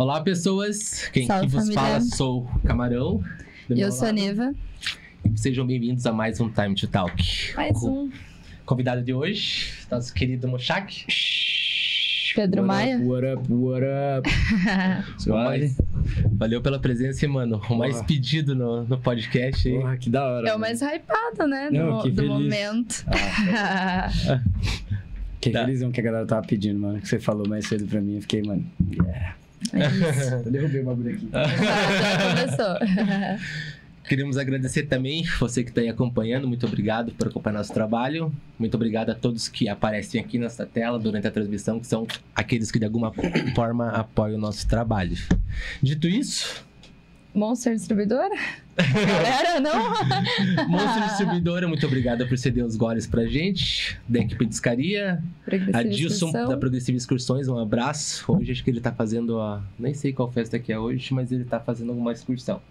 Olá, pessoas. Quem Salve, aqui vos família. fala sou o Camarão. E eu sou a lado. Neva. Sejam bem-vindos a mais um Time to Talk. Mais Com- um. Convidado de hoje, nosso querido Mochak. Pedro What Maia. Up, what up, what up? Mais- Valeu pela presença, hein, mano. O mais Porra. pedido no, no podcast. hein? Porra, que da hora. É o mais hypado, né? Não, do que do feliz. momento. Que Tá. felizão que a galera tava pedindo, mano. Que você falou mais cedo pra mim. Eu fiquei, mano. Yeah. É isso. Eu derrubei o bagulho aqui. Já começou. Queremos agradecer também você que está aí acompanhando. Muito obrigado por acompanhar nosso trabalho. Muito obrigado a todos que aparecem aqui nessa tela durante a transmissão, que são aqueles que de alguma forma apoiam o nosso trabalho. Dito isso, Monster Distribuidora? Galera, não? Monstro Distribuidora, muito obrigado por ceder os goles pra gente. Deck Petiscaria, Progressiva Adilson Excursão. da Progressiva Excursões, um abraço. Hoje acho que ele tá fazendo a. Nem sei qual festa que é hoje, mas ele tá fazendo alguma excursão.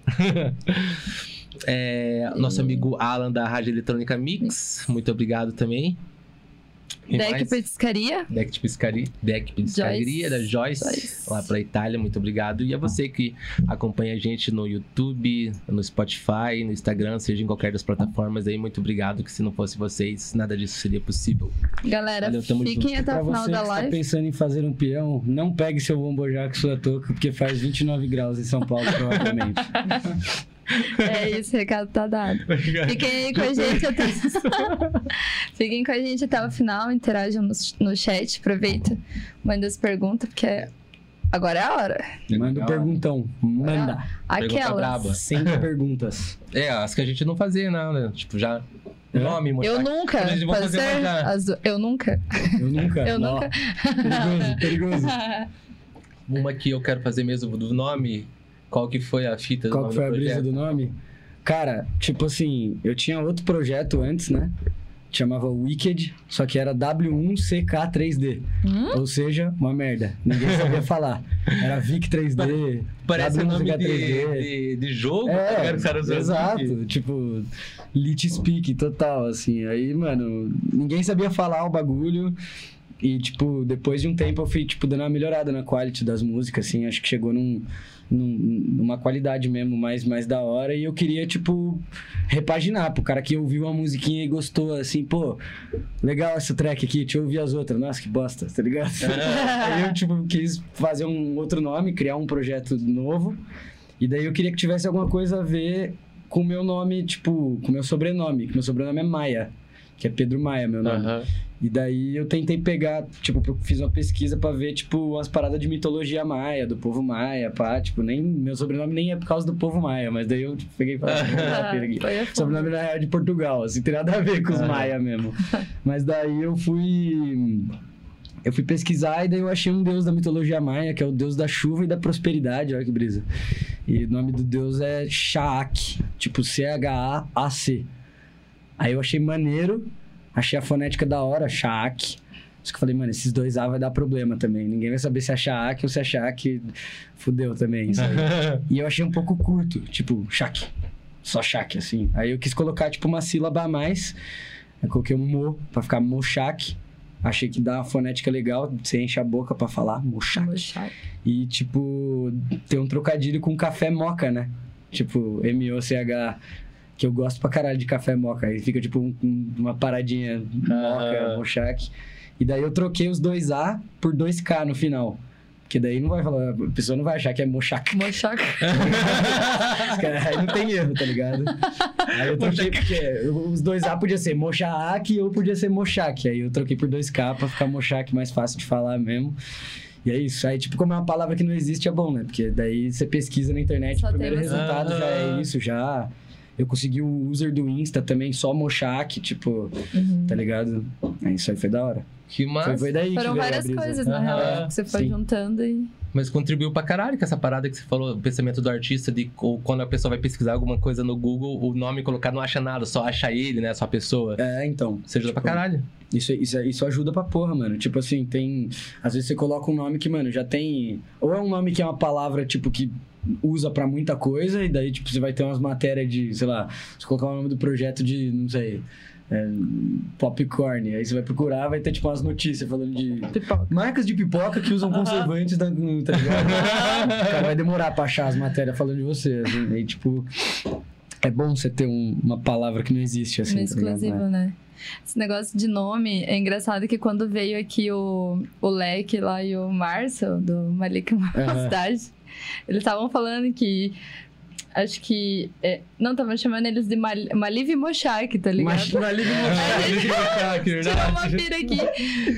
É, nosso amigo Alan da Rádio Eletrônica Mix, muito obrigado também. Deck mais? Petiscaria. Deck de Piscaria, Deck Joyce. da Joyce, Joyce. lá pra Itália, muito obrigado. E a você que acompanha a gente no YouTube, no Spotify, no Instagram, seja em qualquer das plataformas aí, muito obrigado, que se não fosse vocês, nada disso seria possível. Galera, Valeu, tamo fiquem junto. até o final você da que está live. pensando em fazer um peão, não pegue seu bombojac sua touca, porque faz 29 graus em São Paulo, provavelmente. É isso, o recado tá dado. Fiquem aí com a gente até. Fiquem com a gente até o final, interajam no, no chat, aproveita, manda as perguntas, porque agora é a hora. Manda um perguntão. Manda. Aquelas. braba. Sem perguntas. É, as que a gente não fazia, não, né? Tipo, já. É? Nome, Eu Mochak. nunca. Pode fazer ser? As Eu nunca. Eu nunca. Eu Ó, nunca. Perigoso, perigoso. Uma que eu quero fazer mesmo do nome. Qual que foi a fita do Qual nome foi a do brisa projeto? do nome? Cara, tipo assim, eu tinha outro projeto antes, né? Chamava Wicked, só que era W1CK3D. Hum? Ou seja, uma merda. Ninguém sabia falar. Era VIC 3D. Parece nome de, W1CK3D. de, de jogo. É, aqui. exato. Tipo, lit speak total, assim. Aí, mano, ninguém sabia falar o bagulho. E, tipo, depois de um tempo eu fui, tipo, dando uma melhorada na quality das músicas, assim. Acho que chegou num, num- numa qualidade mesmo mais, mais da hora. E eu queria, tipo, repaginar pro cara que ouviu uma musiquinha e gostou, assim, pô, legal essa track aqui, deixa eu ouvir as outras. Nossa, que bosta, tá ligado? Aí eu, tipo, quis fazer um outro nome, criar um projeto novo. E daí eu queria que tivesse alguma coisa a ver com o meu nome, tipo, com o meu sobrenome. Que meu sobrenome é Maia, que é Pedro Maia, meu nome. E daí eu tentei pegar, tipo, fiz uma pesquisa pra ver, tipo, umas paradas de mitologia maia, do povo maia, pá. Tipo, nem, meu sobrenome nem é por causa do povo maia, mas daí eu tipo, peguei e falei, "Ah, a fundo. Sobrenome na real é de Portugal, assim, tem nada a ver com os maia mesmo. Mas daí eu fui. Eu fui pesquisar e daí eu achei um deus da mitologia maia, que é o deus da chuva e da prosperidade, olha que brisa. E o nome do deus é Shaak, tipo C-H-A-A-C. Aí eu achei maneiro, achei a fonética da hora, Shaak. Só que eu falei, mano, esses dois A vai dar problema também. Ninguém vai saber se é Shaak ou se é Shaak. Fudeu também isso aí. E eu achei um pouco curto, tipo, Shaq. Só Shaq, assim. Aí eu quis colocar, tipo, uma sílaba a mais. Eu coloquei um mo, pra ficar Moshak. Achei que dá uma fonética legal, você enche a boca pra falar. Mochak. E, tipo, tem um trocadilho com café moca, né? Tipo, M-O-C-H, que eu gosto pra caralho de café moca. Aí fica, tipo, um- um- uma paradinha moca, Ah. Moshak. E daí eu troquei os dois A por dois K no final. Porque daí não vai falar, a pessoa não vai achar que é. Os caras- Aí não tem erro, tá ligado? Aí eu troquei porque os dois A podia ser Mochak ou podia ser Mochak. Aí eu troquei por dois K pra ficar Mochak mais fácil de falar mesmo. E é isso. Aí, tipo, como é uma palavra que não existe, é bom, né? Porque daí você pesquisa na internet, Só o primeiro resultado já é Aham. isso, já. Eu consegui o user do Insta também, só Mochak, tipo, Uhum. tá ligado? É, isso aí foi da hora. Que Foi, massa. foi daí que Foram a várias coisas, na real, que você foi Sim. juntando e. Mas contribuiu pra caralho com essa parada que você falou, o pensamento do artista, de ou quando a pessoa vai pesquisar alguma coisa no Google, o nome colocar não acha nada, só acha ele, né? Só a pessoa. É, então. Você ajuda tipo, pra caralho. Isso, isso, isso ajuda pra porra, mano. Tipo assim, tem. Às vezes você coloca um nome que, mano, já tem. Ou é um nome que é uma palavra, tipo, que usa pra muita coisa, e daí, tipo, você vai ter umas matérias de, sei lá, você colocar o nome do projeto de, não sei. é, popcorn. Aí você vai procurar, vai ter tipo umas notícias falando de Pipoca. marcas de pipoca que usam conservantes, da, tá ligado? o cara vai demorar pra achar as matérias falando de você. Assim, aí, tipo, é bom você ter um- uma palavra que não existe, assim. Meio tá exclusivo, né? Esse negócio de nome é engraçado que quando veio aqui o, o Leque lá e o Márcio, do Malik Mustache, eles estavam falando que. Acho que. é, não, estavam chamando eles de Mal, Maliv Moshak, tá ligado? Mas na Liga Tirou uma pira aqui.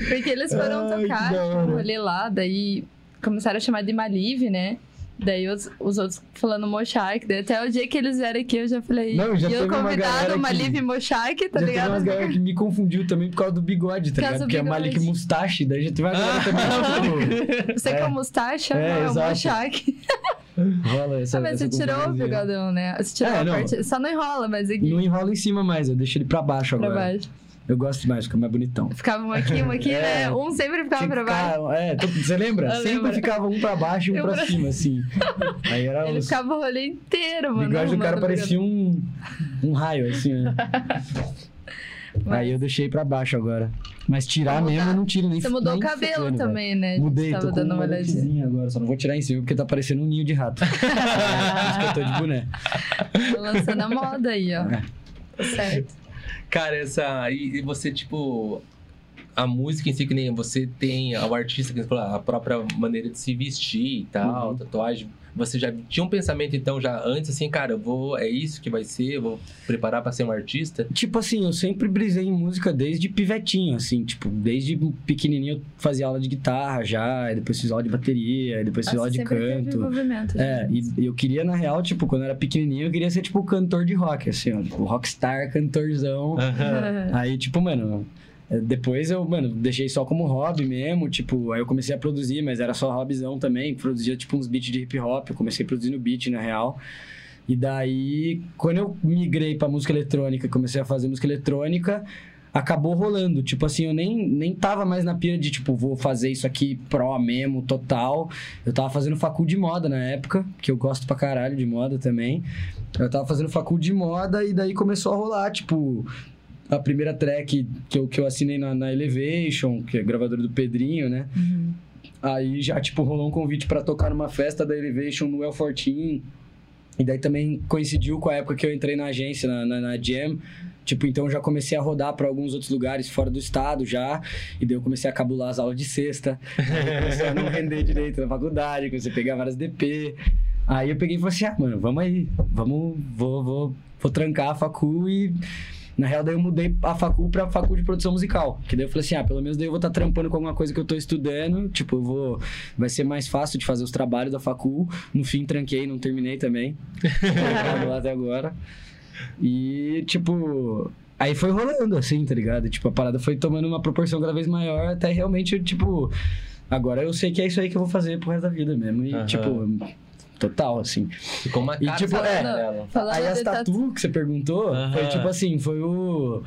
Porque eles foram Ai, tocar, da tipo, um rolê lá, daí começaram a chamar de Maliv, né? Daí os, os outros falando Moshak. Daí até o dia que eles vieram aqui, eu já falei. Não, já e o uma convidado, que- Maliv Moshak, tá já ligado? teve umas galera que me confundiu também por causa do bigode, tá ligado? do Porque é bigode. Malik Mustache, daí já teve uma galera também que, tipo, Você É. com a mustache, É, é, o. Moshak. rola essa Ah, mas essa você tirou o bigodão, né? Você tirou É, a não. parte. Só não enrola, mas aqui Não enrola em cima mais, eu deixo ele pra baixo pra agora. baixo. Eu gosto mais, fica mais bonitão. Ficava um aqui, um aqui, É. né? Um sempre ficava pra baixo. ficar- é, você lembra? Eu Sempre lembro. ficava um pra baixo e um Eu pra cima, assim. Aí era Ele ficava o rolê inteiro, O mano. bigode do cara o parecia um, um raio, assim, né? Mas- Aí eu deixei pra baixo agora. Mas tirar mesmo eu não tiro nem Você mudou o nem cabelo ferrando, velho. também, né? Mudei, tô Tava com dando uma olhadinha. agora, só não vou tirar em cima porque tá parecendo um ninho de rato. Por isso que eu tô de boné. Tô lançando a moda aí, ó. É. Tá certo. Cara, essa. E e você, tipo. A música em si, que nem você tem, o artista, que você falou, a própria maneira de se vestir e tal, Uhum. tatuagem. Você já tinha um pensamento, então, já antes, assim, cara, eu vou. É isso que vai ser, eu vou preparar pra ser um artista? Tipo assim, eu sempre brisei em música desde pivetinho, assim, tipo, desde pequenininho eu fazia aula de guitarra já, aí depois fiz aula de bateria, aí depois fiz Ah, aula de canto. É, e eu queria, na real, tipo, quando eu era pequenininho, eu queria ser, tipo, cantor de rock, assim, ó, tipo, rockstar, cantorzão. Aí, tipo, mano, depois eu, mano, deixei só como hobby mesmo, tipo, aí eu comecei a produzir, mas era só hobbyzão também, produzia, tipo, uns beats de hip hop, eu comecei produzindo beat, na real. E daí, quando eu migrei pra música eletrônica, comecei a fazer música eletrônica, acabou rolando. Tipo assim, eu nem, nem tava mais na pira de, tipo, vou fazer isso aqui pró mesmo, total. Eu tava fazendo facul de moda na época, que eu gosto pra caralho de moda também. Eu tava fazendo facul de moda e daí começou a rolar, tipo... A primeira track que eu, que eu assinei na, na Elevation, que é gravadora do Pedrinho, né? Uhum. Aí já, tipo, rolou um convite pra tocar numa festa da Elevation no El Fortin. E daí também coincidiu com a época que eu entrei na agência, na, na, na Jam. Tipo, então já comecei a rodar pra alguns outros lugares fora do estado já. E daí eu comecei a cabular as aulas de sexta. Comecei a não render direito na faculdade, comecei a pegar várias DP. Aí eu peguei e falei assim, ah, mano, vamos aí. Vamos, vou, vou, vou trancar a facu e... Na real, daí eu mudei a facul pra facul de produção musical. Que daí eu falei assim, ah, pelo menos daí eu vou estar trampando com alguma coisa que eu tô estudando. Tipo, eu vou... Vai ser mais fácil de fazer os trabalhos da facul. No fim, tranquei, não terminei também. Até agora. E, tipo... Aí foi rolando, assim, tá ligado? Tipo, a parada foi tomando uma proporção cada vez maior até realmente, tipo... Agora eu sei que é isso aí que eu vou fazer pro resto da vida mesmo. E, Aham. tipo... Total, assim. Ficou uma E, cara tipo, é, dela. Aí as tatu- tatu que você perguntou, foi tipo assim, foi o...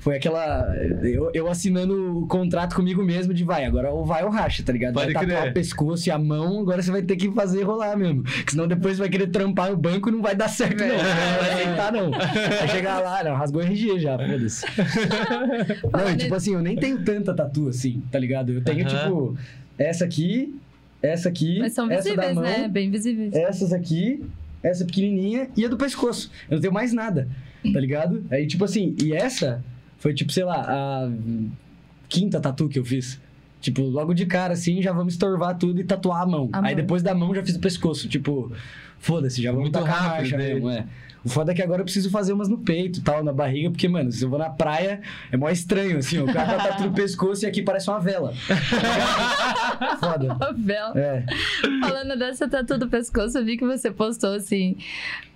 Foi aquela... Eu, eu assinando o contrato comigo mesmo de vai, agora ou vai ou racha, tá ligado? Pode vai tatuar crer. o pescoço e a mão, agora você vai ter que fazer rolar mesmo. Porque senão depois você vai querer trampar no banco e não vai dar certo não. Não vai aceitar não. Vai chegar lá, não, rasgou RG já, foda-se. Não, e tipo assim, eu nem tenho tanta tatu assim, tá ligado? Eu tenho Aham. tipo, essa aqui, essa aqui, Mas são essa da visíveis, mão, né? Bem visíveis. essas aqui, essa pequenininha e a do pescoço. Eu não tenho mais nada, tá ligado? Aí, tipo assim, e essa foi, tipo, sei lá, a quinta tatu que eu fiz. Tipo, logo de cara, assim, já vamos estorvar tudo e tatuar a mão. A Aí mão. depois da mão já fiz o pescoço. Tipo, foda-se, já vamos Muito tacar a rápido, marcha né? mesmo, é. O foda é que agora eu preciso fazer umas no peito tal, na barriga, porque, mano, se eu vou na praia, é mó estranho, assim, o cara tá tatu no pescoço e aqui parece uma vela. foda. A vela. É. Falando dessa tatu do pescoço, eu vi que você postou assim.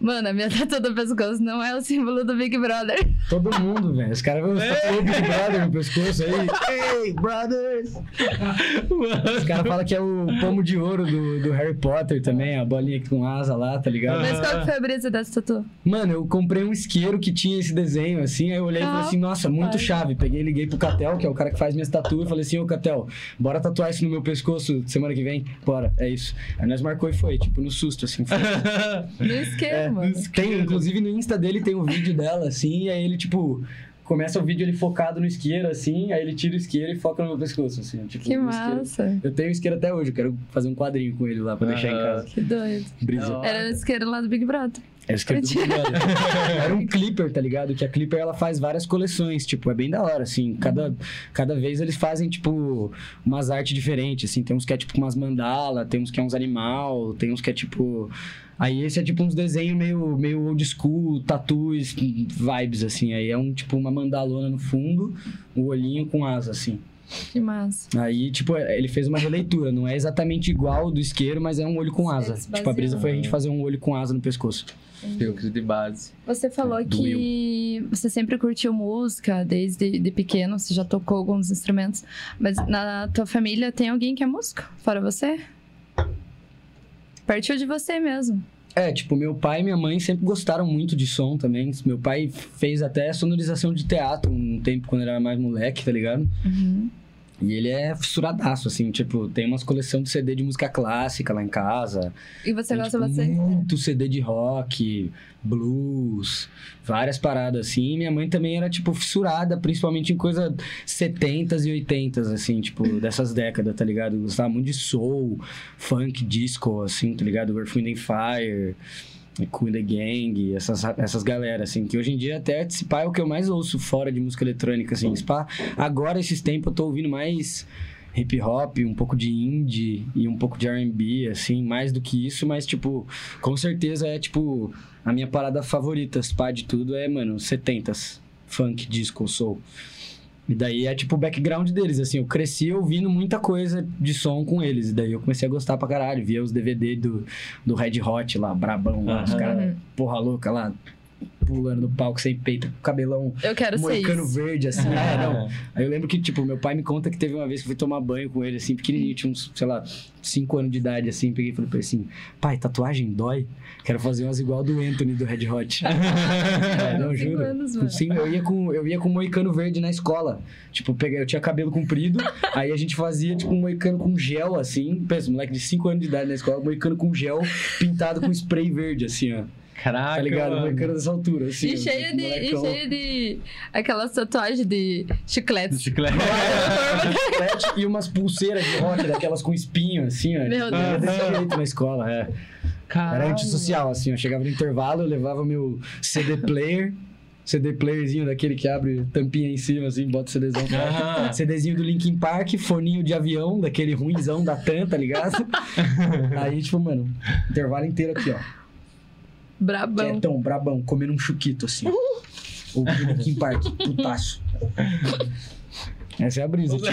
Mano, a minha tatu do pescoço não é o símbolo do Big Brother. Todo mundo, velho. Os caras vão tatuar o Big Brother no pescoço aí. Hey, brothers! Os caras falam que é o pomo de ouro do, do Harry Potter também, a bolinha com asa lá, tá ligado? Mas qual que foi a brisa dessa tatu? Mano, eu comprei um isqueiro que tinha esse desenho, assim, aí eu olhei e falei assim, nossa, muito pai. chave. Peguei e liguei pro Catel, que é o cara que faz minhas tatuas, e falei assim, ô Catel, bora tatuar isso no meu pescoço semana que vem? Bora, é isso. Aí nós marcou e foi, tipo, no susto, assim. Foi. No esquema, É, mano. Tem, inclusive no Insta dele tem um vídeo dela, assim, e aí ele, tipo, começa o vídeo ele focado no isqueiro, assim, aí ele tira o isqueiro e foca no meu pescoço, assim. Tipo, Que isqueiro- massa. Eu tenho isqueiro até hoje, eu quero fazer um quadrinho com ele lá pra deixar em casa. Que doido. Brisa. Era o isqueiro lá do Big Brother. Era Big Brother. Era um Clipper, tá ligado? Que a Clipper ela faz várias coleções, tipo, é bem da hora, assim. Cada, cada vez eles fazem, tipo, umas artes diferentes, assim. Tem uns que é tipo umas mandala, tem uns que é uns animal, tem uns que é tipo. Aí esse é tipo uns desenhos meio, meio old school, tatuos, vibes, assim. Aí é um tipo uma mandalona no fundo, o olhinho com asa, assim. Que massa. Aí, tipo, ele fez uma releitura. Não é exatamente igual ao do isqueiro, mas é um olho com asa. Tipo, a brisa foi a gente fazer um olho com asa no pescoço. Filtro de base. Você falou Do que você sempre curtiu música desde de pequeno, você já tocou alguns instrumentos, mas na tua família tem alguém que é músico, fora você? Partiu de você mesmo. É, tipo, meu pai e minha mãe sempre gostaram muito de som também. Meu pai fez até sonorização de teatro um tempo quando era mais moleque, tá ligado? Uhum. E ele é fissuradaço, assim, tipo, tem umas coleção de CD de música clássica lá em casa. E você Tem, gosta tipo, bastante? Muito CD de rock, blues, várias paradas assim. E minha mãe também era, tipo, fissurada, principalmente em coisa 70s e 80s, assim, tipo, dessas décadas, tá ligado? Gostava muito de soul, funk, disco, assim, tá ligado? Earth, Wind and Fire, The Gang, essas, essas galera, assim, que hoje em dia até pá é o que eu mais ouço fora de música eletrônica, assim. Pá, agora, esses tempos, eu tô ouvindo mais hip hop, um pouco de indie e um pouco de R&B, assim, mais do que isso, mas, tipo, com certeza é, tipo, a minha parada favorita, pá, de tudo é, mano, 70s, funk, disco, soul. E daí é, tipo, o background deles, assim, eu cresci ouvindo muita coisa de som com eles, e daí eu comecei a gostar pra caralho, via os DVD do, do Red Hot lá, brabão, lá, os Aham. caras, porra louca lá, pulando no palco sem peito, com cabelão Eu quero moicano verde, assim, é, não, Aí eu lembro que, tipo, meu pai me conta que teve uma vez que eu fui tomar banho com ele, assim, pequenininho, tinha uns, sei lá, 5 anos de idade, assim, peguei e falei pra ele assim, pai, tatuagem dói? Quero fazer umas igual do Anthony, do Red Hot. é, não, Cinco juro. anos, mano. Sim, eu ia com, eu ia com moicano verde na escola. Tipo, peguei, eu tinha cabelo comprido, aí a gente fazia, tipo, um moicano com gel, assim, pensa, moleque de 5 anos de idade na escola, moicano com gel pintado com spray verde, assim, ó. Caraca, Tá ligado? mano. Moicano dessa altura, assim. E ó, cheio, de, e cheio de aquelas tatuagens de chicletes. Chiclete. chiclete e umas pulseiras de rock, daquelas com espinho, assim, ó. Meu Deus. Era desse jeito na escola, é. Era Caralho. antissocial, assim. Eu chegava no intervalo, eu levava meu CD player, CD playerzinho daquele que abre tampinha em cima, assim, bota o CDzão. Aham. CDzinho do Linkin Park, foninho de avião, daquele ruimzão da TAM, tá ligado? Aí, tipo, mano, intervalo inteiro aqui, ó. Brabão. Quietão, brabão, comendo um chuquito, assim. Ouvindo Linkin Park, putaço. Essa é a brisa, tipo,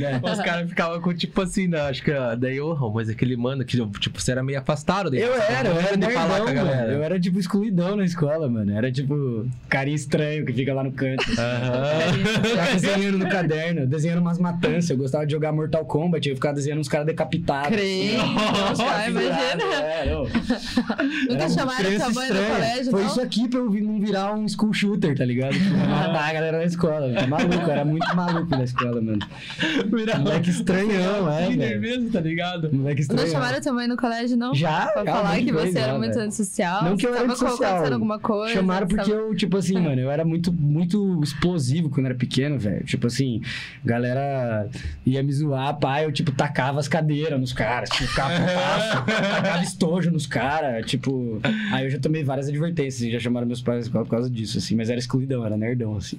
né? Os caras ficavam com, tipo assim, né? Acho que ah, daí eu, "Oh, mas aquele mano que, tipo, você era meio afastado dele. Eu era, eu era de falar nerdão, com a mano. galera. Eu era, tipo, excluidão na escola, mano. Era, tipo, carinha estranho que fica lá no canto. Ficava desenhando no caderno, desenhando umas matanças. Eu gostava de jogar Mortal Kombat, eu ficava desenhando uns caras decapitados. Creio. Nossa, Figurado, imagina. É, eu- Nunca chamaram tua mãe no estranha. colégio, Foi não? isso aqui pra eu não virar um school shooter, tá ligado? Tipo, matar a galera na escola. Tá maluco, era muito maluco na escola, mano. Virava- Moleque estranhão, é, Líder velho. mesmo, tá ligado? Moleque Não estranhão. chamaram tua mãe no colégio, não? Já? Pra já, falar que você vezes era já, muito velho. antissocial? Não que eu era tava antissocial. acontecendo alguma coisa? Chamaram porque tava- eu, tipo assim, mano, eu era muito, muito explosivo quando era pequeno, velho. Tipo assim, galera ia me zoar, pai, eu, tipo, tacava as cadeiras nos caras, tipo, putaço, tacava estojo nos caras, tipo... Aí eu já tomei várias advertências, e já chamaram meus pais na escola por causa disso, assim, mas era excluidão, era nerdão, assim.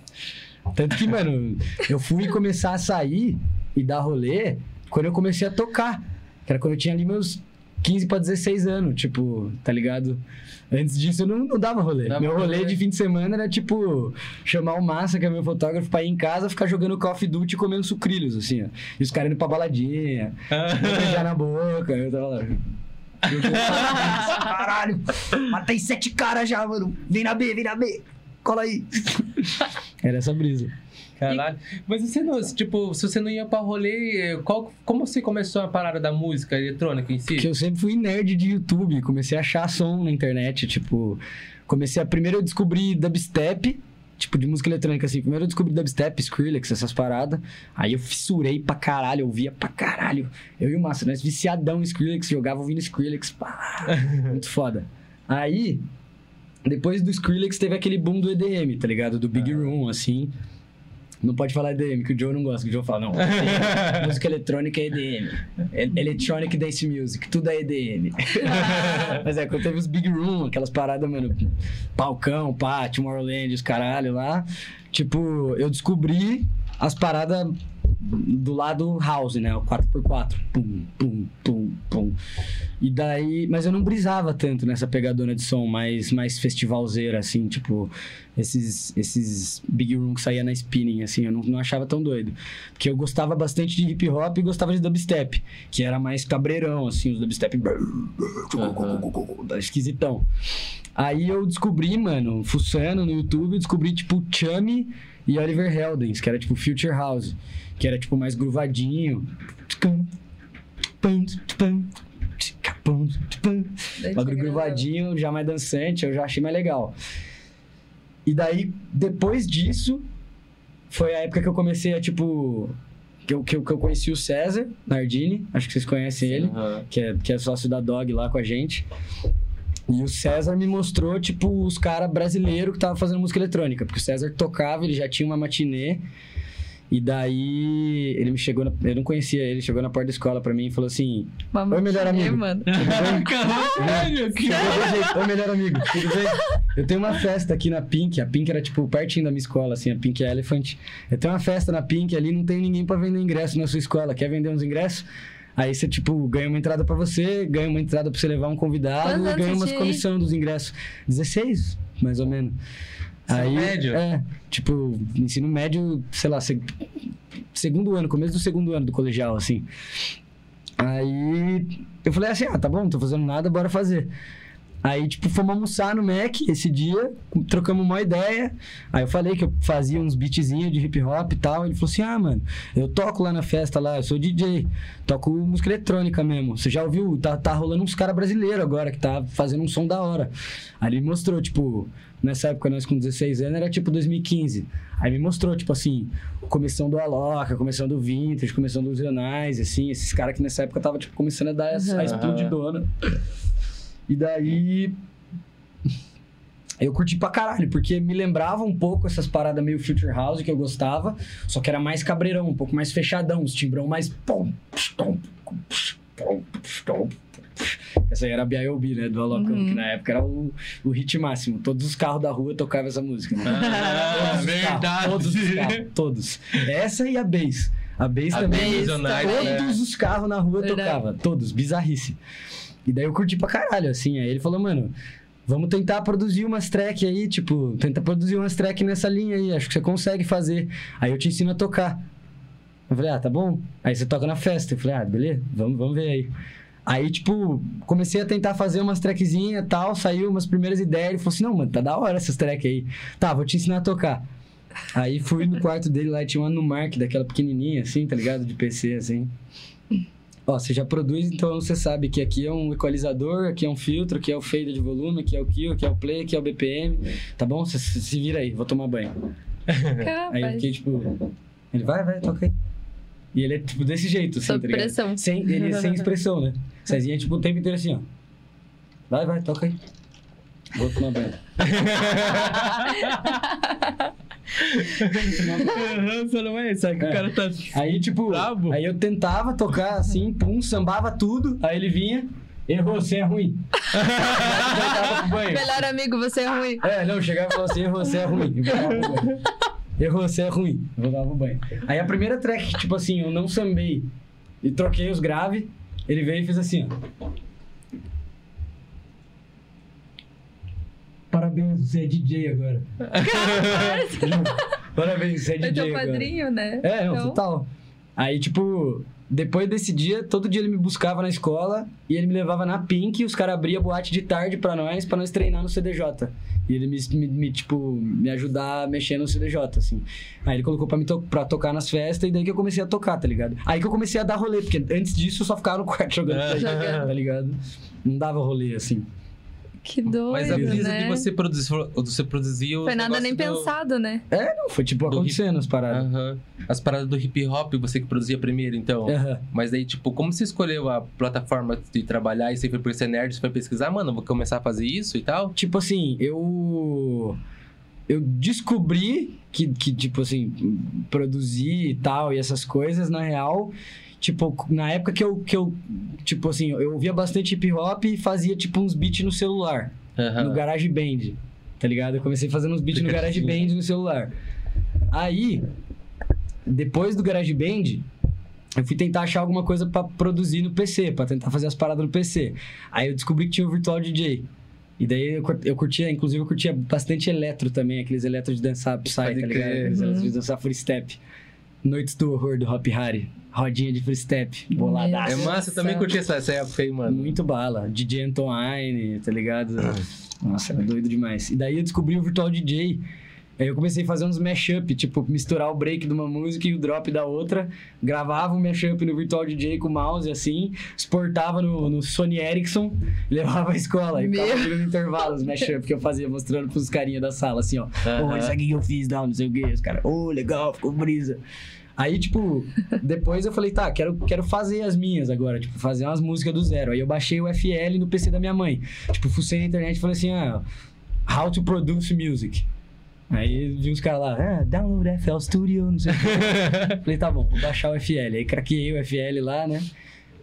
Tanto que, mano, eu fui começar a sair e dar rolê quando eu comecei a tocar, que era quando eu tinha ali meus 15 pra 16 anos, tipo, tá ligado? Antes disso eu não, não dava rolê. Dava meu rolê rolê. de fim de semana era tipo chamar o Massa, que é meu fotógrafo, pra ir em casa, ficar jogando Call of Duty e comendo sucrilhos, assim, ó. E os caras indo pra baladinha, beijar na boca, eu tava lá. Caralho, matei sete caras já, mano. Vem na B, vem na B. Cola aí. Era essa brisa. Caralho. Mas você não, tipo, se você não ia pra rolê, qual, como você começou a parada da música eletrônica em si? Porque eu sempre fui nerd de YouTube, comecei a achar som na internet, tipo, comecei a primeiro eu descobri dubstep, tipo de música eletrônica assim, primeiro eu descobri dubstep, Skrillex, essas paradas. Aí eu fissurei pra caralho, eu via pra caralho. Eu e o Massa, nós viciadão em Skrillex, jogava ouvindo Skrillex, pá, muito foda. Aí Depois do Skrillex teve aquele boom do EDM, tá ligado? Do Big Room, assim. Não pode falar EDM, que o Joe não gosta, que o Joe fala, não. assim, música eletrônica é EDM. Electronic Dance Music, tudo é EDM. Mas é, quando teve os Big Room, aquelas paradas, mano, palcão, pá, Tomorrowland, os caralho lá. Tipo, eu descobri as paradas do lado house, né? O 4x4. Pum, pum, pum, pum. E daí. Mas eu não brisava tanto nessa pegadona de som, mais, mais festivalzeira, assim, tipo, esses, esses big room que saía na spinning, assim, eu não, não achava tão doido. Porque eu gostava bastante de hip hop e gostava de dubstep, que era mais cabreirão, assim, os dubstep. Esquisitão. Aí eu descobri, mano, fuçando no YouTube, descobri, tipo, Chummy e Oliver Heldens, que era tipo Future House, que era tipo mais gruvadinho. Bagulho gruvadinho, já mais dançante, eu já achei mais legal. E daí, depois disso, foi a época que eu comecei a, tipo. Que eu, que eu, que eu conheci o César Nardini, acho que vocês conhecem ele, Aham. que é, que é sócio da Dog lá com a gente. E o César me mostrou, tipo, os caras brasileiros que estavam fazendo música eletrônica. Porque o César tocava, ele já tinha uma matinê. E daí ele me chegou, na, eu não conhecia ele, chegou na porta da escola pra mim e falou assim: Mama Oi, melhor amigo. mano. Caralho, que de jeito, Oi, melhor amigo, tudo bem? Eu tenho uma festa aqui na Pink, a Pink era tipo pertinho da minha escola, assim, a Pink é Elephant. Eu tenho uma festa na Pink ali, não tem ninguém pra vender ingresso na sua escola. Quer vender uns ingressos? Aí você, tipo, ganha uma entrada pra você, ganha uma entrada pra você levar um convidado, e ganha umas comissão dos ingressos. 16, mais ou menos. Ensino médio? É, tipo, ensino médio, sei lá, seg- segundo ano, começo do segundo ano do colegial, assim. Aí eu falei assim: ah, tá bom, não tô fazendo nada, bora fazer. Aí, tipo, fomos almoçar no Mac esse dia, trocamos uma ideia. Aí eu falei que eu fazia uns beatzinhos de hip hop e tal. Ele falou assim: ah, mano, eu toco lá na festa lá, eu sou DJ, toco música eletrônica mesmo. Você já ouviu? Tá, tá rolando uns caras brasileiros agora que tá fazendo um som da hora. Aí ele mostrou, tipo, nessa época nós com 16 anos era tipo 2015. Aí me mostrou, tipo assim, começando do Aloca, começando do Vintage, começando dos Renais, assim, esses caras que nessa época tava, tipo, começando a dar a explodidona. E daí. Eu curti pra caralho, porque me lembrava um pouco essas paradas meio Future House que eu gostava, só que era mais cabreirão, um pouco mais fechadão, os timbrão mais. Essa aí era a B.I.O.B., né, do Alocão, Uhum. que na época era o, o hit máximo. Todos os carros da rua tocavam essa música. Né? Ah, Todos os verdade. carros, todos os carros, todos. Essa e a Bass. A Bass A também. Bass, todos né? os carros na rua tocavam, todos, bizarrice. E daí eu curti pra caralho, assim. Aí ele falou, mano, vamos tentar produzir umas track aí, tipo, tenta produzir umas track nessa linha aí, acho que você consegue fazer. Aí eu te ensino a tocar. Eu falei, ah, tá bom. Aí você toca na festa. Eu falei, ah, beleza, vamos, vamos ver aí. Aí, tipo, comecei a tentar fazer umas trackzinhas e tal, saiu umas primeiras ideias. Ele falou assim: não, mano, tá da hora essas track aí. Tá, vou te ensinar a tocar. Aí fui no quarto dele lá e tinha uma Numark, daquela pequenininha, assim, tá ligado? De PC, assim. Ó, você já produz, então você sabe que aqui é um equalizador, aqui é um filtro, aqui é o fader de volume, aqui é o kill, aqui é o play, aqui é o BPM. Tá bom? Você se vira aí, vou tomar banho. Aí eu fiquei tipo. Ele vai, vai, toca aí. E ele é tipo desse jeito, assim, Sob tá pressão. Sem, ele é sem expressão, né? Cezinha é tipo o tempo inteiro assim, ó. Vai, vai, toca aí. Vou tomar banho. Você não é, sabe que o É. cara tá. Aí, tipo, Brabo. aí eu tentava tocar assim, pum, sambava tudo, aí ele vinha, errou, você é ruim. Melhor amigo, você é ruim. É, não, chegava e falava assim, errou, você é ruim. Voltava pro banho. Errou, você é ruim. Eu pro banho. Aí a primeira track, tipo assim, eu não sambei e troquei os graves, ele veio e fez assim, ó. Parabéns, você é DJ agora. Parabéns, você é É DJ teu agora. padrinho, né? É, Então, total. Aí, tipo, depois desse dia, todo dia ele me buscava na escola e ele me levava na Pink e os caras abriam boate de tarde pra nós, pra nós treinar no CDJ. E ele me, me, me, tipo, me ajudar a mexer no CDJ, assim. Aí ele colocou pra, me to pra tocar nas festas e daí que eu comecei a tocar, tá ligado? Aí que eu comecei a dar rolê, porque antes disso eu só ficava no quarto jogando, É. Tá ligado? Não dava rolê, assim. Que doido, Mas a brisa né? de você produzir, você produzir Foi nada nem do- pensado, né? É, não, foi tipo Do acontecendo as paradas. Aham. As paradas do hip hop, você que produzia primeiro, então. Aham. Mas daí, tipo, como você escolheu a plataforma de trabalhar e você foi por ser nerd, você foi pesquisar, mano, vou começar a fazer isso e tal? Tipo assim, eu. Eu descobri que, que, tipo assim, produzir e tal, e essas coisas, na real. Tipo, na época que eu, que eu. Tipo assim, eu ouvia bastante hip hop e fazia, tipo, uns beats no celular. Aham. no GarageBand, tá ligado? Eu comecei fazendo uns beats no GarageBand no celular. Aí, depois do GarageBand, eu fui tentar achar alguma coisa pra produzir no PC, pra tentar fazer as paradas no PC. Aí eu descobri que tinha o Virtual DJ. E daí eu, eu curtia, inclusive eu curtia bastante eletro também, aqueles eletros de dançar Psy, tá ligado? Aqueles Uhum. eletros de dançar free step. Noites do horror do Hop Harry. Rodinha de free step, boladaço. É massa, eu também curti essa, essa época aí, mano. Muito bala. DJ Antoine, tá ligado? Nossa, era doido demais. E daí eu descobri o Virtual DJ. Aí eu comecei a fazer uns mashup, tipo, misturar o break de uma música e o drop da outra. Gravava um mashup no Virtual DJ com o mouse, assim. Exportava no, no Sony Ericsson e levava à escola. E ficava fazendo intervalo os mashup que eu fazia, mostrando pros carinha da sala, assim, ó. Ô, Aham. isso aqui que eu fiz, não, não sei o quê. Os caras, ô, legal, ficou brisa. Aí, tipo, depois eu falei, tá, quero, quero fazer as minhas agora, tipo, fazer umas músicas do zero. Aí eu baixei o FL no PC da minha mãe. Tipo, fucei na internet e falei assim, ah, how to produce music. Aí vi uns caras lá, ah, download FL Studio, não sei o quê. falei, tá bom, vou baixar o FL. Aí craqueei o FL lá, né?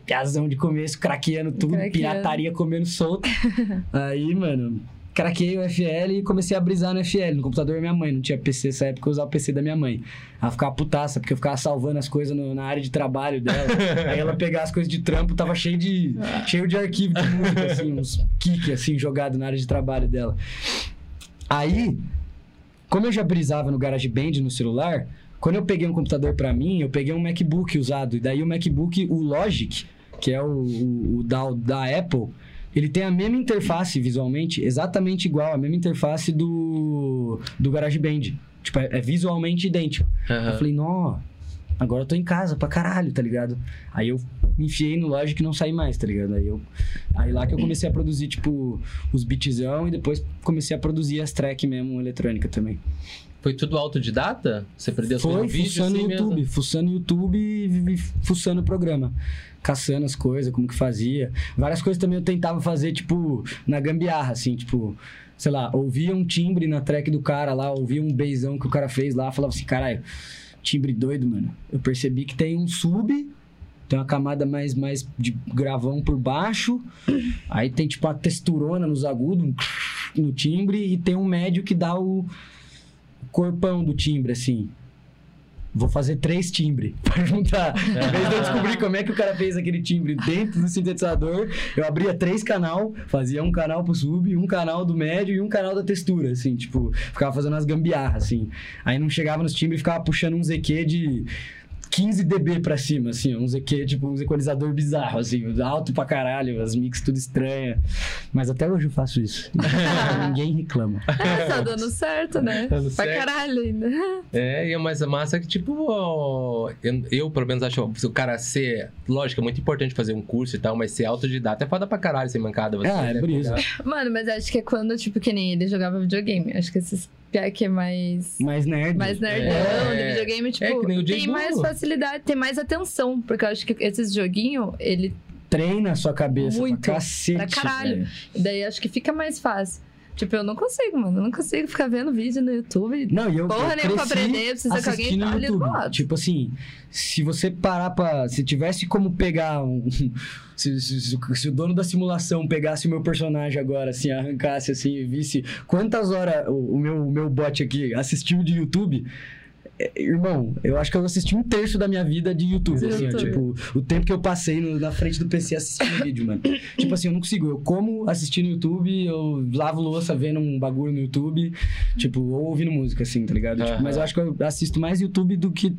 Piazão de começo, craqueando tudo, Craqueando. pirataria comendo solto. Aí, mano, craquei o FL e comecei a brisar no FL. No computador da minha mãe, não tinha PC nessa época, eu usava o PC da minha mãe. Ela ficava putaça, porque eu ficava salvando as coisas no- na área de trabalho dela. Aí ela pegava as coisas de trampo, tava cheio de, cheio de arquivo de música, assim, uns kick, assim, jogado na área de trabalho dela. Aí, como eu já brisava no GarageBand no celular, quando eu peguei um computador pra mim, eu peguei um MacBook usado. E daí o MacBook, o Logic, que é o, o, o da, da Apple, ele tem a mesma interface visualmente, exatamente igual, a mesma interface do, do GarageBand. Tipo, é, é visualmente idêntico. Aham. Eu falei, nó, agora eu tô em casa pra caralho, tá ligado? Aí eu me enfiei no Logic e não saí mais, tá ligado? Aí, eu, aí lá que eu comecei a produzir, tipo, os beatzão e depois comecei a produzir as tracks mesmo, eletrônica também. Foi tudo autodidata? Você aprendeu Foi no vídeo fuçando assim no YouTube, mesmo? fuçando YouTube e fuçando o programa. Caçando as coisas, como que fazia. Várias coisas também eu tentava fazer, tipo, na gambiarra, assim, tipo... Sei lá, ouvia um timbre na track do cara lá, ouvia um beizão que o cara fez lá, falava assim, caralho, timbre doido, mano. Eu percebi que tem um sub, tem uma camada mais, mais de gravão por baixo, aí tem, tipo, uma texturona nos agudos, no timbre, e tem um médio que dá o corpão do timbre, assim. Vou fazer três timbres pra juntar. Em vez de eu descobrir como é que o cara fez aquele timbre dentro do sintetizador, eu abria três canal, fazia um canal pro sub, um canal do médio e um canal da textura, assim, tipo, ficava fazendo umas gambiarras, assim. Aí não chegava nos timbres e ficava puxando um ZQ de 15 dB pra cima, assim, um ZQ, tipo, um equalizador bizarro, assim, alto pra caralho, as mix tudo estranha. Mas até hoje eu faço isso. Ninguém reclama. É, tá dando certo, né? Dando pra certo. caralho ainda. É, e é mais massa que, tipo, eu, eu, pelo menos, acho se o cara ser. Lógico, é muito importante fazer um curso e tal, mas ser autodidata é foda pra caralho, ser mancada. Você, Ah, é né, brisa. Mano, mas acho que é quando, tipo, que nem ele jogava videogame. Acho que esses piá que é mais. Mais nerd. Mais nerdão É. de videogame, tipo, É, que nem o Jay tem mais facilidade, tem mais atenção. Porque eu acho que esses joguinhos, ele. Treina a sua cabeça Muito. pra cacete. Pra caralho. velho. Daí acho que fica mais fácil. Tipo, eu não consigo, mano. Eu não consigo ficar vendo vídeo no YouTube. Não, e eu, Porra nenhuma pra aprender, precisa que alguém no olhe do lado. Tipo assim, se você parar pra... Se tivesse como pegar um... Se, se- se o- se o dono da simulação pegasse o meu personagem agora, assim, arrancasse assim e visse quantas horas o, o meu, o meu bot aqui assistiu de YouTube... é, Irmão, eu acho que eu assisti um terço da minha vida de YouTube, De assim, ó, tipo, o tempo que eu passei no- na frente do PC assistindo vídeo, mano. Tipo assim, eu não consigo. Eu como assistindo YouTube, eu lavo louça vendo um bagulho no YouTube, tipo, ou ouvindo música, assim, tá ligado? Tipo, Aham. mas eu acho que eu assisto mais YouTube do que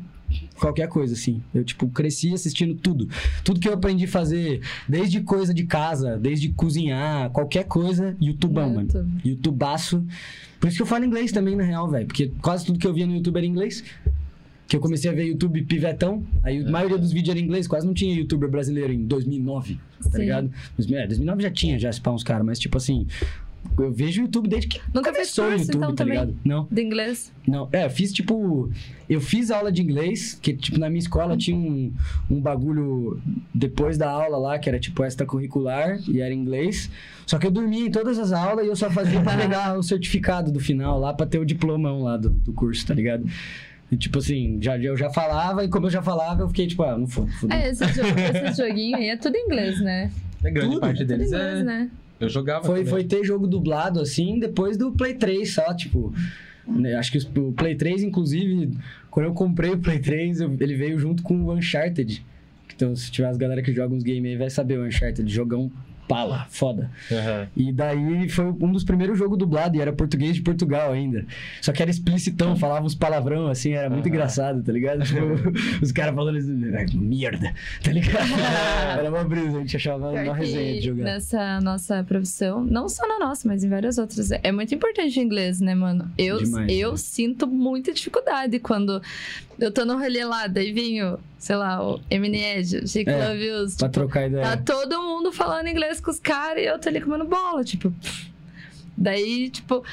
qualquer coisa, assim. Eu, tipo, cresci assistindo tudo. Tudo que eu aprendi a fazer, desde coisa de casa, desde cozinhar, qualquer coisa, YouTubão, mano. YouTube. YouTubaço. Por isso que eu falo inglês também, na real, velho. Porque quase tudo que eu via no YouTube era inglês. Que eu comecei a ver YouTube pivetão. Aí a maioria dos vídeos era inglês. Quase não tinha youtuber brasileiro em 2009, tá Sim. ligado? 2000, é, 2009 já tinha, já, se uns caras. Mas, tipo assim, eu vejo o YouTube desde que Nunca o curso, YouTube, então, tá também? ligado? Não, De inglês? não. É, eu fiz tipo. Eu fiz aula de inglês, que tipo, na minha escola tinha um, um bagulho depois da aula lá, que era tipo extracurricular, e era inglês. Só que eu dormia em todas as aulas e eu só fazia pra pegar o certificado do final lá, pra ter o diplomão lá do, do curso, tá ligado? E, tipo assim, já, eu já falava, e como eu já falava, eu fiquei tipo, ah, não foda, foda. É, esse, jogo, esse joguinho aí é tudo em inglês, né? A grande Tudo, parte deles inglês, é. né? Eu jogava. Foi, também. foi ter jogo dublado, assim, depois do Play 3, só, tipo... né, Acho que os- o Play 3, inclusive, quando eu comprei o Play 3, eu- ele veio junto com o Uncharted. Então, se tiver as galera que jogam uns games aí, vai saber o Uncharted. Jogão pala, foda. Aham. E daí foi um dos primeiros jogos dublados, e era português de Portugal ainda. Só que era explicitão, falava uns palavrão, assim, era muito Aham. engraçado, tá ligado? Tipo, os caras falando assim, merda, tá ligado? era uma brisa, a gente achava uma resenha de jogar. nessa nossa profissão, não só na nossa, mas em várias outras, é muito importante o inglês, né, mano? Eu, Demais, eu né? sinto muita dificuldade quando eu tô no rolê lá, daí vinho, sei lá, o Eminédio, Jake É, Love Yous, Pra tipo, trocar ideia. Tá todo mundo falando inglês com os caras e eu tô ali comendo bola, tipo. Daí, tipo,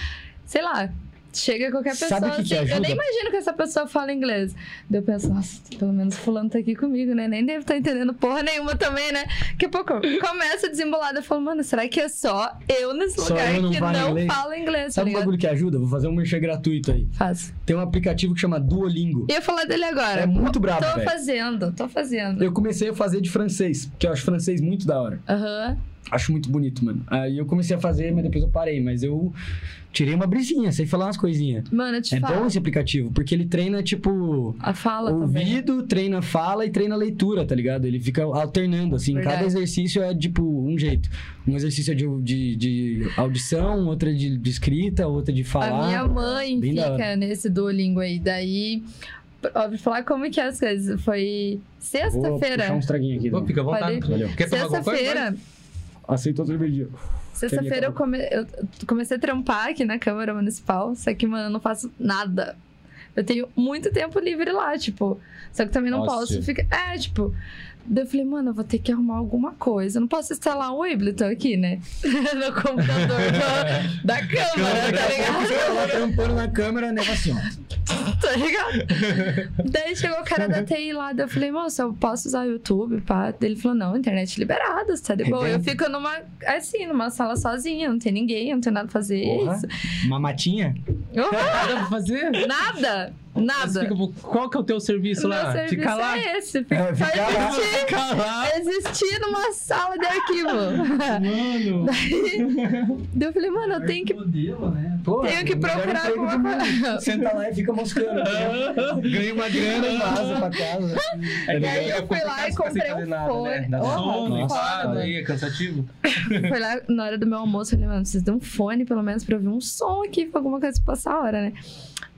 sei lá. Chega qualquer pessoa Sabe que que assim, eu nem imagino que essa pessoa fala inglês. Daí eu penso, nossa, pelo menos fulano tá aqui comigo, né? Nem deve estar entendendo porra nenhuma também, né? Daqui a pouco começa a desembolada e falo, mano, será que é só eu nesse Só lugar eu não que não inglês? falo inglês, tá Sabe um ligado? bagulho que ajuda? Vou fazer um merchan gratuito aí. Faz. Tem um aplicativo que chama Duolingo. Ia falar dele agora. É muito brabo, Tô velho. fazendo, tô fazendo. Eu comecei a fazer de francês, que eu acho francês muito da hora. Aham. Acho muito bonito, mano. Aí eu comecei a fazer, mas depois eu parei. Mas eu tirei uma brisinha, sei falar umas coisinhas. Mano, eu te É falo. bom esse aplicativo, porque ele treina, tipo, A fala também. ouvido, treina fala e treina leitura, tá ligado? Ele fica alternando, assim. Verdade. Cada exercício é, tipo, um jeito. Um exercício é de, de, de audição, outro é de, de escrita, outro é de falar. A minha mãe Bem fica nesse Duolingo aí. Daí, ó, vou falar como que é as coisas. Foi Vou sexta-feira. puxar uns traguinhos aqui. Pô, né? fica à vontade. Valeu. Quer tomar alguma coisa? Sexta-feira, Aceitou a cervejinha. sexta-feira eu, come- eu comecei a trampar aqui na Câmara Municipal. Só que, mano, eu não faço nada. Eu tenho muito tempo livre lá, tipo. Só que também não Nossa. posso ficar. É, tipo. Daí eu falei, mano, eu vou ter que arrumar alguma coisa. Eu não posso instalar um Ableton aqui, né? no computador do- da Câmara, tá ligado? Lá trampando na câmera, né? Assim, ó. tá ligado? Daí chegou o cara da TI lá, daí eu falei, moço, eu posso usar o YouTube, pá? Daí ele falou, não, internet liberada, você tá de boa. Eu Revenda. fico numa, assim, numa sala sozinha, não tem ninguém, não tem nada pra fazer. é Porra. Uma matinha? Uhum, Nada pra fazer? nada, nada. fica- qual que é o teu serviço Meu lá? serviço Ficar lá? é esse, É, só ficar lá. existir, existir numa sala de arquivo. Mano. Daí eu falei, mano, eu tenho que, modelo, né? Porra, tenho que melhor procurar alguma coisa. Senta lá e fica moscando. Ganha uma grana. Vaza pra casa. É E aí eu fui lá e comprei um nada, fone. Né? Nossa, foda. aí é cansativo. Foi lá na hora do meu almoço, eu falei, mano, preciso de um fone, pelo menos, pra ouvir um som aqui, pra alguma coisa pra passar a hora, né?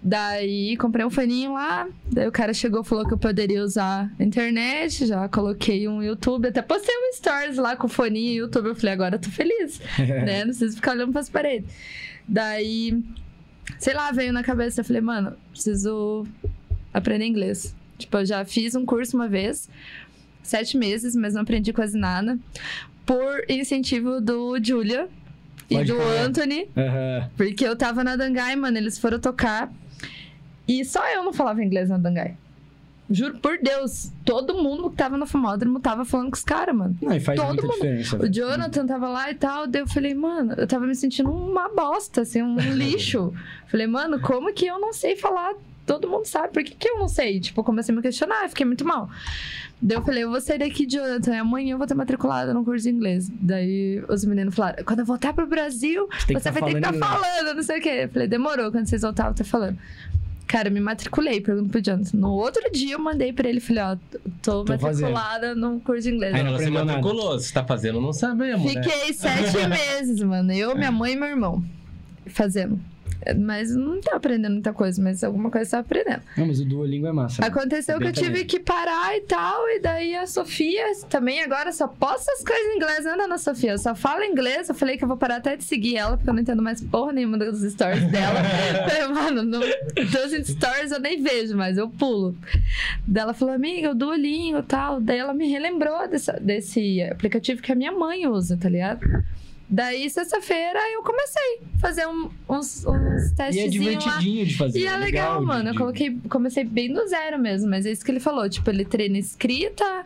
Daí comprei um foninho lá, daí o cara chegou e falou que eu poderia usar a internet, já coloquei um YouTube, até postei um stories lá com o foninho e YouTube, eu falei, agora eu tô feliz, né? Não preciso ficar olhando pras paredes. Daí, sei lá, veio na cabeça, eu falei, mano, preciso aprender inglês. Tipo, eu já fiz um curso uma vez, sete meses, mas não aprendi quase nada. Por incentivo do Julia e Pode do crer. Anthony, Aham. porque eu tava na Dangai, mano, eles foram tocar. E só eu não falava inglês na Dangai. Juro por Deus, todo mundo que tava no famódromo tava falando com os caras, mano. Não, e faz Todo muita mundo- diferença. O. Jonathan tava lá e tal, daí eu falei, mano, eu tava me sentindo uma bosta, assim, um lixo. falei, mano, como que eu não sei falar? Todo mundo sabe, por que, que eu não sei? Tipo, comecei a me questionar, fiquei muito mal. Daí eu falei, eu vou sair daqui, Jonathan, e amanhã eu vou ter matriculada no curso de inglês. Daí os meninos falaram, quando eu voltar pro Brasil, Você você tá vai ter que estar falando inglês. falando, não sei o quê. Eu falei, demorou, quando vocês voltarem, eu tô falando. Cara, eu me matriculei, pergunto pro Jonathan. No outro dia eu mandei pra ele, falei, ó, tô, Tô matriculada no curso de inglês. Aí não você nada. matriculou, você tá fazendo, não sabemos, né? Fiquei sete meses, mano. Eu, minha mãe e meu irmão fazendo. Mas não tá aprendendo muita coisa, mas alguma coisa tá aprendendo. Não, mas o Duolingo é massa. né? Aconteceu que Bem eu tive que parar e tal, e daí a Sofia também agora só posta as coisas em inglês, né, dona Sofia? Eu só falo inglês, eu falei que eu vou parar até de seguir ela, porque eu não entendo mais porra nenhuma dos stories dela. falei, mano, no, dos stories eu nem vejo, mas eu pulo. Daí ela falou, amiga, o Duolingo e tal. Daí ela me relembrou dessa- desse aplicativo que a minha mãe usa, tá ligado? Daí, sexta-feira, eu comecei a fazer um- uns, uns E é testezinhos lá. divertidinho de fazer. E é legal, de- mano. Eu coloquei, comecei bem do zero mesmo, mas é isso que ele falou. Tipo, ele treina escrita,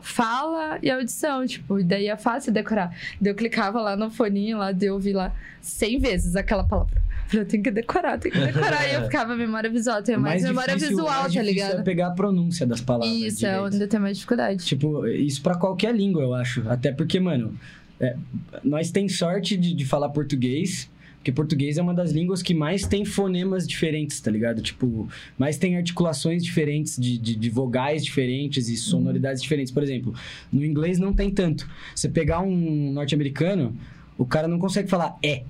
fala e audição, tipo, e daí é fácil decorar. Daí eu clicava lá no foninho, lá, daí eu ouvi lá 100 vezes aquela palavra. Eu tenho que decorar, tenho que decorar. e eu ficava memória visual, tenho O mais, memória difícil- visual, mais tá difícil ligado? É pegar a pronúncia das palavras. Isso, é direito. onde eu tenho mais dificuldade. Tipo, isso pra qualquer língua, eu acho. Até porque, mano, é, nós tem sorte de, de falar português, porque português é uma das línguas que mais tem fonemas diferentes, tá ligado? Tipo, mais tem articulações diferentes, de, de, de vogais diferentes e sonoridades diferentes. Por exemplo, no inglês não tem tanto. Você pegar um norte-americano, o cara não consegue falar é.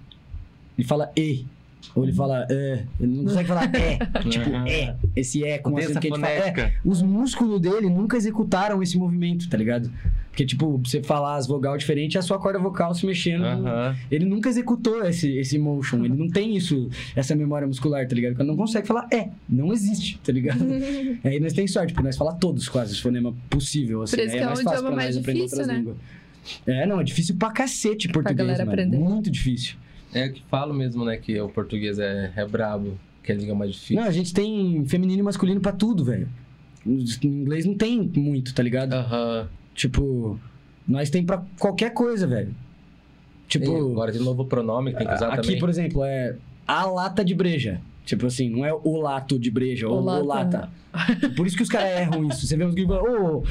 Ele fala e. Ou ele fala é. Ele não consegue falar é. tipo, Aham. é. Esse é com acento essa que gente fala. É, os músculos dele nunca executaram esse movimento, tá ligado? Porque, tipo, você falar as vogal diferentes, é a sua corda vocal se mexendo. Aham. Ele nunca executou esse, esse motion. Ele não tem isso, essa memória muscular, tá ligado? Quando não consegue falar é, não existe, tá ligado? Aí nós tem sorte, porque nós fala todos quase os fonemas possível, assim. Por isso Aí que é um mais fácil pra mais nós aprender difícil, outras né? línguas. É, não, é difícil pra cacete português, galera mano. aprender. Muito difícil. É o que falo mesmo, né? Que o português é, é brabo, que é a língua mais difícil. Não, a gente tem feminino e masculino pra tudo, velho. No inglês não tem muito, tá ligado? Aham. Tipo, nós tem pra qualquer coisa, velho. Tipo, E agora de novo o pronome que tem que usar aqui, também. por exemplo, é a lata de breja. Tipo assim, não é o lato de breja, ou O o lata. Por isso que os caras erram isso. Você vê uns gringos ô,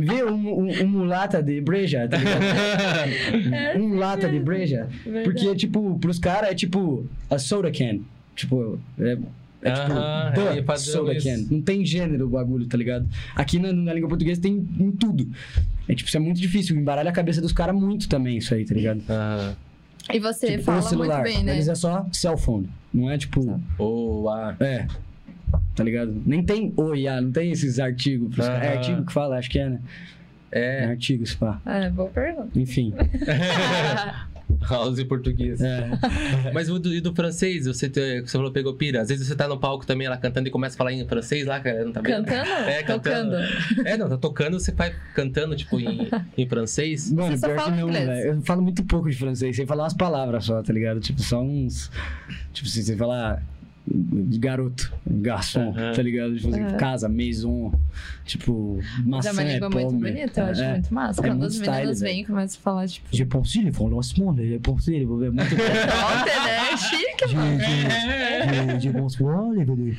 vê um, um, um mulata de breja, tá ligado? um lata de breja. Porque, tipo, pros caras é tipo a soda can. Tipo, é, é tipo, Aham, duh, é soda isso. can. Não tem gênero o bagulho, tá ligado? Aqui na, na língua portuguesa tem em tudo. É tipo, isso é muito difícil. Embaralha a cabeça dos caras muito também, isso aí, tá ligado? Aham. E você tipo, fala celular. muito bem, né? Eles é só cell phone. Não é tipo. Ou a. É. Tá ligado? Nem tem o IA, não tem esses artigos. pros caras. É artigo que fala, acho que é, né? É É, artigo, se pá. É, boa pergunta. Enfim. house em português. É. Mas o do, e do francês, você, te- você falou pegou pira. Às vezes você tá no palco também lá cantando e começa a falar em francês lá, cara, não tá vendo? Cantando? É, cantando. Tocando. É, não, tá tocando, você vai cantando, tipo, em, em francês. Mano, pior que não, velho. Eu falo muito pouco de francês, sem falar umas palavras só, tá ligado? Tipo, só uns. Tipo, se você falar de garoto, garçom, Aham. tá ligado? Tipo, Aham. casa, maison, tipo, Mas maçã, é uma língua muito bonita, eu acho É. muito massa. É Quando muito meninos velho. vêm e começam a falar, tipo, Je pense, ils font lancement, je pense, é muito Top, né? Chique, mano. Je, je, je bonsoir, les velhos,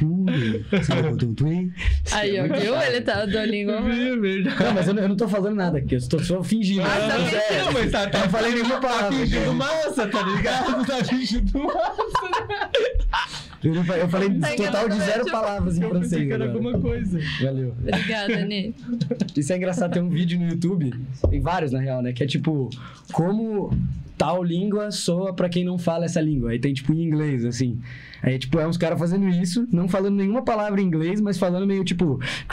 c'est le bon Aí, ó, viu? Ele tá do língua. É verdade. Não, mas eu não, eu não tô falando nada aqui, eu estou só fingindo. Ah, tá sério. Não, mas tá, Eu não falei nenhuma palavra. fingindo massa, tá ligado? Tá fingindo massa. Eu, falei Tá total de zero palavras em Eu francês. que era alguma coisa. Valeu. Obrigada, Nê. Isso é engraçado, tem um vídeo no YouTube, tem vários na real, né? Que é tipo, como tal língua soa pra quem não fala essa língua. Aí tem tipo em inglês, assim. Aí, tipo, é uns caras fazendo isso, não falando nenhuma palavra em inglês, mas falando meio tipo.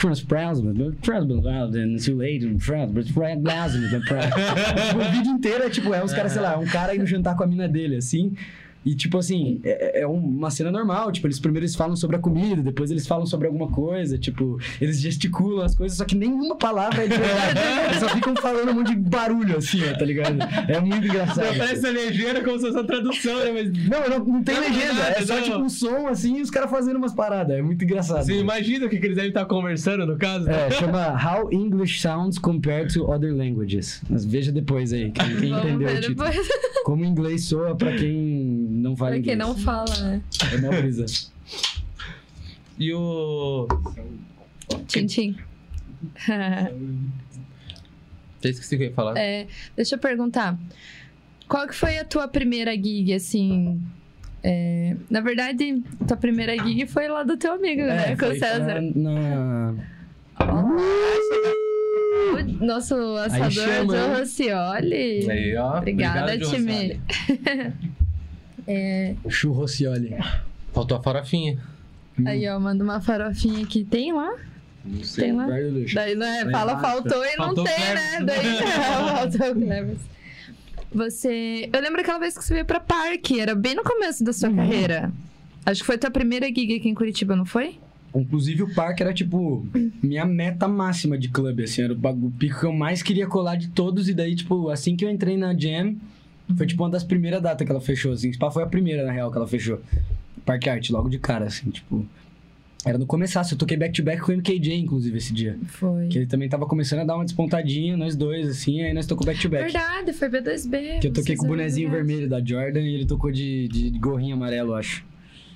Tipo, o vídeo inteiro é tipo, é uns caras, sei lá, um cara indo jantar com a mina dele, assim. E, tipo assim, é, é uma cena normal. Tipo, eles primeiro eles falam sobre a comida, depois eles falam sobre alguma coisa. Tipo, eles gesticulam as coisas, só que nenhuma palavra é de verdade. eles só ficam falando um monte de barulho, assim, ó, tá ligado? É muito engraçado. Parece a legenda como se fosse uma tradução, né? Mas Não, não, não tem Não, legenda. nada, É só não. tipo um som, assim, e os caras fazendo umas paradas. É muito engraçado. você imagina o que, que eles devem estar conversando, no caso? É, chama How English Sounds Compared to Other Languages. Mas veja depois aí, quem, quem entendeu o ver título. depois. Como o inglês soa pra quem não fala Pra inglês. não fala, né? É uma brisa. E o. Tchim, tchim. Já esqueci o que eu ia falar. É, deixa eu perguntar. Qual que foi a tua primeira gig, assim? É, na verdade, tua primeira gig foi lá do teu amigo, né? Com o É, César. Na... O nosso assador Joe? Rossioli. Aí, ó. Obrigada, Obrigado, time. É, Churrocioli. Faltou a farofinha. aí, ó, manda uma farofinha aqui. Tem lá? Não sei. Tem lá? O. Daí não é, fala faltou e não Faltou tem, Cleves. né? Daí faltou o Cleves. Você. Eu lembro aquela vez que você veio pra parque, era bem no começo da sua Uhum. carreira. Acho que foi tua primeira gig aqui em Curitiba, não foi? Inclusive o parque era tipo minha meta máxima de clube, assim, era o bagulho pico que eu mais queria colar de todos. E daí, tipo, assim que eu entrei na Jam, Foi tipo uma das primeiras datas que ela fechou, assim. Spa foi a primeira, na real, que ela fechou. Parque Art, logo de cara, assim, tipo. Era no começaço, eu toquei back-to-back com o MKJ, inclusive, esse dia. Foi. Que ele também tava começando a dar uma despontadinha, nós dois, assim, aí nós tocou back-to-back. Verdade, foi B2B. Que eu toquei com o eram bonezinho vermelho da Jordan e ele tocou de, de gorrinho amarelo, eu acho.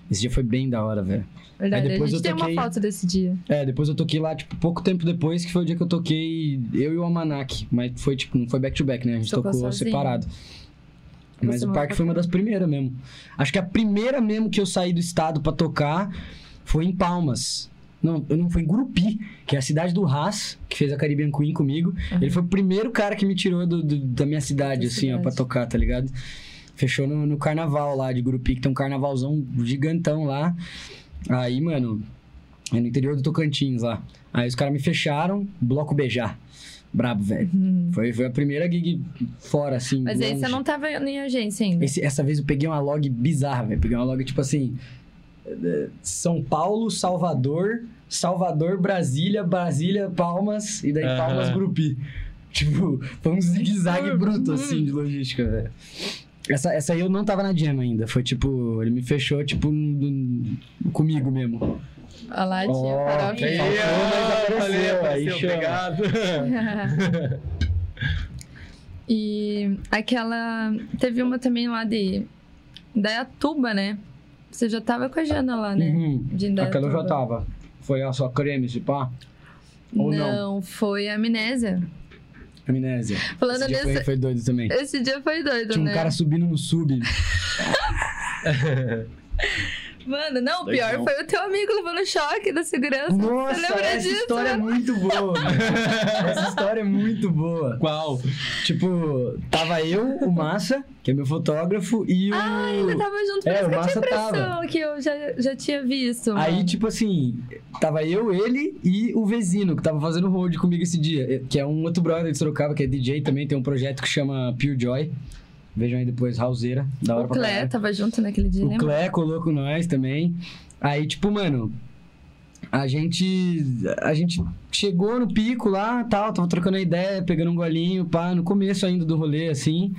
Esse dia foi bem da hora, velho. Verdade, Aí depois a eu gente tem toquei- uma foto desse dia. É, depois eu toquei lá, tipo, pouco tempo depois, que foi o dia que eu toquei eu e o Almanac. Mas foi, tipo, não foi back-to-back, né? A gente Tocou tocou sozinho. Mas Você o parque foi uma das primeiras mesmo. Acho que a primeira mesmo que eu saí do estado pra tocar foi em Palmas. Não, eu não foi em Gurupi, que é a cidade do Haas, que fez a Caribbean Queen comigo. Aham. Ele foi o primeiro cara que me tirou do- do- da minha cidade, Da assim, ó, cidade. pra tocar, tá ligado? Fechou no, no carnaval lá de Gurupi, que tem um carnavalzão gigantão lá. Aí, mano, é no interior do Tocantins lá. Aí os caras me fecharam, bloco beijar. Brabo, velho. Uhum. Foi, foi a primeira gig fora, assim. Mas aí longe. você não tava em agência ainda. Esse- essa vez eu peguei uma log bizarra, velho. Peguei uma log tipo assim: São Paulo, Salvador, Salvador, Brasília, Brasília, Palmas e daí Aham. Palmas, Grupi. Tipo, foi um zigue-zague bruto assim de logística, velho. Essa, essa aí eu não tava na jam ainda. Foi tipo, ele me fechou, tipo, comigo mesmo. Olha lá, tia, Ó, Carol que aí, ó. mas apareceu, aí obrigado. e aquela. Teve uma também lá de. Dayatuba, né? Você já tava com a Jana lá, né? Uhum. De Indaiatuba. Aquela eu já tava. Foi a sua creme, se pá? Ou não? foi a amnésia. Amnésia. Falando Esse dia nisso, foi, foi doido também. esse dia foi doido, Tinha um né? cara subindo no sub. Mano, não, o pior não. foi o teu amigo levando choque da segurança. Nossa, Você lembra essa disso? história é muito boa. mano. essa história é muito boa. Qual? Tipo, tava eu, o Massa, que é meu fotógrafo, e o. Ah, ele tava junto, É, o que eu tinha Massa impressão que eu já, já tinha visto. Aí, mano. tipo assim, tava eu, ele e o Vezino, que tava fazendo road comigo esse dia. Que é um outro brother de Sorocaba, que é DJ também, tem um projeto que chama Pure Joy. Vejam aí depois, Rauseira. Da hora o pra Clé caralho. tava junto naquele dia, O lembra? Clé colou com nós também. Aí, tipo, mano, a gente. A gente chegou no pico lá tal, tava trocando ideia, pegando um golinho, pá, no começo ainda do rolê, assim.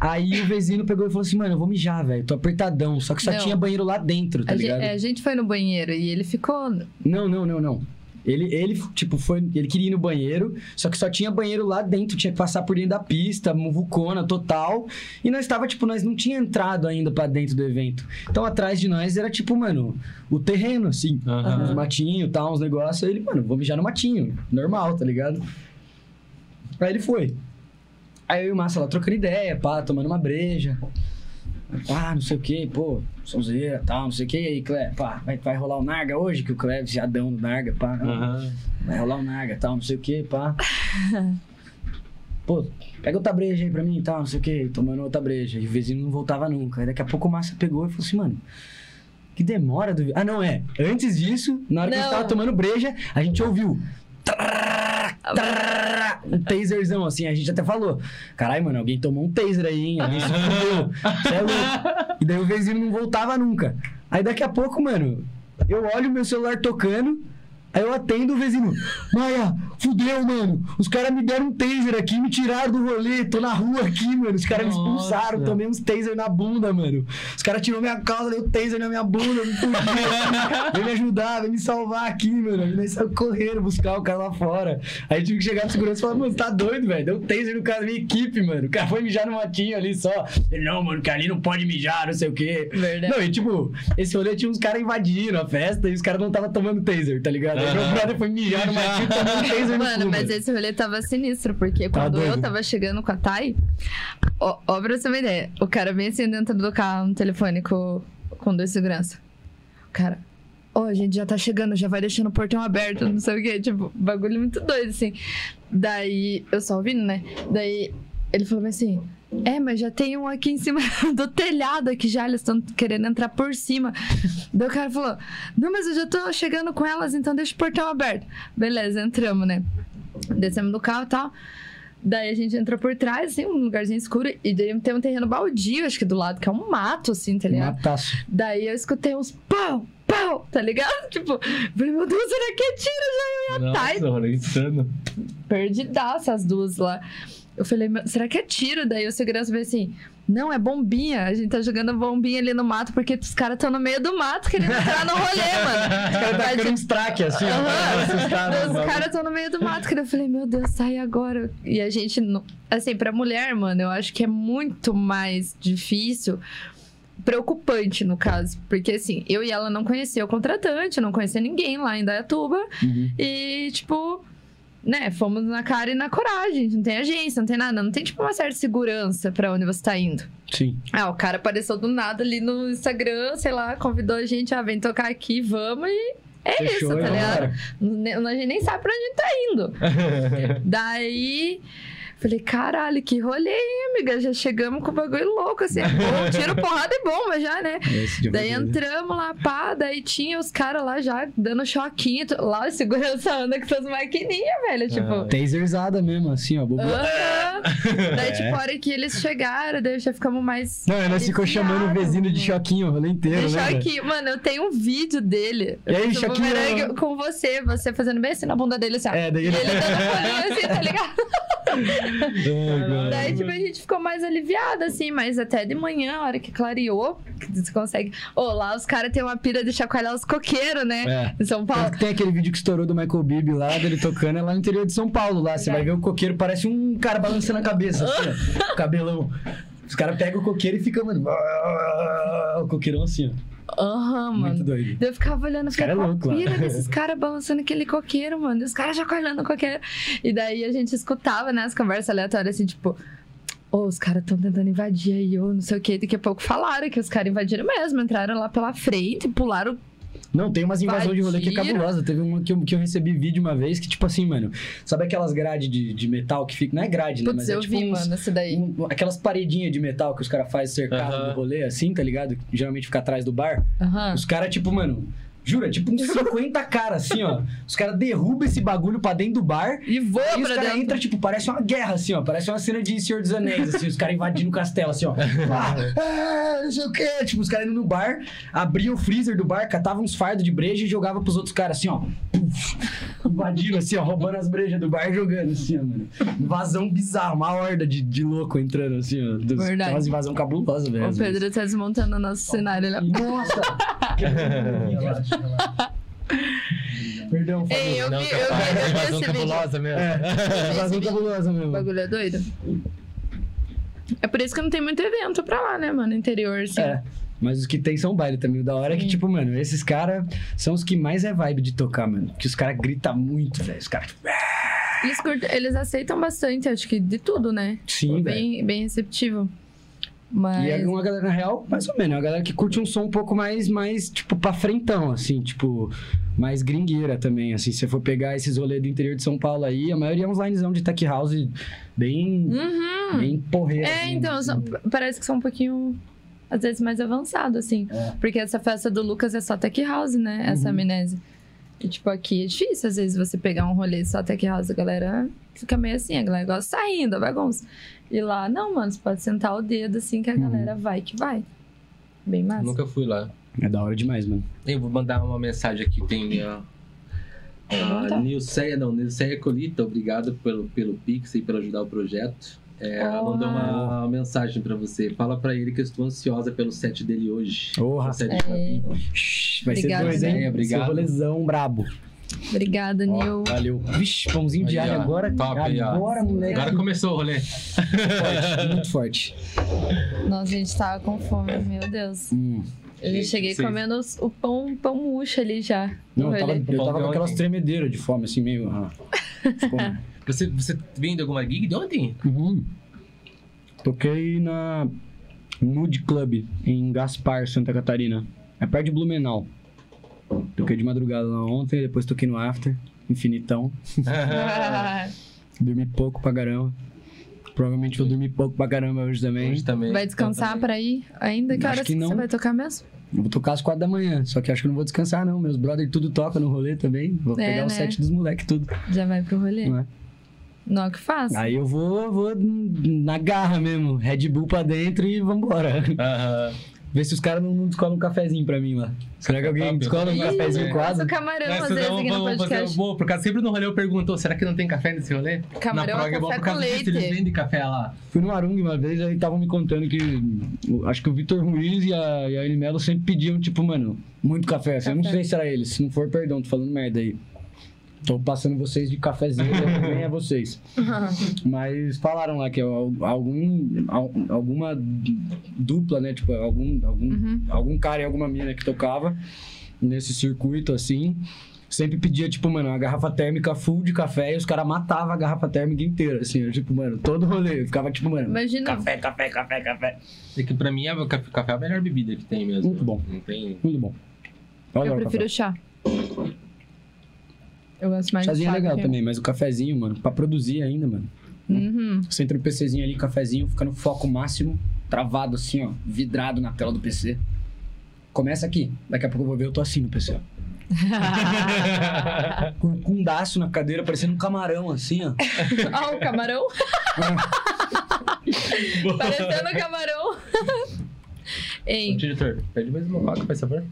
Aí o Vezino pegou e falou assim, mano, eu vou mijar, velho. Tô apertadão. Só que só Não. tinha banheiro lá dentro, tá a, gente, ligado? é, a gente foi no banheiro e ele ficou. Não, não, não, não. Ele, ele, tipo, foi. Ele queria ir no banheiro, só que só tinha banheiro lá dentro, tinha que passar por dentro da pista, muvucona total. E nós tava, tipo, nós não tinha entrado ainda pra dentro do evento. Então atrás de nós era, tipo, mano, o terreno, assim. Aham. Uns matinhos e tal, uns negócios. Aí ele, mano, vou mijar no matinho. Normal, tá ligado? Aí ele foi. Aí eu e o Massa lá trocando ideia, pá, tomando uma breja. Pá, não sei o que, pô, sonzeira, tal, não sei o que. E aí, Clé, pá, vai, vai rolar o Narga hoje? Que o Clé é viciadão do Narga, pá. Aham. Vai rolar o Narga, tal, não sei o que, pá. Pô, pega outra breja aí pra mim e tal, não sei o que. Tomando outra breja. E o vizinho não voltava nunca. Aí daqui a pouco o Massa pegou e falou assim, mano... Que demora do... Ah, não, é. Antes disso, na hora que a gente Não. tava tomando breja, a gente ouviu... Um taserzão, assim, a gente até falou. Caralho, mano, alguém tomou um taser aí, hein? Alguém se fudeu. É louco. E daí o vizinho não voltava nunca. Aí daqui a pouco, mano, eu olho meu celular tocando, aí eu atendo o vizinho. Maia, fudeu, mano. Os caras me deram um taser aqui, me tiraram do rolê. Tô na rua aqui, mano. Os caras me expulsaram, tomei uns taser na bunda, mano. Os caras tirou minha calça, deu taser na minha bunda, me fudiu. Vem me ajudar, vem me salvar aqui, mano. Aí saímos correndo buscar o cara lá fora. Aí tive que chegar no segurança e falar, mano, tá doido, velho? Deu taser no cara da minha equipe, mano. O cara foi mijar no matinho ali só. Ele, não, mano, que ali não pode mijar, não sei o quê. Verdade. Não, e tipo, esse rolê tinha uns caras invadindo a festa e os caras não estavam tomando taser, tá ligado? Meu brother foi mijar tomando taser no Mano, mas esse rolê tava sinistro, porque Tá quando eu tava chegando com a Thay, ó, ó, pra você uma ideia, o cara bem assim dentro do carro, no telefone com, com dois segurança. O cara, ó, a gente já tá chegando, já vai deixando o portão aberto, não sei o quê, tipo, bagulho muito doido, assim. Daí, eu só ouvindo, né? Daí, ele falou assim. É, mas já tem um aqui em cima do telhado aqui já, eles estão querendo entrar por cima. Daí o cara falou: Não, mas eu já tô chegando com elas, então deixa o portão aberto. Beleza, entramos, né? Descemos do carro e tal. Daí a gente entrou por trás, assim, um lugarzinho escuro. E daí tem um terreno baldio, acho que do lado, que é um mato, assim, tá ligado? Mataço. Daí eu escutei uns pau, pau, tá ligado? Tipo, falei, meu Deus, será que é tiro? Já eu a Thay Nossa, rolê insano. perdidaça as duas lá. Eu falei, "Meu, será que é tiro? Daí o segurança veio assim, não, é bombinha. A gente tá jogando bombinha ali no mato porque os caras estão no meio do mato querendo entrar no rolê, mano. Os caras tá uns traque assim, assustar, Os caras estão no meio do mato, que eu falei, meu Deus, sai agora. E a gente, assim, pra mulher, mano, eu acho que é muito mais difícil, preocupante no caso. Porque, assim, eu e ela não conhecia o contratante, não conhecia ninguém lá em Dayatuba. Uhum. E, tipo, né, fomos na cara e na coragem. Não tem agência, não tem nada. Não tem, tipo, uma certa segurança pra onde você tá indo. Sim. Ah, o cara apareceu do nada ali no Instagram, sei lá, convidou a gente, ah, vem tocar aqui, vamos e é Fechou isso, tá ligado? vambora. A gente nem sabe pra onde a gente tá indo. Daí, falei, caralho, que rolê, hein, amiga? Já chegamos com o bagulho louco, assim. Bom, tiro, porrada e bomba já, né? Dia Daí entramos lá, pá, daí tinha os caras lá já dando choquinho. Lá o segurança anda com suas maquininhas, velho. Tipo, Ah. Taserzada mesmo, assim, ó. Bobo. aham. Daí, É. tipo, a hora que eles chegaram, daí já ficamos mais. Não, nós ficou chamando o vizinho de mano. choquinho o rolê inteiro, De né? choquinho. Mano, eu tenho um vídeo dele. E aí, choquinho? Com você, você fazendo bem assim na bunda dele, assim. ó. É, daí E ele- ele dando bolinho assim, tá ligado? Daí, tipo, a gente ficou mais aliviada, assim, mas até de manhã, a hora que clareou, que você consegue. Ô, lá os caras têm uma pira de chacoalhar os coqueiros, né? É. Em São Paulo. Tem aquele vídeo que estourou do Michael Bibi lá, dele tocando, é lá no interior de São Paulo, lá. Você vai ver o coqueiro, parece um cara balançando a cabeça, assim, ó. o cabelão. Os caras pegam o coqueiro e ficam, mano. O coqueirão assim, ó. Aham, Muito mano. doido. Daí eu ficava olhando, Esse cara é louco, a pira desses caras balançando aquele coqueiro, mano. E os caras já colhando o coqueiro. E daí a gente escutava, né, as conversas aleatórias, assim, tipo... Ô, os caras estão tentando invadir aí, ô, não sei o quê. Daqui a pouco falaram que os caras invadiram mesmo. Entraram lá pela frente, pularam... Não, tem umas invasões de rolê que é cabulosa. Teve uma que eu, que eu recebi vídeo uma vez que, tipo assim, mano, sabe aquelas grades de, de metal que fica. Não é grade, né? Putz, Mas é eu tipo vi, uns- mano, esse daí. um- aquelas paredinhas de metal que os caras fazem cercado no rolê, assim, tá ligado? Que Geralmente fica atrás do bar. Os caras, tipo, mano, jura, tipo uns 50 caras, assim, ó. Os caras derrubam esse bagulho pra dentro do bar. E voa E os caras entram, tipo, parece uma guerra, assim, ó. Parece uma cena de Senhor dos Anéis, assim, os caras invadindo o castelo, assim, ó. Ah, ah, não sei o quê. Tipo, os caras indo no bar, abriam o freezer do bar, catavam uns fardos de breja e jogavam pros outros caras, assim, ó. Puf, invadindo, assim, ó, roubando as brejas do bar e jogando, assim, ó, mano. Invasão bizarra, uma horda de, de louco entrando, assim, ó. Dos, Verdade. Umas invasão cabulosa, velho. O. Pedro tá desmontando o nosso cenário. Ele... Nossa! Relaxa, Perdão, Ei, eu Não, vi, eu vi, eu vi invasão esse vídeo. cabulosa mesmo. É, invasão cabulosa O mesmo. bagulho é doido. É por isso que não tem muito evento pra lá, né, mano? Interior, assim. É. Mas os que tem são baile também. O da hora é que, Sim. tipo, mano, esses caras são os que mais é vibe de tocar, mano. Que os caras gritam muito, velho. Os caras. tipo, Eles, curtem- eles aceitam bastante, acho que de tudo, né? Sim, velho. bem, bem receptivo. Mas. E é uma galera, na real, mais ou menos, é uma galera que curte um som um pouco mais, mais tipo, pra frentão, assim, tipo, mais gringueira também, assim. Se você for pegar esses rolês do interior de São Paulo aí, a maioria é uns linezão de tech house bem, Uhum. bem porreiro. É, assim, então, assim. são- parece que são um pouquinho, às vezes, mais avançado, assim. É. Porque essa festa do Lucas é só tech house, né? Essa Uhum. amnésia. E, tipo, aqui é difícil, às vezes, você pegar um rolê só tech house, a galera fica meio assim, a galera gosta saindo, bagunça. E lá, não, mano, você pode sentar o dedo, assim, que a Uhum. galera vai que vai. Bem massa. Nunca fui lá. É da hora demais, mano. Eu vou mandar uma mensagem aqui. Tem? A Nilceia, não, Nilceia Colita, obrigado pelo, pelo Pix e por ajudar o projeto. É, ela mandou uma, uma mensagem pra você. Fala pra ele que eu estou ansiosa pelo set dele hoje. Porra. Set de É. Vai Obrigada, ser doido, né? hein? Obrigado. Seu rolezão brabo. Obrigada, Ó, Nil. valeu. Vixe, pãozinho de alho agora. Top aí, agora, moleque. Agora começou o rolê. Forte, muito forte. Nossa, a gente tava com fome, meu Deus. Hum. Eu já Gente, cheguei vocês- comendo o pão, pão murcho ali já. Não, eu tava, eu tava com de aquelas tremedeiras de fome, assim, meio. ah, Você, você vem de alguma gig de ontem? Uhum. Toquei na Nude Club, em Gaspar, Santa Catarina. É perto de Blumenau. Toquei de madrugada lá ontem, depois toquei no After, infinitão. Dormi pouco pra caramba. Provavelmente vou dormir pouco pra caramba hoje também. Hoje também. Vai descansar pra ir ainda? Que Acho horas que não. você vai tocar mesmo? Eu vou tocar às quatro da manhã, só que acho que eu não vou descansar, não. Meus brothers tudo toca no rolê também. Vou É, pegar o né? set dos moleques tudo. Já vai pro rolê? Não é? Não, que faz. Aí eu vou, vou na garra mesmo. Red Bull pra dentro e vambora. Aham. Vê se os caras não, não descolam um cafezinho pra mim lá. Será que alguém Top. descola um Ih, cafezinho é. quase? O camarão, às vezes, vamos- aqui no podcast. Boa, por causa sempre no rolê eu pergunto, será que não tem café nesse rolê? Camarão Na é bom café com disso, eles leite. vendem café lá. Fui no Arung uma vez, aí estavam me contando que. o- Acho que o Vitor Ruiz e a, e a Mello sempre pediam, tipo, mano, muito café. Assim, Eu não sei se era eles. Se não for, perdão, tô falando merda aí. Tô passando vocês de cafezinho, nem é vocês. Mas falaram lá que al- algum, al- alguma dupla, né? Tipo, algum, algum, Uhum. algum cara e alguma mina que tocava nesse circuito assim. Sempre pedia, tipo, mano, uma garrafa térmica full de café e os caras matavam a garrafa térmica inteira, assim. Eu, tipo, mano, todo rolê. Eu ficava, tipo, mano, Imagina. café, café, café, café. É que pra mim, o café café é a melhor bebida que tem mesmo. Muito bom. Não tem... Muito bom. Eu, prefiro chá. Eu gosto mais Chazinho de é legal que- também, mas o cafezinho, mano, pra produzir ainda, mano. Uhum. Você entra no PCzinho ali, cafezinho, fica no foco máximo, travado assim, ó, vidrado na tela do PC. Começa aqui, daqui a pouco eu vou ver, eu tô assim no PC, ó. Com com um daço na cadeira, parecendo um camarão, assim, ó. Ah, o camarão? Parecendo um camarão. Ei, Editor, pede mais uma vaca, faz favor.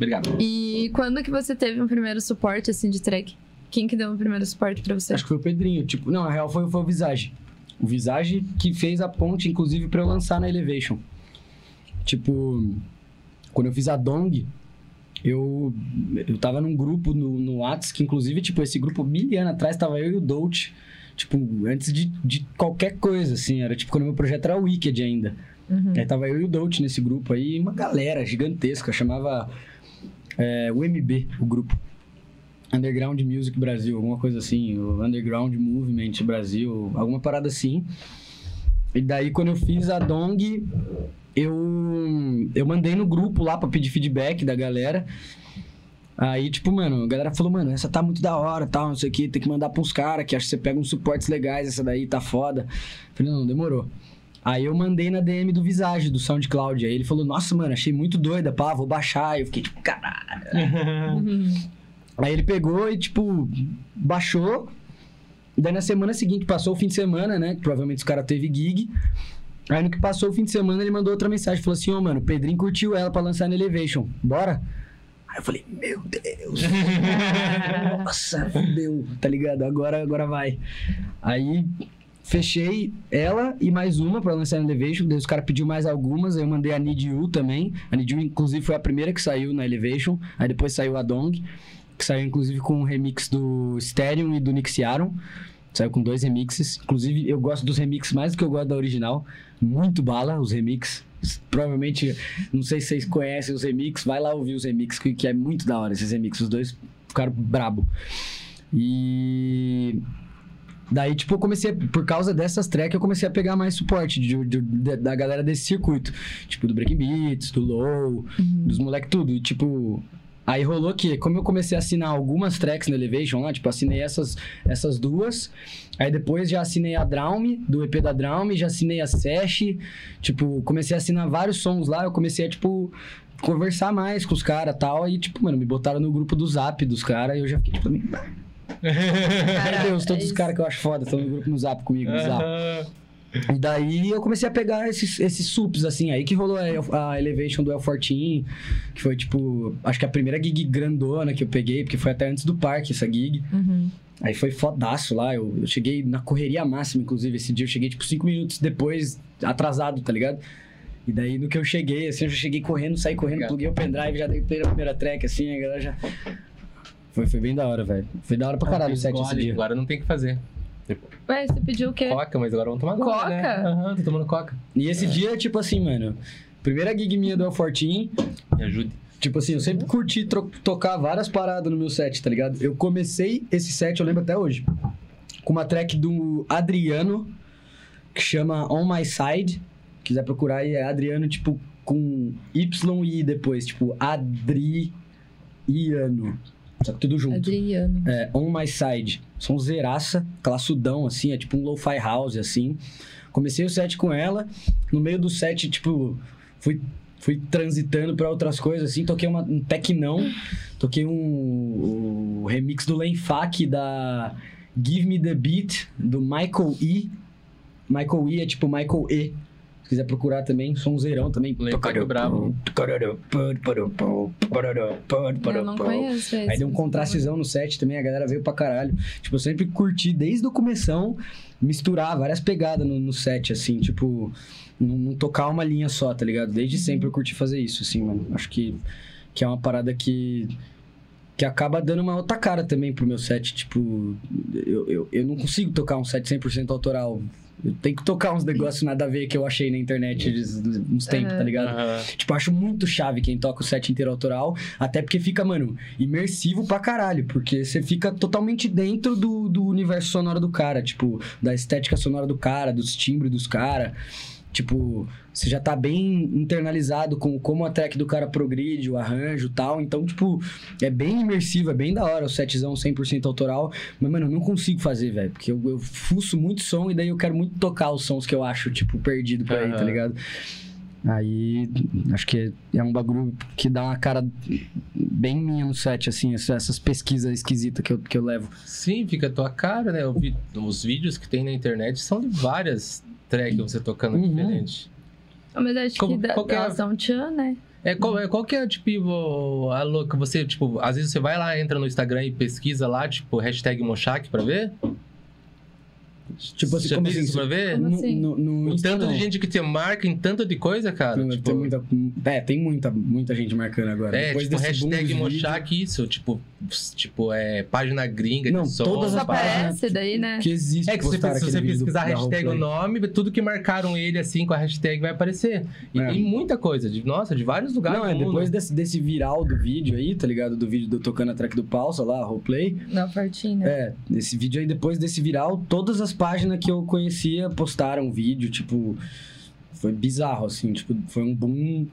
Obrigado. e quando que você teve um primeiro suporte, assim, de track? Quem que deu o primeiro suporte pra você? Acho que foi o Pedrinho, tipo, não, na real foi, foi o Visage. O Visage que fez a ponte, inclusive, pra eu lançar na Elevation. Tipo, quando eu fiz a Dong, eu, eu tava num grupo no, no Whats, que inclusive, tipo, esse grupo mil anos atrás tava eu e o Dolce. Tipo, antes de, de qualquer coisa, assim. Era tipo quando meu projeto era Wicked ainda. Uhum. Aí tava eu e o Dolce nesse grupo aí, uma galera gigantesca, chamava é, UMB, o grupo. Underground Music Brasil, alguma coisa assim, o Underground Movement Brasil, alguma parada assim. E daí quando eu fiz a Dong, eu, eu mandei no grupo lá pra pedir feedback da galera. Aí, tipo, mano, a galera falou, mano, essa tá muito da hora, tal, não sei o que, tem que mandar pra uns caras, que acho que você pega uns suportes legais, essa daí tá foda. Falei, não, demorou. Aí eu mandei na DM do Visage, do SoundCloud. Aí ele falou, nossa, mano, achei muito doida, pá, vou baixar. Aí eu fiquei tipo, caralho. Aí ele pegou e, tipo, baixou. Daí na semana seguinte, passou o fim de semana, né? que Provavelmente os caras teve gig. Aí no que passou o fim de semana, ele mandou outra mensagem. Falou assim, ô, mano, o Pedrinho curtiu ela pra lançar na Elevation. Bora? Aí eu falei, meu Deus. Nossa, fudeu. Tá ligado? Agora, agora vai. Aí fechei ela e mais uma pra lançar na Elevation. Daí os caras pediu mais algumas. Aí eu mandei a You também. A You, inclusive, foi a primeira que saiu na Elevation. Aí depois saiu a Dong. Que saiu, inclusive, com um remix do Stereo e do Nixiaron. Saiu com dois remixes. Inclusive, eu gosto dos remixes mais do que eu gosto da original. Muito bala os remixes. Provavelmente, não sei se vocês conhecem os remixes. Vai lá ouvir os remixes, que é muito da hora esses remixes. Os dois ficaram brabo. E... Daí, tipo, eu comecei, por causa dessas tracks, eu comecei a pegar mais suporte de- de- de- da galera desse circuito. Tipo, do Breaking Beats, do Low, dos moleque tudo. E, tipo, aí rolou que, como eu comecei a assinar algumas tracks na Elevation lá, tipo, assinei essas, essas duas. Aí depois já assinei a Draum, do EP da Draum, já assinei a Sesh. Tipo, comecei a assinar vários sons lá, eu comecei a, tipo, conversar mais com os caras e tal. Aí, tipo, mano, me botaram no grupo do Zap dos caras e eu já fiquei, tipo, meu Deus, todos os caras que eu acho foda estão no grupo no Zap comigo, no Zap. E daí eu comecei a pegar esses, esses sups, assim, aí que rolou a, a Elevation do El14, que foi, tipo, acho que a primeira gig grandona que eu peguei, porque foi até antes do parque essa gig. Uhum. Aí foi fodaço lá, eu, eu cheguei na correria máxima, inclusive, esse dia eu cheguei, tipo, cinco minutos depois, atrasado, tá ligado? E daí, no que eu cheguei, assim, eu já cheguei correndo, saí correndo, pluguei o pendrive, já dei na primeira track, assim, a galera já... Foi, foi bem da hora, velho. Foi da hora pra caralho o set esse dia. Agora não tem o que fazer. Ué, você pediu o quê? Coca, mas agora vamos tomar né? Coca? Aham, tô tomando coca. E esse dia, tipo assim, mano, primeira gig minha do El14, Me ajude. Tipo assim, eu sempre curti tocar várias paradas no meu set, tá ligado? Eu comecei esse set, eu lembro até hoje, com uma track do Adriano, que chama On My Side. Quiser procurar aí, é Adriano, tipo, com Y e I depois, tipo, Adriano. Só que tudo junto. Adriano. É, On My Side. Som zeraça, classudão, assim, é tipo um lo-fi house, assim. Comecei o set com ela. No meio do set, tipo, fui, fui transitando pra outras coisas, assim. Toquei uma, um tecnão. Toquei um, o remix do Lenfak da Give Me The Beat, do Michael E. Michael E é tipo Michael E. quiser procurar também, sonzeirão também. Lempaque Bravo. Eu não conheço esse. Aí deu um contrastezão no set também, a galera veio pra caralho. Tipo, eu sempre curti desde o começão misturar várias pegadas no, no set, assim, tipo, não, não tocar uma linha só, tá ligado? Desde sempre eu curti fazer isso, assim, mano. Acho que, que é uma parada que. Que acaba dando uma outra cara também pro meu set. Tipo, eu, eu, eu não consigo tocar um set 100% autoral. Eu tenho que tocar uns negócios nada a ver que eu achei na internet de- uns tempos, tá ligado? Aham. Tipo, acho muito chave quem toca o set inteiro autoral, até porque fica, mano, imersivo pra caralho, porque você fica totalmente dentro do, do universo sonoro do cara, tipo, da estética sonora do cara, dos timbres dos caras. Tipo, você já tá bem internalizado com como a track do cara progride, o arranjo e tal. Então, tipo, é bem imersivo, é bem da hora o setzão 100% autoral. Mas, mano, eu não consigo fazer, velho. Porque eu, eu fuço muito som e daí eu quero muito tocar os sons que eu acho, tipo, perdido por aí, tá ligado? Aí, acho que é um bagulho que dá uma cara bem minha no set, assim, essa- essas pesquisas esquisitas que eu, que eu levo. Sim, fica a tua cara, né? Eu vi, os vídeos que tem na internet são de várias tracks você tocando Uhum. diferente. Ah, Mas acho Como- que da, qual que é a- elas são tchan, né? É, qual, é, qual que é, tipo, a louca? Você, tipo, às vezes você vai lá, entra no Instagram e pesquisa lá, tipo, hashtag Mochak pra ver? Tipo assim, Já como assim? pra ver? Como no, assim? no, no O Insta, tanto não. de gente que te marca em tanto de coisa, cara. Tem, tipo, tem muita, é, tem muita, muita gente marcando agora. É, Depois tipo, hashtag vídeos- Mochak isso, tipo, tipo, é, página gringa Não, de som. todas Só as aparece daí, né? Que existe. É que se você, vídeo pesquisar hashtag o nome, tudo que marcaram ele assim com a hashtag vai aparecer. E É. tem muita coisa, de, nossa, de vários lugares Não, do é mundo. depois desse, desse viral do vídeo aí, tá ligado? Do vídeo do tocando a track do Pausa lá, roleplay. Na partinha. É, esse vídeo aí, depois desse viral, todas as páginas que eu conhecia postaram um vídeo, tipo. Foi bizarro, assim, tipo, foi um boom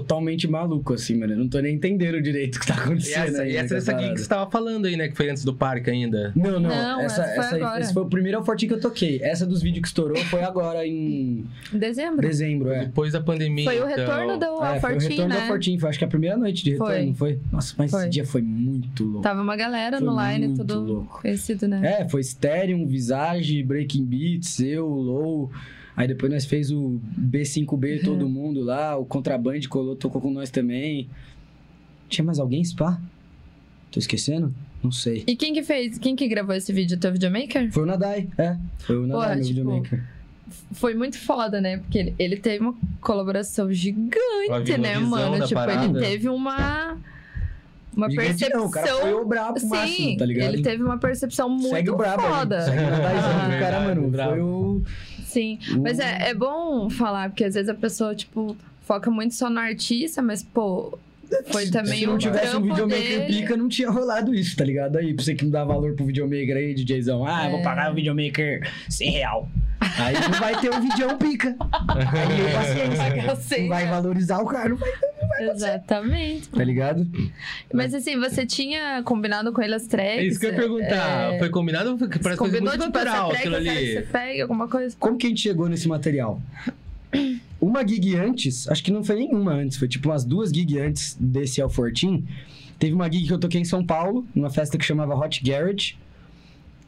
totalmente maluco, assim, mano. Eu não tô nem entendendo direito o que tá E acontecendo essa, aí. e essa, essa parada. que você tava falando aí, né? Que foi antes do parque ainda. Não, não, Não, essa, essa foi essa esse foi o primeiro fortinho que eu toquei. Essa dos vídeos que estourou foi agora em Em dezembro. dezembro, é. Depois da pandemia. Foi o então. retorno do É, foi o retorno né? da Fortinho, foi acho que a primeira noite de retorno, Foi. não foi? Nossa, mas Foi. esse dia foi muito louco. Tava uma galera Foi no line, muito tudo louco. conhecido, né? É, foi Stereo, Visage, Breaking Beats, eu, Low. Aí depois nós fez o B5B, todo mundo lá. O Contraband colou, tocou com nós também. Tinha mais alguém, Spa? Tô esquecendo? Não sei. E quem que fez? Quem que gravou esse vídeo? Teu videomaker? Foi o Nadai, é. Foi o Nadai, Porra, meu tipo, videomaker. Foi muito foda, né? Porque ele, ele teve uma colaboração gigante, né, mano? Tipo, parada. ele teve uma. Uma Gigante percepção. não, o cara foi o brabo Sim, máximo, tá ligado? ele teve uma percepção muito Segue o brabo foda. aí. Segue o Ah, o cara, mano, foi o... Sim, mas é, é bom falar, porque às vezes a pessoa, tipo, foca muito só no artista, mas, pô, foi também Se o não tivesse um videomaker dele. pica, não tinha rolado isso, tá ligado? Aí, pra você que não dá valor pro videomaker aí, DJzão. Ah, eu vou É. pagar o videomaker 100 real. Aí não vai ter um videão pica. Aí, paciência. Pagar 100 Não vai valorizar o cara, não vai, Exatamente. tá ligado? Mas assim, você tinha combinado com ele as tracks? É isso que eu ia perguntar. É, Foi combinado? Foi- Você Parece coisa combinou, muito natural track aquilo que ali. você pegue alguma coisa? Como que a gente chegou nesse material? Uma gig antes, acho que não foi nenhuma antes, foi tipo umas duas gigs antes desse El Fortin. Teve uma gig que eu toquei em São Paulo, numa festa que chamava Hot Garage.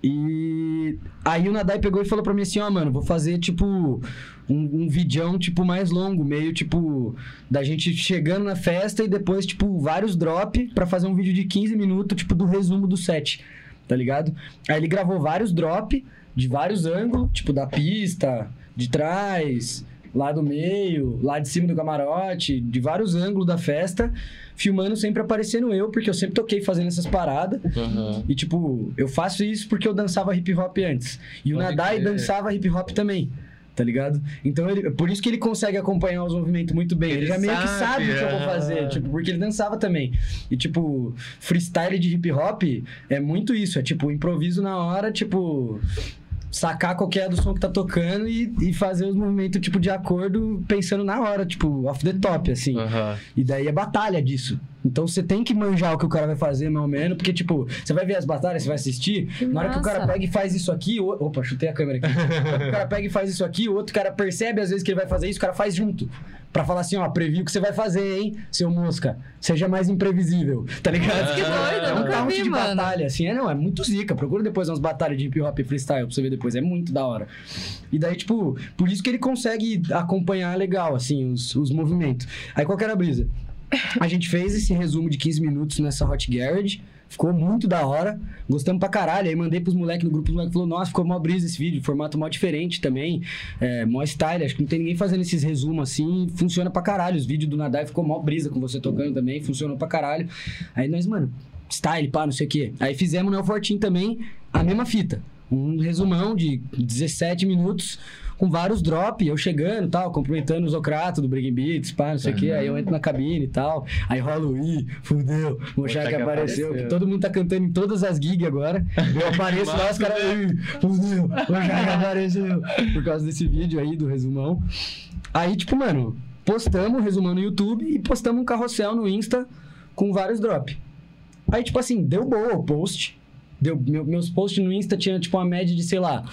E aí o Nadai pegou e falou pra mim assim, ó, mano, vou fazer tipo um, um videão tipo mais longo, meio tipo da gente chegando na festa e depois tipo vários drop pra fazer um vídeo de 15 minutos, tipo do resumo do set, tá ligado? Aí ele gravou vários drop de vários ângulos, tipo da pista, de trás, lá do meio, lá de cima do camarote, de vários ângulos da festa, filmando sempre aparecendo eu, porque eu sempre toquei fazendo essas paradas. Aham. E, tipo, eu faço isso porque eu dançava hip hop antes. E o Nadai crer. dançava hip hop também. Tá ligado? Então, ele, por isso que ele consegue acompanhar os movimentos muito bem. Ele, Ele já meio que sabe, sabe o que eu vou fazer. Tipo, porque ele dançava também. E, tipo, freestyle de hip hop é muito isso. É, tipo, improviso na hora, tipo... Sacar qualquer do som que tá tocando e, e fazer os movimentos, tipo, de acordo, pensando na hora, tipo, off the top, assim. Aham. E daí é batalha disso, Então você tem que manjar o que o cara vai fazer, mais ou menos, porque, tipo, você vai ver as batalhas, você vai assistir, Que na hora que o cara pega e faz isso aqui, o... opa, chutei a câmera aqui. Na hora que o cara pega e faz isso aqui, o outro cara percebe às vezes que ele vai fazer isso, o cara faz junto. Pra falar assim, ó, preview o que você vai fazer, hein, seu mosca. Seja mais imprevisível, tá ligado? Que doido, é um nunca vi, de mano. batalha, assim, é, não, é muito zica. Procura depois umas batalhas de hip hop e freestyle pra você ver depois, é muito da hora. E daí, tipo, por isso que ele consegue acompanhar legal, assim, os, os movimentos. Aí qual que era a brisa? A gente fez esse resumo de 15 minutos nessa Hot Garage. Ficou muito da hora. Gostamos pra caralho. Aí mandei pros moleques no grupo. Os moleques falaram: Nossa, ficou mó brisa esse vídeo. Formato mó diferente também. É, mó style. Acho que não tem ninguém fazendo esses resumos assim. Funciona pra caralho. Os vídeos do Nadai ficou mó brisa com você tocando também. Funcionou pra caralho. Aí nós, mano, style, pá, não sei o quê. Aí fizemos no El Fortin também a mesma fita. Um resumão de 17 minutos com vários drops, eu chegando e tal, cumprimentando os Ocrato do Breaking Beats, pá, não sei o quê. Aí eu entro na cabine e tal. Aí rola o i, fudeu, o Mochá que apareceu. apareceu. que todo mundo tá cantando em todas as gigs agora. Eu apareço lá, os caras, "Ih, fudeu, o que apareceu. Por causa desse vídeo aí do resumão. Aí, tipo, mano, postamos o resumão no YouTube e postamos um carrossel no Insta com vários drops. Aí, tipo assim, deu boa o post. Deu, meu- meus posts no Insta tinha, tipo, uma média de, sei lá,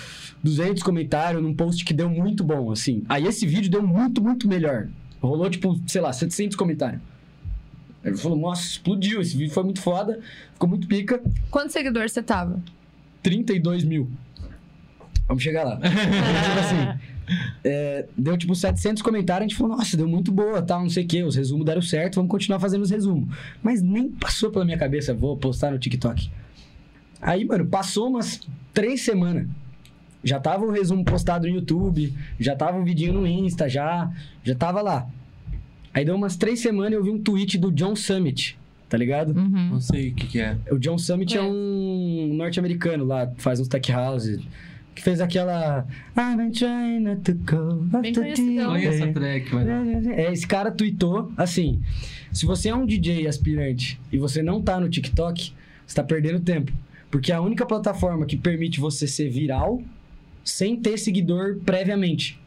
200 comentários num post que deu muito bom, assim. Aí esse vídeo deu muito, muito melhor. Rolou, tipo, sei lá, 700 comentários. Aí ele falou, nossa, explodiu, esse vídeo foi muito foda, ficou muito pica. Quantos seguidores você tava? 32 mil. Vamos chegar lá. tipo assim, é, deu tipo 700 comentários, a gente falou, nossa, deu muito boa, tal, não sei o quê, os resumos deram certo, vamos continuar fazendo os resumos. Mas nem passou pela minha cabeça, vou postar no TikTok. Aí, mano, passou umas três semanas. Já tava o resumo postado no YouTube, já tava um vidinho no Insta, já, já tava lá. Aí deu umas três semanas eu vi um tweet do John Summit, tá ligado? Uhum. Não sei o que, que é. O John Summit é É. um norte-americano lá, faz uns tech house. Que fez aquela. I've been trying not to go Bem conhecidão. day." essa track, mas. É, esse cara tweetou assim: se você é um DJ aspirante e você não tá no TikTok, você tá perdendo tempo. Porque é a única plataforma que permite você ser viral sem ter seguidor previamente.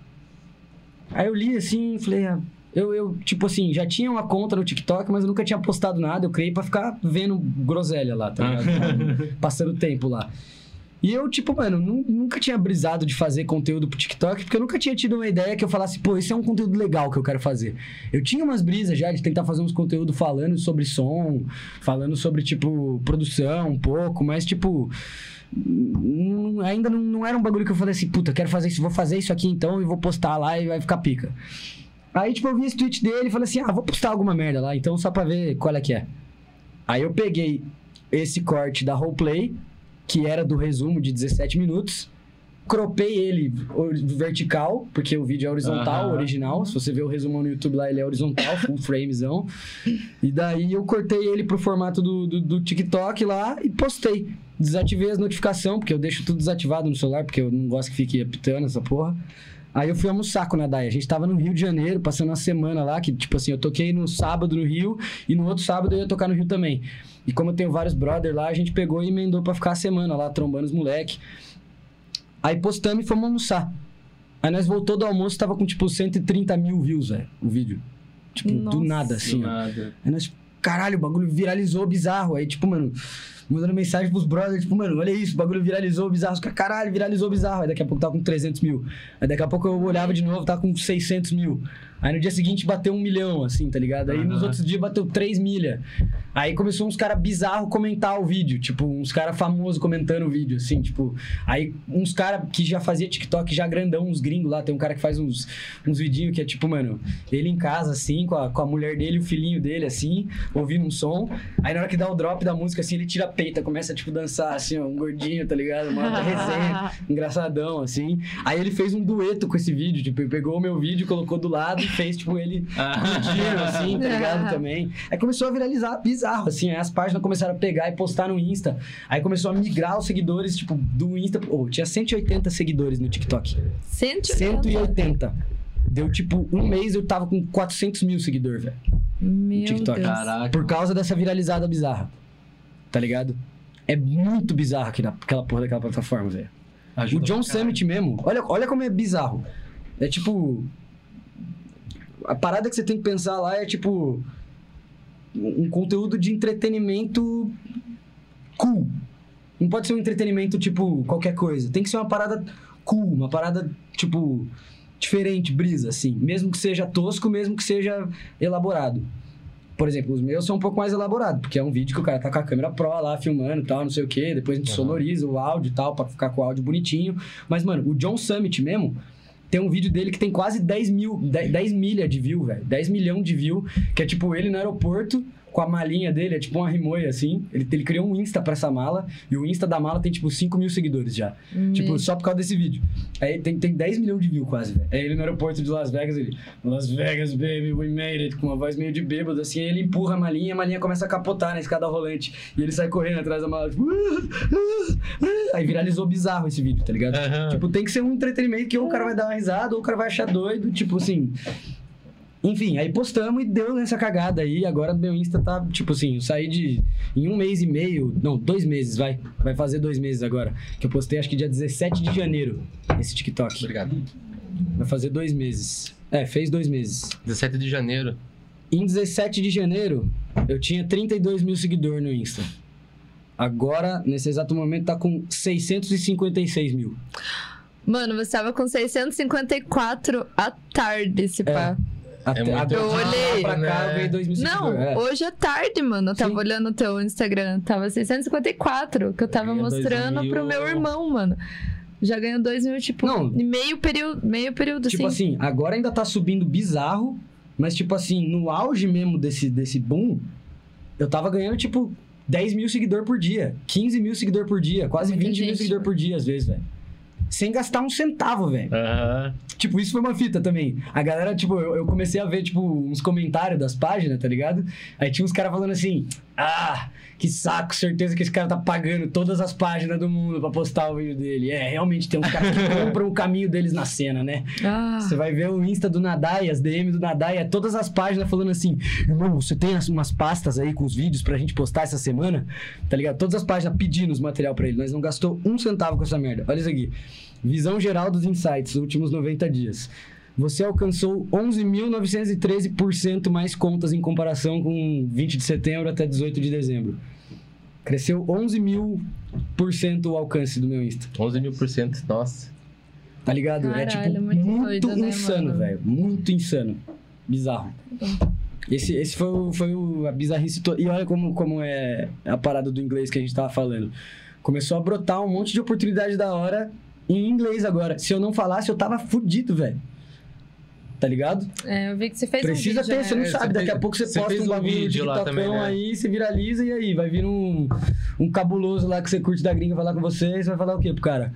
Aí eu li assim e falei, ah, eu, eu, tipo assim, já tinha uma conta no TikTok, mas eu nunca tinha postado nada. Eu criei pra ficar vendo groselha lá, tá ligado? Passando tempo lá. E eu, tipo, mano, nu- nunca tinha brisado de fazer conteúdo pro TikTok, porque eu nunca tinha tido uma ideia que eu falasse, pô, esse é um conteúdo legal que eu quero fazer. Eu tinha umas brisas já de tentar fazer uns conteúdos falando sobre som, falando sobre, tipo, produção um pouco, mas, tipo, ainda não, não era um bagulho que eu falei assim, puta, quero fazer isso, vou fazer isso aqui então e vou postar lá e vai ficar pica. Aí, tipo, eu vi esse tweet dele e falei assim, ah, vou postar alguma merda lá, então só pra ver qual é que é. Aí eu peguei esse corte da roleplay, que era do resumo de 17 minutos, cropei ele vertical, porque o vídeo é horizontal, Aham. original. Se você ver o resumo no YouTube lá, ele é horizontal, full framezão. E daí eu cortei ele pro formato do, do, do TikTok lá e postei. Desativei as notificações, porque eu deixo tudo desativado no celular, porque eu não gosto que fique apitando essa porra. Aí eu fui almoçar com a Nadai. A gente tava no Rio de Janeiro, passando uma semana lá, que, tipo assim, eu toquei no sábado no Rio e no outro sábado eu ia tocar no Rio também. E como eu tenho vários brothers lá, a gente pegou e emendou pra ficar a semana lá, trombando os moleque. Aí postamos e fomos almoçar. Aí nós voltou do almoço, tava com tipo 130 mil views, velho, o vídeo. Tipo, do Nossa. nada, assim, Do nada. Aí nós, caralho, o bagulho viralizou bizarro. Aí, tipo, mano, mandando mensagem pros brothers, tipo, mano, olha isso, o bagulho viralizou bizarro. Caralho, viralizou bizarro. Aí daqui a pouco tava com 300 mil. Aí daqui a pouco eu olhava de novo, tava com 600 mil. Aí no dia seguinte bateu um milhão, assim, tá ligado? Aí nos Aham. outros dias bateu 3 milha. Aí começou uns caras bizarros comentar o vídeo, tipo, uns caras famosos comentando o vídeo, assim, tipo. Aí uns caras que já fazia TikTok já grandão, uns gringos lá. Tem um cara que faz uns, uns vidinhos que é tipo, mano, ele em casa, assim, com a, com a mulher dele e o filhinho dele, assim, ouvindo um som. Aí na hora que dá o drop da música, assim, ele tira a peita, começa, tipo, dançar, assim, ó, um gordinho, tá ligado? Uma resenha, engraçadão, assim. Aí ele fez um dueto com esse vídeo, tipo, ele pegou o meu vídeo, colocou do lado fez, tipo, ele curtindo, assim, tá ligado? Também. Aí começou a viralizar bizarro, assim. Aí as páginas começaram a pegar e postar no Insta. Aí começou a migrar os seguidores, tipo, do Insta. Oh, tinha 180 seguidores no TikTok. 180. 180. Deu tipo um mês eu tava com 400 mil seguidores, velho. Meu TikTok. Deus. Caraca. Por causa dessa viralizada bizarra. Tá ligado? É muito bizarro aqui naquela porra daquela plataforma, velho. O John. Summit mesmo, olha, olha como é bizarro. É tipo. A parada que você tem que pensar lá é tipo. um conteúdo de entretenimento cool. Não pode ser um entretenimento, tipo, qualquer coisa. Tem que ser uma parada cool, uma parada, tipo, diferente, brisa, assim. Mesmo que seja tosco, mesmo que seja elaborado. Por exemplo, os meus são um pouco mais elaborados, porque é um vídeo que o cara tá com a câmera pro lá, filmando tal, não sei o quê. Depois a gente Uhum. sonoriza o áudio e tal, pra ficar com o áudio bonitinho. Mas, mano, o John Summit mesmo, tem um vídeo dele que tem quase 10 mil, 10, 10 milha de view, velho. 10 milhão de view, que é tipo ele no aeroporto, com a malinha dele, é tipo uma rimoia, assim. Ele, ele criou um Insta pra essa mala, e o Insta da mala tem, tipo, 5 mil seguidores já. Tipo, só por causa desse vídeo. Aí tem, tem 10 milhões de views quase, velho. Aí ele no aeroporto de Las Vegas, ele... Las Vegas, baby, we made it. Com uma voz meio de bêbado, assim. Aí ele empurra a malinha e a malinha começa a capotar na escada rolante. E ele sai correndo atrás da mala, tipo... Aí viralizou bizarro esse vídeo, tá ligado? Aham. Tipo, tem que ser um entretenimento que ou o cara vai dar uma risada ou o cara vai achar doido. Tipo assim... Enfim, aí postamos e deu nessa cagada aí. Agora meu Insta tá, tipo assim, eu saí de. Em um mês e meio. Não, dois meses, vai. Vai fazer dois meses agora. Que eu postei acho que dia 17 de janeiro esse TikTok. Obrigado. Vai fazer dois meses. É, fez dois meses. 17 de janeiro. Em 17 de janeiro, eu tinha 32 mil seguidores no Insta. Agora, nesse exato momento, tá com 656 mil. Mano, você tava com 654 à tarde, se pá. Até, muito agora, Eu olhei. pra cá, eu né? ganhei 2 mil Não. É. hoje é tarde, mano. Eu tava Sim. olhando o teu Instagram. Tava 654, que eu tava dois mostrando mil. pro meu irmão, mano. Já ganhou 2 mil, tipo, Não. em meio período, meio período, Tipo assim. assim, agora ainda tá subindo bizarro, mas tipo assim, no auge mesmo desse, desse boom, eu tava ganhando tipo 10 mil seguidores por dia, 15 mil seguidores por dia, quase Muita 20 mil gente, seguidores por dia às vezes, velho. Sem gastar um centavo, velho. Aham. Tipo, isso foi uma fita também. A galera, tipo, eu, eu comecei a ver, tipo, uns comentários das páginas, tá ligado? Aí tinha uns caras falando assim: Ah, que saco, certeza que esse cara tá pagando todas as páginas do mundo pra postar o vídeo dele. É, realmente tem uns caras que compram o caminho deles na cena, né? Ah, Você vai ver o Insta do Nadai, as DM do Nadai, é todas as páginas falando assim: irmão, você tem as- umas pastas aí com os vídeos pra gente postar essa semana? Tá ligado? Todas as páginas pedindo os material pra ele. Nós não gastou um centavo com essa merda. Olha isso aqui. Visão geral dos insights, os últimos 90 dias. Você alcançou 11.913% mais contas em comparação com 20 de setembro até 18 de dezembro. Cresceu 11 mil por cento o alcance do meu Insta. 11 mil por cento. Nossa. Tá ligado? é Caralho, tipo muito muito, doido, né, insano, mano? velho. Muito insano. Bizarro. Esse, esse foi, o, foi o, a bizarrice toda. E olha como, como é a parada do inglês que a gente tava falando. Começou a brotar um monte de oportunidade da hora em inglês agora. Se eu não falasse, eu tava fudido, velho. Tá ligado? é, eu vi que você fez Precisa um vídeo, ter, né? você não É, sabe. você Daqui fez- a pouco você, você posta um um bagulho vídeo de lá também, né? aí, você viraliza e aí vai vir um, um cabuloso lá que você curte da gringa falar com você e você vai falar o quê pro cara?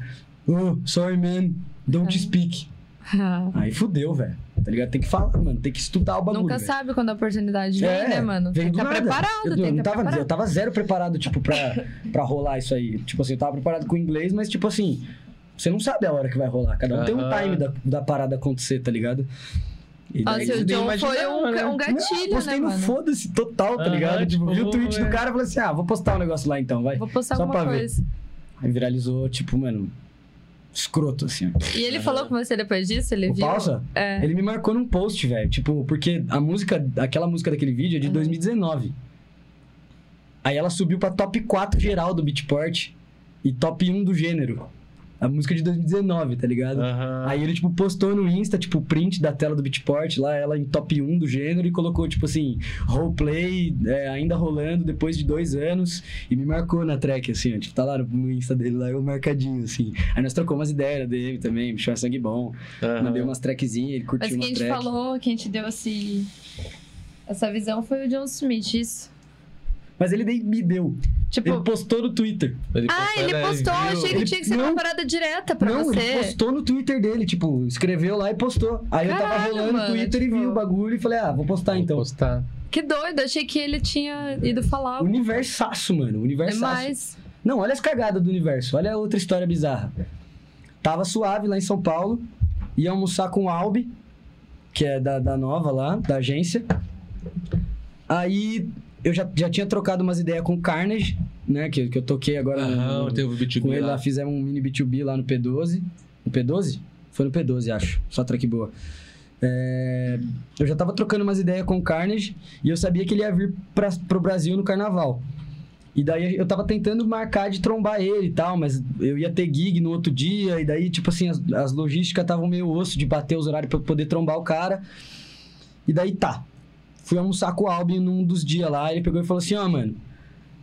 Oh, sorry man, don't Ah. speak. Aí fudeu, velho. Tá ligado? Tem que falar, mano. Tem que estudar o bagulho. Nunca velho. sabe quando a oportunidade vem, né, mano? veio Tem que estar nada. preparado, eu, tem eu que não tava, preparado. eu tava zero preparado, tipo, pra, pra rolar isso aí. Tipo assim, eu tava preparado com o inglês, mas, tipo assim, você não sabe a hora que vai rolar. Cada um tem um time da, da parada acontecer, tá ligado? E daí- seu você nem John foi um, né? um gatilho, não, postei né, no foda-se total, tá ligado? Tipo, tipo, vi o tweet do cara e falei assim: ah, vou postar um negócio lá então, vai. Vou postar Só alguma pra ver. coisa. Aí viralizou, tipo, mano, escroto, assim. E ele falou com você depois disso? Ele O viu? Pausa? É. Ele me marcou num post, velho. Tipo, porque a música, aquela música daquele vídeo é de Uhum. 2019. Aí ela subiu pra top 4 geral do Beatport e top 1 do gênero. A música de 2019, tá ligado? Aham. Aí ele, tipo, postou no Insta, tipo, o print da tela do Beatport, lá, ela em top 1 do gênero, e colocou, tipo assim, roleplay, é, ainda rolando depois de dois anos, e me marcou na track, assim, ó, tipo, tá lá no, Insta dele, lá, eu marcadinho, assim. Aí nós trocamos umas ideias dele também, me chama sangue bom, Aham. mandei umas trackzinhas, ele curtiu Mas uma quem te track. falou, quem te deu esse... essa visão foi o John Smith, isso. Mas ele nem me deu, Tipo, ele postou no Twitter. Ele ah, ele né, postou, viu? achei que Ele- tinha que ser não. uma parada direta pra Não, você. ele postou no Twitter dele, tipo, escreveu lá e postou. Aí eu tava Caralho, rolando mano, o Twitter tipo- e vi o bagulho e falei, ah, vou postar Vou então. postar. Que doido, achei que ele tinha ido falar. Universaço, mano, É universaço. mais. Não, olha as cagadas do universo. Olha a outra história bizarra. Tava suave lá em São Paulo. Ia almoçar com o Albi, que é da, da nova lá, da agência. Aí eu já, já tinha trocado umas ideias com o Carnage, né? Que, que eu toquei agora Aham, no- teve o B2B com ele lá. lá. Fizemos um mini B2B lá no P12. No P12? Foi no P12, acho. Só track boa. é, eu já tava trocando umas ideias com o Carnage e eu sabia que ele ia vir pra, pro Brasil no carnaval. E daí eu tava tentando marcar de trombar ele e tal, mas eu ia ter gig no outro dia, e daí, tipo assim, as, as logísticas estavam meio osso de bater os horários pra eu poder trombar o cara. E daí tá. Fui almoçar com o Albi num dos dias lá, ele pegou e falou assim, ó, mano.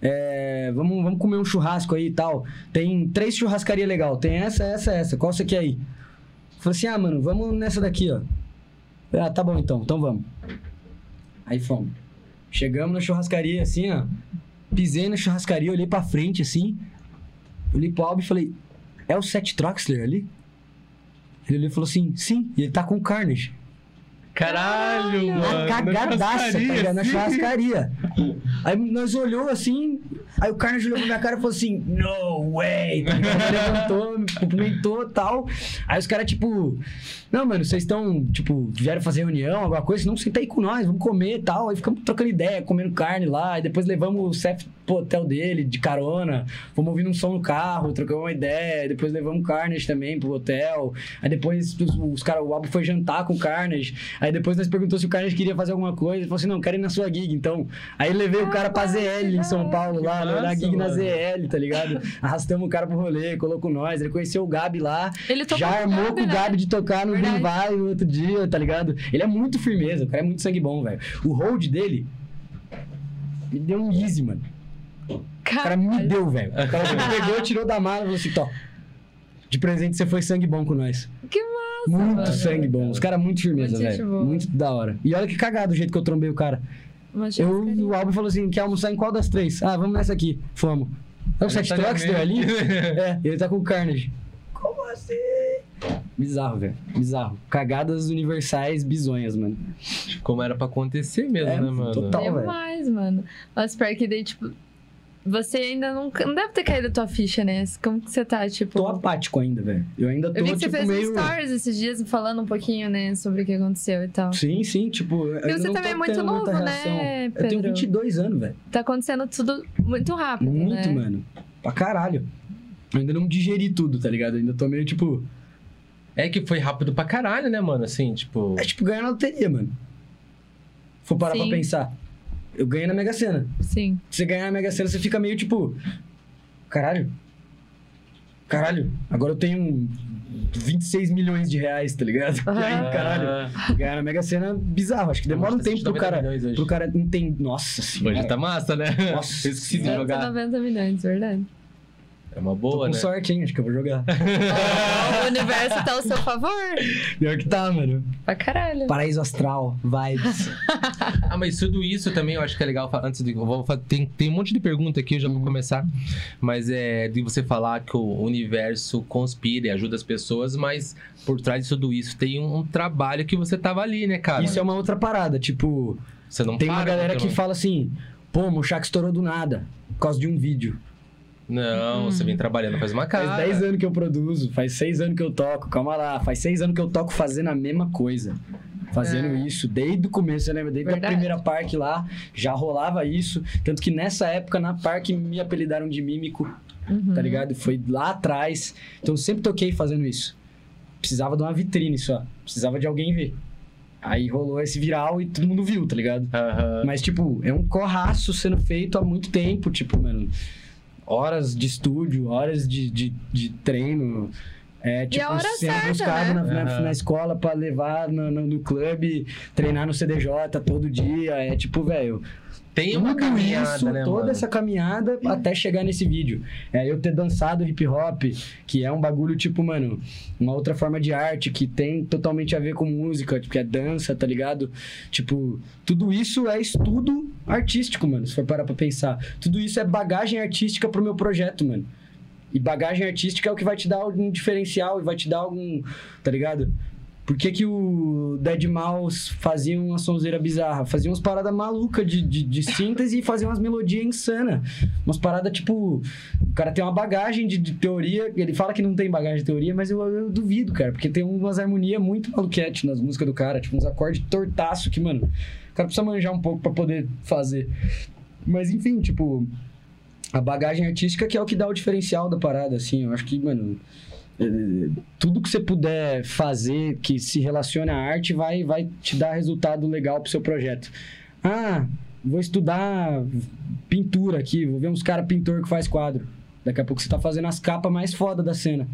É, vamos, vamos comer um churrasco aí e tal. Tem três churrascarias legal. Tem essa, essa, essa. Qual você quer aí? Falei assim, ah, mano, vamos nessa daqui, ó. Ah, tá bom então, então vamos. Aí fomos. Chegamos na churrascaria, assim, ó. Pisei na churrascaria, olhei pra frente, assim. Olhei pro Albi e falei, é o Seth Troxler ali? Ele olhou e falou assim, sim, e ele tá com o Carnage. Caralho, Caralho. mano. Na cagadaça, tá? Na churrascaria. Aí nós olhou assim, aí o Carnage olhou pra minha cara e falou assim, no way! Tá? Levantou, me cumprimentou e tal. Aí os caras, tipo, não, mano, vocês estão, tipo, vieram fazer reunião, alguma coisa, não, senta aí com nós, vamos comer e tal. Aí ficamos trocando ideia, comendo carne lá, e depois levamos o Seth pro hotel dele, de carona, fomos ouvindo um som no carro, trocamos uma ideia, depois levamos o Carnage também pro hotel. Aí depois os, os caras, o Albo foi jantar com o Carnage. Aí depois nós perguntou se o Carnage queria fazer alguma coisa. Ele falou assim: não, quero ir na sua gig, então. Aí levei o cara pra ZL em São Paulo, lá, Que na gig na massa, ZL, tá ligado? Arrastamos o cara pro rolê, colocou nós. Ele conheceu o Gabi lá. Ele tocou Já com o armou Gabi, com o né? Gabi de tocar no Verdade. Vivai no outro dia, tá ligado? Ele é muito firmeza, o cara é muito sangue bom, velho. O hold dele me deu um easy, mano. O cara me deu, velho. O cara pegou, tirou da mala e falou assim: Tó, de presente você foi sangue bom com nós. Que massa, Muito mano. sangue bom. Os caras muito firmeza, Muito gente velho. Muito da hora. E olha que cagado o jeito que eu trombei o cara. Eu, o Albo falou assim: quer almoçar em qual das três? Ah, vamos nessa aqui. Fomos. É o tá Troxler na ali? minha. é, ele tá com o Carnage. Como assim? Bizarro, velho. Bizarro. Cagadas universais bizonhas, mano. Como era pra acontecer mesmo, É, né, mano? total. velho. Demais, mano. Mas pior que daí, tipo, você ainda não, não deve ter caído a tua ficha, né? Como que você tá, tipo... Tô apático ainda, velho. Eu ainda tô, Eu vi que você tipo, fez meio... stories esses dias falando um pouquinho, né, sobre o que aconteceu e tal. Sim, sim, tipo... eu E você não também tô é muito novo, né, Eu tenho Pedro? 22 anos, velho. Tá acontecendo tudo muito rápido, Muito, né? mano. Pra caralho. Eu ainda não digeri tudo, tá ligado? Eu ainda tô meio, tipo... É que foi rápido pra caralho, né, mano? Assim, tipo. É tipo ganhar na loteria, mano. For parar Sim. pra pensar. Eu ganhei na Mega Sena. Sim. Se você ganhar na Mega Sena, você fica meio tipo. Caralho. Caralho. Agora eu tenho 26 milhões de reais, tá ligado? E aí, caralho. Ganhar na Mega Sena, bizarro. Acho que demora um Hoje tá tempo pro 190 cara. Pro cara entender. Nossa senhora. Hoje tá massa, né? Nossa Eu esqueci de jogar. 90 milhões, verdade. É uma Tô boa, com né? sorte, hein? Acho que eu vou jogar. o universo tá ao seu favor. Pior que tá, mano. Pra caralho. Paraíso astral, vibes. Ah, mas tudo isso também eu acho que é legal. Antes de. Eu vou, tem, tem um monte de pergunta aqui, eu já vou começar. Mas é de você falar que o universo conspira e ajuda as pessoas, mas por trás de tudo isso tem um, um trabalho que você tava ali, né, cara? Isso é uma outra parada. Tipo, Você não tem uma para, galera porque que não- fala assim: pô, o Shaq estourou do nada. Por causa de um vídeo. Não, você vem trabalhando faz uma cara. Faz 10 anos que eu produzo, faz 6 anos que eu toco, calma lá. Faz 6 anos que eu toco fazendo a mesma coisa. Fazendo É. isso desde o começo, você lembra? Desde Verdade. a primeira parque lá, já rolava isso. Tanto que nessa época, na parque, me apelidaram de mímico, Uhum. tá ligado? Foi lá atrás. Então eu sempre toquei fazendo isso. Precisava de uma vitrine só. Precisava de alguém ver. Aí rolou esse viral e todo mundo viu, tá ligado? Aham. Mas, tipo, é um corraço sendo feito há muito tempo, tipo, mano. Horas de estúdio, horas de, de, de treino. É, tipo, a hora sendo certa, buscado né? na, na, Aham. na escola pra levar no, no, no clube, treinar no CDJ todo dia. É tipo, velho. Tem uma Tudo caminhada, isso, né, toda mano? essa caminhada até chegar nesse vídeo. É, eu ter dançado hip hop, que é um bagulho, tipo, mano, uma outra forma de arte que tem totalmente a ver com música, que é dança, tá ligado? Tipo, tudo isso é estudo artístico, mano, se for parar pra pensar. Tudo isso é bagagem artística pro meu projeto, mano. E bagagem artística é o que vai te dar algum diferencial e vai te dar algum. Tá ligado? Por que, que o Dead Mouse fazia uma sonzeira bizarra? Fazia umas paradas malucas de, de, de síntese e fazia umas melodias insanas. Umas paradas tipo. O cara tem uma bagagem de, de teoria. Ele fala que não tem bagagem de teoria, mas eu, eu duvido, cara. Porque tem umas harmonias muito maluquete nas músicas do cara. Tipo, uns acordes tortaço que, mano. O cara precisa manjar um pouco pra poder fazer. Mas enfim, tipo. A bagagem artística que é o que dá o diferencial da parada, assim. Eu acho que, mano. eh, tudo que você puder fazer que se relacione à arte vai, vai te dar resultado legal pro seu projeto. Ah, vou estudar pintura aqui, vou ver uns caras pintor que faz quadro. Daqui a pouco você tá fazendo as capas mais foda da cena.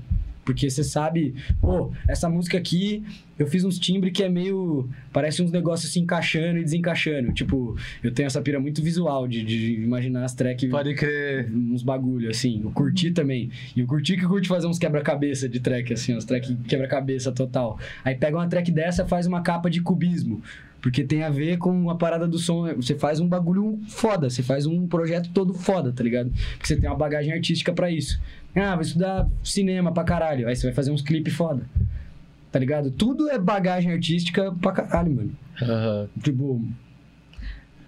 Porque você sabe, pô, essa música aqui, eu fiz uns timbres que é meio. Parece uns negócios se encaixando e desencaixando. Tipo, eu tenho essa pira muito visual de, de imaginar as tracks. Pode crer. Uns bagulho, assim. Eu curti também. E eu curti que curte fazer uns quebra-cabeça de track, assim, uns track quebra-cabeça total. Aí pega uma track dessa faz uma capa de cubismo. Porque tem a ver com a parada do som. Você faz um bagulho foda, você faz um projeto todo foda, tá ligado? Porque você tem uma bagagem artística pra isso. Ah, vou estudar cinema pra caralho. Aí você vai fazer uns clipes foda. Tá ligado? Tudo é bagagem artística pra caralho, mano. Aham. Tipo,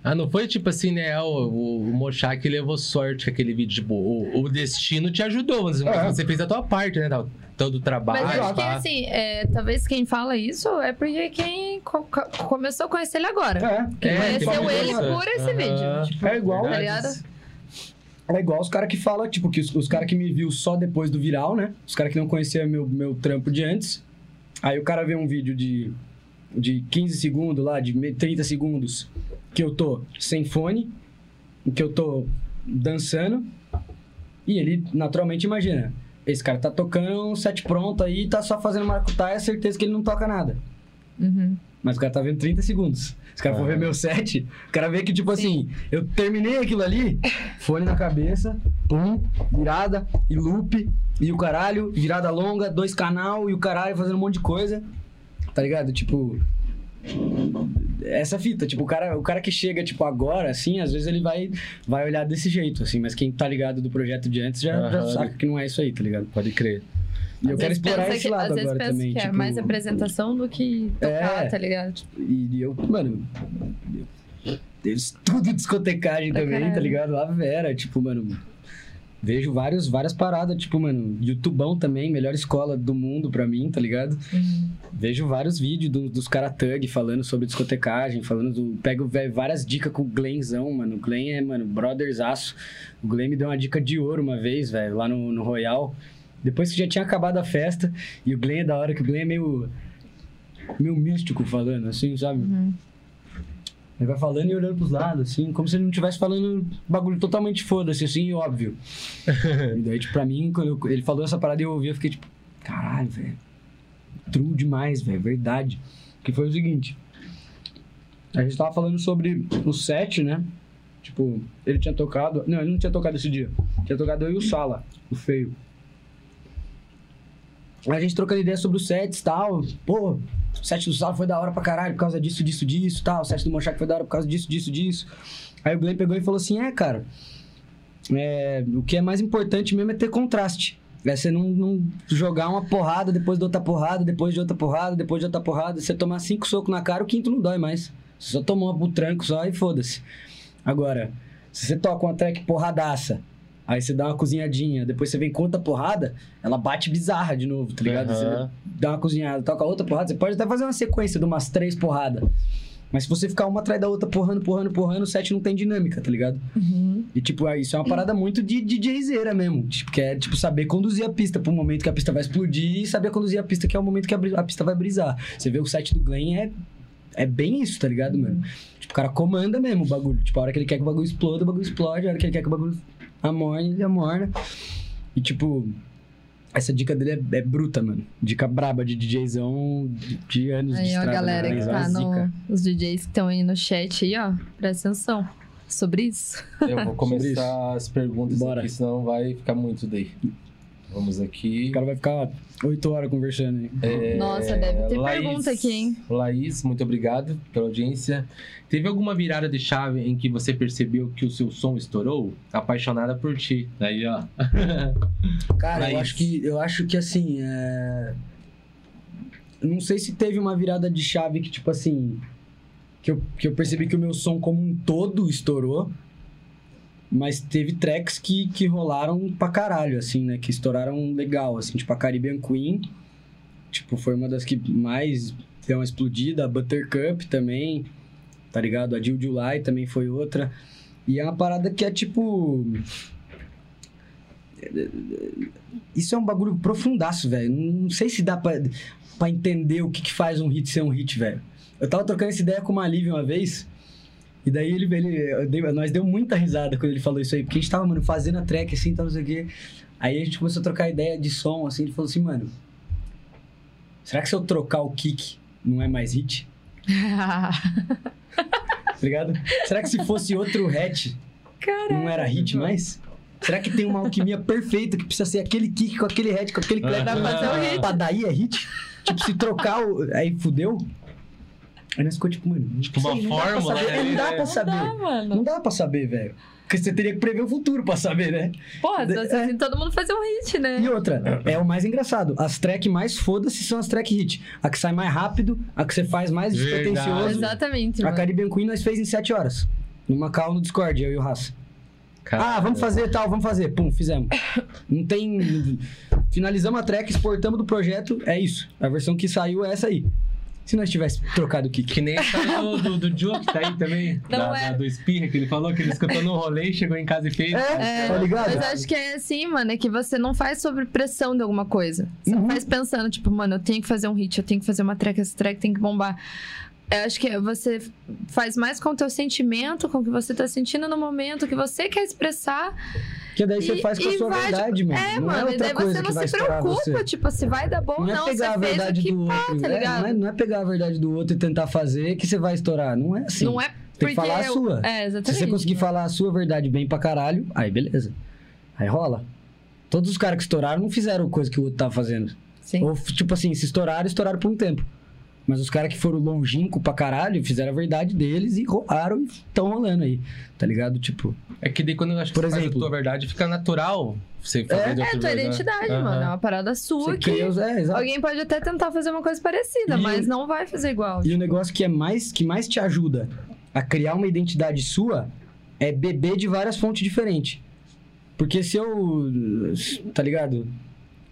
Ah, não foi tipo assim, né? O, o, o Mochak levou sorte com aquele vídeo. Tipo, o, o destino te ajudou. Mas É. você fez a tua parte, né? Todo o trabalho. Mas acho que assim, é, talvez quem fala isso é porque quem co- co- começou a conhecer ele agora. é. Quem É, conheceu ele por esse coisa. vídeo. Tipo, É igual, tá ligado? É igual os caras que falam, tipo, que os, os caras que me viu só depois do viral, né? Os caras que não conheciam meu, meu trampo de antes. Aí o cara vê um vídeo de, de 15 segundos lá, de me- 30 segundos, que eu tô sem fone, que eu tô dançando. E ele naturalmente imagina. Esse cara tá tocando um set pronto aí, tá só fazendo maracutaia, é certeza que ele não toca nada. Uhum. Mas o cara tá vendo 30 segundos. Se o cara for Aham. ver meu set, o cara vê que, tipo assim, eu terminei aquilo ali, fone na cabeça, pum, virada e loop, e o caralho, virada longa, dois canal e o caralho fazendo um monte de coisa. Tá ligado? Tipo. Essa fita, tipo, o cara, o cara que chega, tipo, agora, assim, às vezes ele vai, vai olhar desse jeito, assim, mas quem tá ligado do projeto de antes já, já Aham. saca que não é isso aí, tá ligado? Pode crer. E eu Às quero vezes explorar esse que- lado Às vezes agora também. que é tipo, mais apresentação do que tocar, É. tá ligado? E eu, mano. Eu, eu estudo discotecagem Pra também, tá ligado? Lá Vera, tipo, mano. Vejo vários, várias paradas, tipo, mano, YouTubão também, melhor escola do mundo pra mim, tá ligado? Vejo vários vídeos do- dos cara thug falando sobre discotecagem, falando do. Pego véio, várias dicas com o Glenzão, mano. O Glen é, mano, brothersaço. O Glen me deu uma dica de ouro uma vez, velho, lá no, no Royal. Depois que já tinha acabado a festa. E o Glen é da hora, que o Glen é meio. meio místico falando, assim, sabe? Uhum. Ele vai falando e olhando pros lados, assim, como se ele não estivesse falando bagulho totalmente foda-se, assim, óbvio. e daí, tipo, pra mim, quando eu- ele falou essa parada e eu ouvi, eu fiquei tipo, caralho, velho. True demais, velho, verdade. Que foi o seguinte. A gente tava falando sobre o set, né? Tipo, ele tinha tocado. Não, ele não tinha tocado esse dia. Tinha tocado eu e o Sala, o feio. A gente trocando ideia sobre os sets e tal. Pô, o set do Sala foi da hora pra caralho por causa disso, disso, disso tal. O set do Mochak foi da hora por causa disso, disso, disso. Aí o Glenn pegou e falou assim: é, cara. é, o que é mais importante mesmo é ter contraste. É você não, não jogar uma porrada depois de outra porrada, depois de outra porrada, depois de outra porrada. Você tomar cinco socos na cara, o quinto não dói mais. Você só tomou o tranco só e foda-se. Agora, se você toca uma track porradaça, aí você dá uma cozinhadinha, depois você vem com outra porrada, ela bate bizarra de novo, tá ligado? Aham. Você dá uma cozinhada, toca outra porrada, você pode até fazer uma sequência de umas três porradas. Mas se você ficar uma atrás da outra, porrando, porrando, porrando, o set não tem dinâmica, tá ligado? Uhum. E, tipo, é- isso é uma parada muito de DJzeira mesmo. Tipo, que é, tipo, saber conduzir a pista pro momento que a pista vai explodir e saber conduzir a pista que é o momento que a, a pista vai brisar. Você vê o set do Glenn é, é bem isso, tá ligado, mano? Tipo, o cara comanda mesmo o bagulho. Tipo, a hora que ele quer que o bagulho exploda, o bagulho explode. A hora que ele quer que o bagulho amorne, ele amorna. E, tipo, essa dica dele é, é bruta, mano. Dica braba de DJzão de, de anos de Aí, ó, estrada. galera que né? tá no. Os DJs que estão aí no chat aí, ó. Presta atenção. Sobre isso. Eu vou começar as perguntas Bora. aqui, senão vai ficar muito daí. Vamos aqui. O cara vai ficar oito horas conversando aí. É, Nossa, deve ter pergunta aqui, hein? Laís, muito obrigado pela audiência. Teve alguma virada de chave em que você percebeu que o seu som estourou? Apaixonada por ti. Aí, ó. Cara, eu acho que, eu acho que assim, é... não sei se teve uma virada de chave que, tipo assim, que eu, que eu percebi que o meu som como um todo estourou, mas teve tracks que, que rolaram pra caralho, assim, né, que estouraram legal, assim, tipo a Caribbean Queen, tipo, foi uma das que mais deu uma explodida, a Buttercup também, tá ligado? A Jill July também foi outra, e é uma parada que é tipo Isso é um bagulho profundaço, velho. Não sei se dá pra, pra entender o que, que faz um hit ser um hit, velho. Eu tava trocando essa ideia com uma Lívia uma vez. E daí ele, ele nós deu muita risada quando ele falou isso aí. Porque a gente tava, mano, fazendo a track assim, tal, não sei o quê. Aí a gente começou a trocar ideia de som, assim. Ele falou assim, mano... Será que se eu trocar o kick, não é mais hit? Tá ligado? Será que se fosse outro hatch, não era hit mais? Será que tem uma alquimia perfeita que precisa ser aquele kick com aquele head, com aquele clap Pra fazer o hit. Pra daí é hit? Tipo, se trocar o... Aí fudeu? Aí nós ficou tipo, mano... Tipo, uma não dá pra fórmula, saber, né? Não dá pra Não saber. dá, mano. Não dá pra saber, velho. Porque você teria que prever o futuro pra saber, né? Porra, fosse É. assim, todo mundo fazia um hit, né? E outra, é o mais engraçado. As track mais foda-se são as track hit. A que sai mais rápido, a que você faz mais despretensioso. Exatamente, A mano. Caribbean Queen nós fez em 7 horas. Numa call no Discord, eu e o Raça. Ah, vamos fazer tal, vamos fazer. Pum, fizemos. Não tem. Finalizamos a track, exportamos do projeto, é isso. A versão que saiu é essa aí. Se nós tivesse trocado o kick. Que nem essa do, do, do Joe que tá aí também. Não da, é. da- do Espirra, que ele falou que ele escutou no rolê, chegou em casa e fez. É, É, tá ligado? Mas acho que é assim, mano, é que você não faz sobre pressão de alguma coisa. Você Uhum. não faz pensando, tipo, mano, eu tenho que fazer um hit, eu tenho que fazer uma track, essa track tem que bombar. Eu acho que você faz mais com o teu sentimento, com o que você tá sentindo no momento, o que você quer expressar. Que daí você E- faz com a sua vai, verdade, mano. É, não mano, é e daí você não se preocupa, você. tipo, se vai dar bom ou Não é não, pegar a verdade do pá, outro. tá é, não, é, não é pegar a verdade do outro e tentar fazer que você vai estourar. Não é assim. Não é Tem porque que falar a eu- sua. É, Se exatamente. você conseguir falar a sua verdade bem pra caralho, aí beleza. Aí rola. Todos os caras que estouraram não fizeram coisa que o outro tava fazendo. Sim. Ou, tipo assim, se estouraram, estouraram por um tempo. Mas os caras que foram longínquos pra caralho fizeram a verdade deles e rolaram e estão rolando aí. Tá ligado? Tipo. É que daí quando eu acho que Por você faz a exemplo. tua verdade, fica natural você fazer de É a tua verdade. identidade, Aham. mano. É uma parada sua Você que. cria os. É. Alguém pode até tentar fazer uma coisa parecida, E mas o- não vai fazer igual. E o negócio que é mais que mais te ajuda a criar uma identidade sua é beber de várias fontes diferentes. Porque se eu, tá ligado?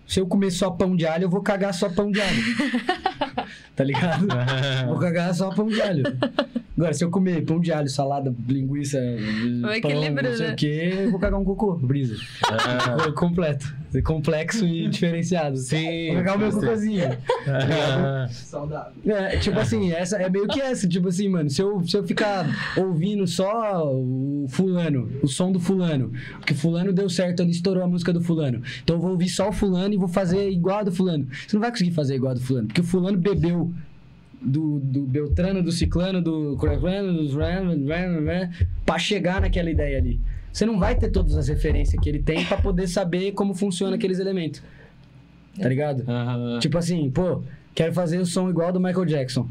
Se eu comer só pão de alho, eu vou cagar só pão de alho. tá ligado? Vou cagar só pão de alho. Agora, se eu comer pão de alho, salada, linguiça, Vai pão, não sei né? o quê, eu vou cagar um cocô, brisa. Ah, Completo. Complexo e diferenciado. Sim. Vou cagar o meu cocôzinho. Ah, Saudável. É, tipo assim, essa é meio que essa, tipo assim, mano, se eu, se eu ficar ouvindo só o fulano, o som do fulano, porque fulano deu certo, ele estourou a música do fulano. Então eu vou ouvir só o fulano e vou fazer igual a do fulano. Você não vai conseguir fazer igual a do fulano, porque o fulano bebeu do, do Beltrano, do Ciclano, do Crevano, dos pra chegar naquela ideia ali. Você não vai ter todas as referências que ele tem pra poder saber como funciona aqueles elementos. Tá ligado? aham. Tipo assim, pô, quero fazer o som igual do Michael Jackson.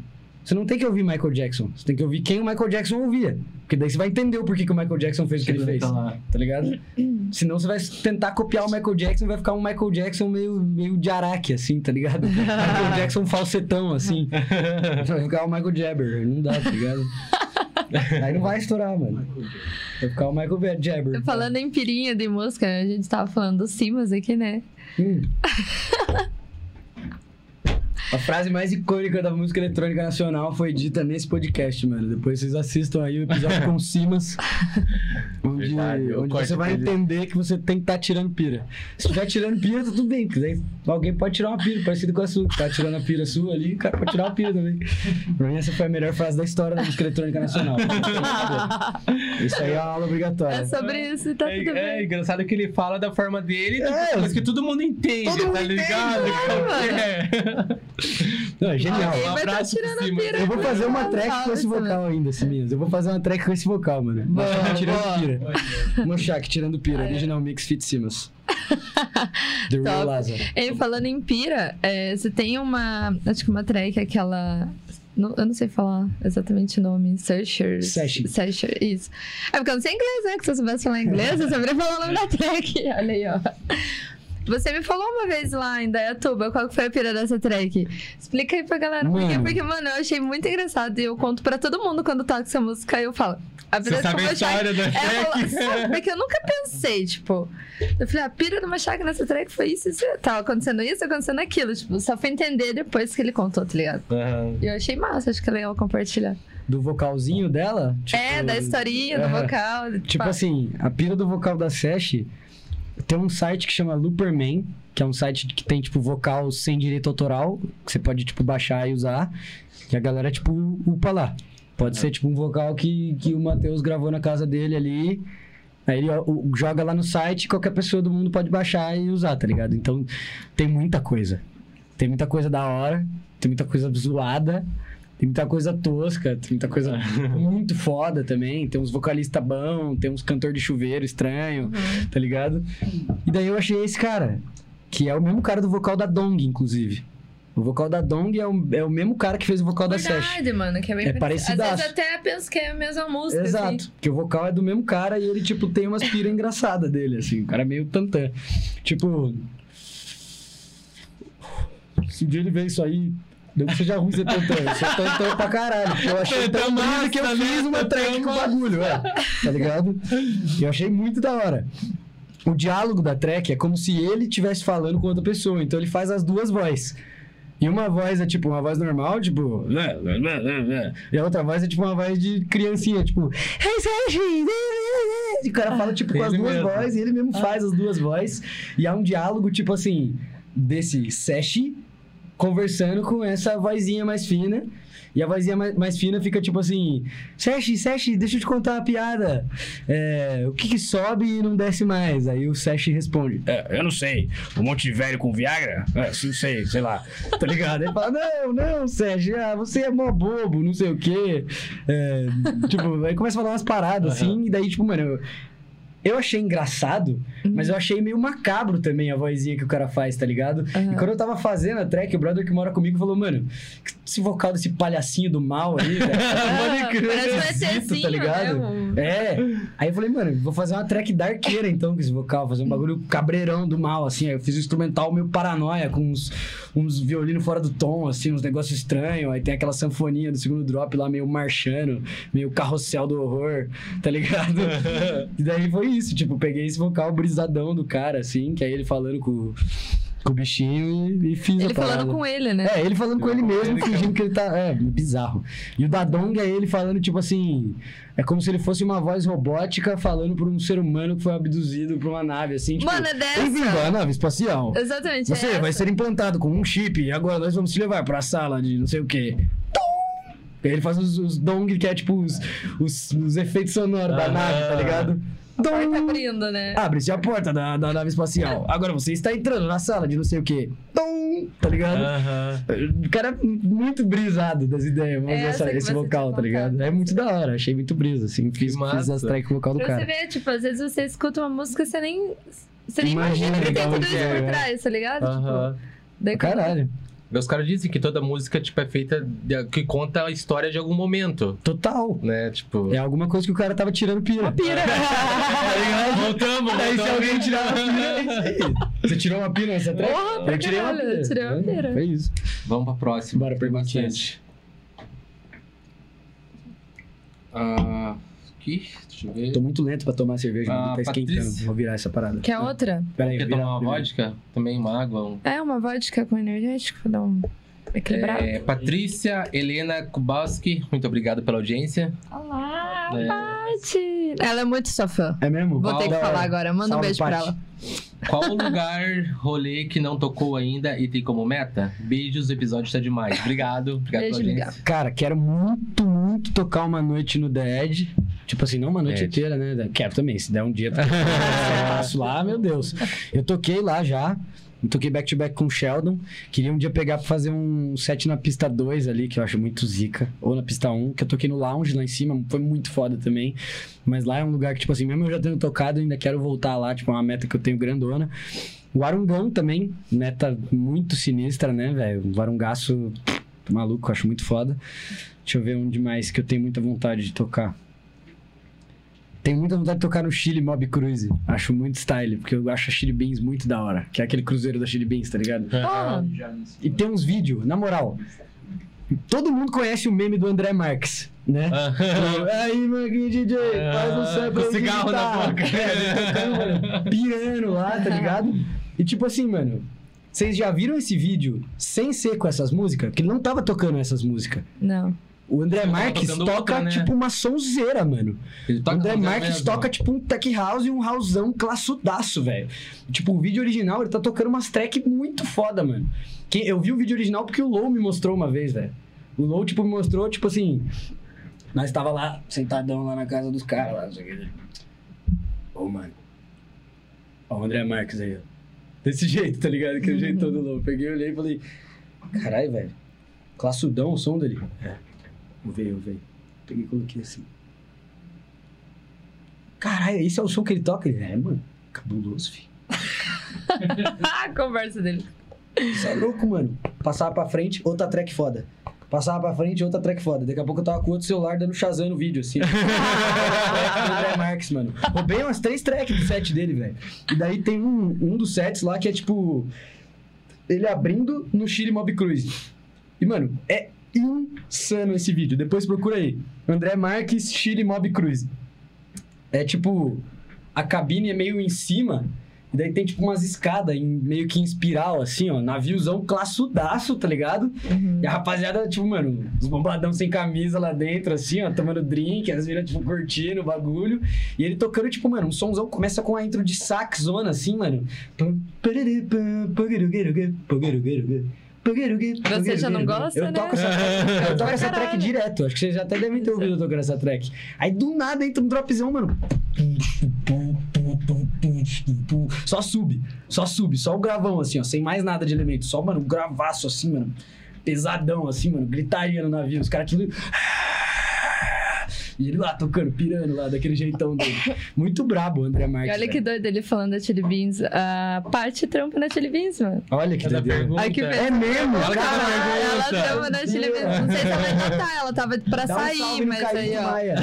Você não tem que ouvir Michael Jackson. Você tem que ouvir quem o Michael Jackson ouvia. Porque daí você vai entender o porquê que o Michael Jackson fez o que ele fez. Tá. Tá ligado? Senão você vai tentar copiar o Michael Jackson e vai ficar um Michael Jackson meio, meio de araque, assim, tá ligado? Michael Jackson falsetão, assim. Vai ficar o Michael Jabber. Não dá, tá ligado? Aí não vai estourar, mano. Vai ficar o Michael Jabber. Falando em pirinha de música, a gente tava falando dos Simas aqui, né? Hum. A frase mais icônica da música eletrônica nacional foi dita nesse podcast, mano. Depois vocês assistam aí o episódio com Simas, onde, Verdade, onde você vai entender que você tem que estar tirando pira. Se estiver tirando pira, tá tudo bem, porque daí alguém pode tirar uma pira, parecido com a sua. Tá tirando a pira sua ali, o cara pode tirar uma pira também. Pra mim, essa foi a melhor frase da história da música eletrônica nacional. Isso aí é uma aula obrigatória. É sobre isso e tá É, tudo é bem. engraçado que ele fala da forma dele, tipo, É. mas que todo mundo entende, Todo tá mundo entende, ligado? mano. É. Não, é genial. Um tá abraço pira. Eu vou fazer uma track com esse vocal ainda, Siminhas. Eu vou fazer uma track com esse vocal, mano. Boa, tirando boa. pira. Tirando pira. Original Mix Fit Simas. The Real Top. Lázaro. Ele falando em pira, é, você tem uma. Acho que uma track, aquela. não- eu não sei falar exatamente o nome. Searcher. Searcher, isso. É porque eu não sei inglês, né? Que se eu soubesse falar inglês, eu saberia falar o nome da track. Olha aí, ó. Você me falou uma vez lá em Dayatuba qual que foi a pira dessa track. Explica aí pra galera. Porque, Mano. porque, mano, eu achei muito engraçado. E eu conto pra todo mundo quando toca essa música. Aí eu falo. A Você pira sabe do a história da é, track? sabe, Porque eu nunca pensei, tipo. Eu falei, a pira do Machak nessa track foi isso, isso. Tava acontecendo isso, acontecendo aquilo. Tipo, só fui entender depois que ele contou, tá ligado? Aham. E eu achei massa, acho que é legal compartilhar. Do vocalzinho dela? tipo- é, da historinha, do Aham. vocal. Tipo assim, a pira do vocal da Sesh Tem um site que chama Looperman, que é um site que tem, tipo, vocal sem direito autoral, que você pode, tipo, baixar e usar. E a galera, tipo, upa lá. Pode ser, tipo, um vocal que, que o Matheus gravou na casa dele ali. Aí ele joga lá no site, qualquer pessoa do mundo pode baixar e usar, tá ligado? Então, tem muita coisa. Tem muita coisa da hora, tem muita coisa zoada, tem muita coisa tosca, tem muita coisa muito foda também. Tem uns vocalistas bons, tem uns cantor de chuveiro estranho, tá ligado? E daí eu achei esse cara, que é o mesmo cara do vocal da Dong, inclusive. O vocal da Dong é o, é o mesmo cara que fez o vocal da Sesh. Verdade, mano, que é bem É parecido. Às vezes até penso que é a mesma música. Exato. Assim. Que o vocal é do mesmo cara e ele, tipo, tem umas pira engraçada dele, assim. O cara é meio tantã. Tipo. Se um dia ele vê isso aí. Não seja ruim ser tantã. Eu sou tantã pra caralho. Porque eu achei tão brisa que eu fiz uma track com o bagulho, é. Tá ligado? E eu achei muito da hora. O diálogo da track é como se ele estivesse falando com outra pessoa. Então ele faz as duas vozes. E uma voz é tipo uma voz normal, tipo. E a outra voz é tipo uma voz de criancinha, tipo. E o cara fala, tipo, com as Ele duas mesmo. vozes, e ele mesmo faz as duas vozes. E há um diálogo, tipo assim, desse Seshi conversando com essa vozinha mais fina. E a vozinha mais, mais fina fica tipo assim: Seshi, Seshi, deixa eu te contar uma piada. É, o que, que sobe e não desce mais? Aí o Seshi responde: "É, Eu não sei. Um monte de velho com Viagra? É, sim, sei, sei lá. Tá ligado? Ele fala: Não, não, Seshi, ah, você é mó bobo, não sei o quê. É, tipo, aí começa a falar umas paradas assim, e daí, tipo, mano. Eu, eu achei engraçado, mas eu achei meio macabro também a vozinha que o cara faz, tá ligado? Aham. E quando eu tava fazendo a track, o brother que mora comigo falou, mano, esse vocal desse palhacinho do mal aí, velho. Parece um esquisito, tá ligado? mesmo. É. Aí eu falei, mano, vou fazer uma track darkeira então com esse vocal, fazer um bagulho cabreirão do mal, assim. Aí eu fiz um instrumental meio paranoia, com uns, uns violinos fora do tom, assim, uns negócios estranhos. Aí tem aquela sanfoninha do segundo drop lá, meio marchando, meio carrossel do horror, tá ligado? e daí foi isso, tipo, peguei esse vocal brisadão do cara, assim, que aí ele falando com, com o bichinho e, e fiz a Ele falando com ele, né? É, ele falando com ele mesmo, Ele, fingindo que ele tá. É, bizarro. E o da Dong é ele falando, tipo assim. É como se ele fosse uma voz robótica falando por um ser humano que foi abduzido por uma nave, assim. Tipo, Mano, é dessa. Bem-vindo à nave espacial. Exatamente. Você é vai ser implantado com um chip e agora nós vamos te levar pra sala de não sei o quê. Ele faz os, os dong, que é tipo os, os, os efeitos sonoros da nave, tá ligado? A porta abrindo, né? Abre-se a porta da, da nave espacial. Agora você está entrando na sala de não sei o quê. Tom! Tá ligado? Aham. O cara é muito brisado das ideias, vamos É essa esse você vocal, tá ligado? É muito da hora, achei muito brisa, assim. Fiz, fiz as tracks vocal do Pra você cara. ver, tipo, às vezes você escuta uma música e você nem. Você nem Imagina imagina que tem tudo isso é, por trás, tá ligado? Aham. Tipo, daí quando- Caralho. Os caras dizem que toda música tipo, é feita de- que conta a história de algum momento, Total. né? Tipo. É alguma coisa que o cara tava tirando pira. Pira. Voltamos, Aí se voltamos. alguém tirar uma pira, é. Você tirou uma pira nessa track? Porra, pra eu tirei uma pira. eu tirei uma É, pira. Foi isso. Vamos pra próxima. Bora, Tem perguntinha. bastante. Aqui, deixa eu ver. Tô muito lento pra tomar cerveja, Ah, tá esquentando. Patrícia. Vou virar essa parada. Quer outra? Pera aí, Quer tomar uma vira- vodka? Também uma água? Um... É, uma vodka com energético pra dar um equilibrado. É, Patrícia Helena Kubowski, muito obrigado pela audiência. Olá, É. Paty! Ela é muito sua fã. É mesmo? Vou ter que falar agora. Manda um Salve, beijo pra Paty. ela. Qual o lugar, rolê que não tocou ainda e tem como meta? Beijos, o episódio tá demais. Obrigado, obrigado Beijo, pela audiência. obrigado. Cara, quero muito, muito tocar uma noite no The Edge. Tipo assim, não uma noite Edge. inteira, né? Quero também, se der um dia, eu passo lá, meu Deus. Eu toquei lá já. Toquei back-to-back com o Sheldon. Queria um dia pegar pra fazer um set na pista 2 ali, que eu acho muito zica. Ou na pista 1, que eu toquei no lounge lá em cima. Foi muito foda também. Mas lá é um lugar que, tipo assim, mesmo eu já tendo tocado, ainda quero voltar lá. Tipo, é uma meta que eu tenho grandona. O Arungão também, meta muito sinistra, né, velho? O Arungaço maluco, acho muito foda. Deixa eu ver um demais que eu tenho muita vontade de tocar. Tenho muita vontade de tocar no Chile Mob Cruise. Acho muito style, porque eu acho a Chili Beans muito da hora. Que é aquele cruzeiro da Chili Beans, tá ligado? Ó, E tem uns vídeos, na moral. Todo mundo conhece o meme do André Marques, né? Aí, Marquinhos DJ, faz um sample Com aí cigarro na boca. É, tocando, mano, pirando lá, tá ligado? E tipo assim, mano, vocês já viram esse vídeo sem ser com essas músicas? Que ele não tava tocando essas músicas. não. O André tava Marques toca outra, né? tipo uma sonzeira, mano. O André Marques mesmo. toca tipo um tech house e um houseão classudaço, velho. Tipo, o vídeo original, ele tá tocando umas track muito foda, mano. Quem- eu vi o vídeo original porque o Low me mostrou uma vez, velho. O Low, tipo, me mostrou, tipo assim... Nós tava lá, sentadão lá na casa dos caras, lá, não sei o que. Ô, mano. Ó o André Marques aí, ó. Desse jeito, tá ligado? Que é o jeito todo Low. Peguei, olhei e falei... Caralho, velho. Classudão o som dele. É. Veio, veio. Peguei e coloquei assim. Caralho, esse é o som que ele toca? Ele, é, mano. Cabuloso, filho. a conversa dele. Isso é louco, mano. Passava pra frente, outra track foda. Passava pra frente, outra track foda. Daqui a pouco eu tava com outro celular dando Shazam no vídeo, assim. André Marques, mano. Roubei umas três tracks do set dele, velho. E daí tem um, um dos sets lá que é tipo. Ele abrindo no Chile Mob Cruise. E, mano, é insano esse vídeo. Depois procura aí. André Marques, Chile Mob Cruise. É tipo. A cabine é meio em cima. E daí tem tipo umas escadas em, meio que em espiral, assim, ó. Naviozão classudaço, tá ligado? E a rapaziada, tipo, mano, os bombadão sem camisa lá dentro, assim, ó, tomando drink, as meninas, tipo, curtindo o bagulho. E ele tocando, tipo, mano, um somzão começa com a intro de sax zona, assim, mano. Você já não gosta, eu né? toco essa, eu toco essa track direto. Acho que vocês já até devem ter ouvido eu tocando essa track. Aí do nada entra um dropzão, mano. Só sube, só sube, só o gravão, assim, ó, sem mais nada de elemento. Só, mano, um gravaço, assim, mano. Pesadão, assim, mano. Gritaria no navio. Os caras tudo. E ele lá tocando, pirando lá, daquele jeitão dele. Muito brabo o André E Marques. olha que doido ele falando da Chili Beans. A Paty trampa na Chili Beans, mano. Olha que que É mesmo? Ela que Caralho, tá Ela trampa na Chili Beans. Não sei se ela ainda tá, ela tava pra Dá um sair, no mas aí, ó. Maia,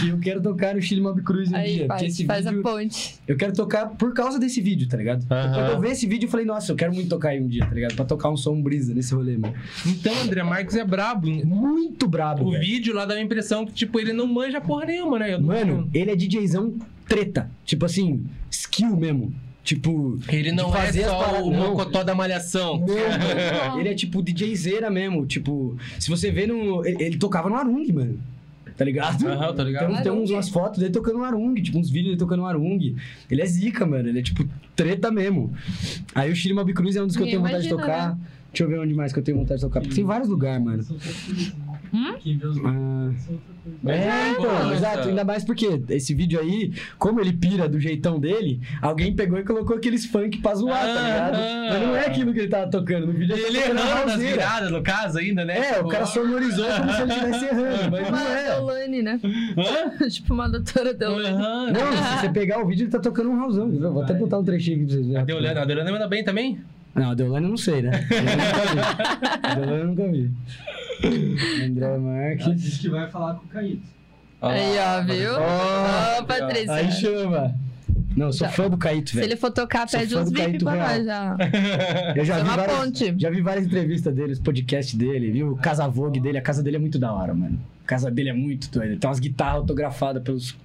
que eu quero tocar no Chile Mob Cruise um Aí, dia. Paty, esse faz vídeo... a ponte. Eu quero tocar por causa desse vídeo, tá ligado? Aham. Quando eu vi esse vídeo, eu falei, nossa, eu quero muito tocar aí um dia, tá ligado? Pra tocar um som brisa nesse rolê, mano. Então, André Marques é brabo. Muito brabo, O velho. vídeo lá dá a impressão que, tipo, ele não manja porra nenhuma, né? Eu não- Mano, ele é DJzão treta. Tipo assim, skill mesmo. Tipo. Ele não é só paradas- o não. mocotó da malhação. Não, ele é tipo DJzeira mesmo. Tipo, se você vê no. Ele, ele tocava no Arung, mano. Tá ligado? Aham, tô ligado. Então, tem uns, umas fotos dele tocando no Arung, tipo, uns vídeos dele tocando no Arung. Ele é zica, mano. Ele é tipo treta mesmo. Aí o Chile Mob Cruz é um dos que eu tenho vontade de tocar. Deixa eu ver onde mais que eu tenho vontade de tocar. Porque tem vários lugares, mano. Hum? Quem vê os vídeos Ah. são outra coisa. É, então, exato. Ainda mais porque esse vídeo aí, como ele pira do jeitão dele, alguém pegou e colocou aqueles funk pra zoar, tá ligado? Aham. Mas não é aquilo que ele tava tocando. No vídeo Ele tá tocando errando nas viradas, no caso, ainda, né? É, Tipo, o cara sonorizou como se ele estivesse errando, mas Uma não é. Deolane, né? Hã? tipo uma doutora Deolane. Aham. Não, se você pegar o vídeo, ele tá tocando um rausão. Vou até botar um trechinho aqui pra vocês A verem. Deolane, a Deolane manda bem também? Não, a Deolane eu não sei, né? A Deolane eu nunca vi. A Deolane eu nunca vi. André Ela Marques. disse que vai falar com o Caíto. Aí, ó, viu? Ó, Ô, Patrícia. Aí chama. Não, eu sou Já- fã do Caíto, Se velho. ele for tocar, Sou pede uns VIP pra nós já. Eu já vi, várias, ponte. já vi várias entrevistas dele, os podcasts dele, viu? O Casa Vogue dele, a casa dele é muito da hora, mano. A casa dele é muito doida. Tem umas guitarras autografadas pelos.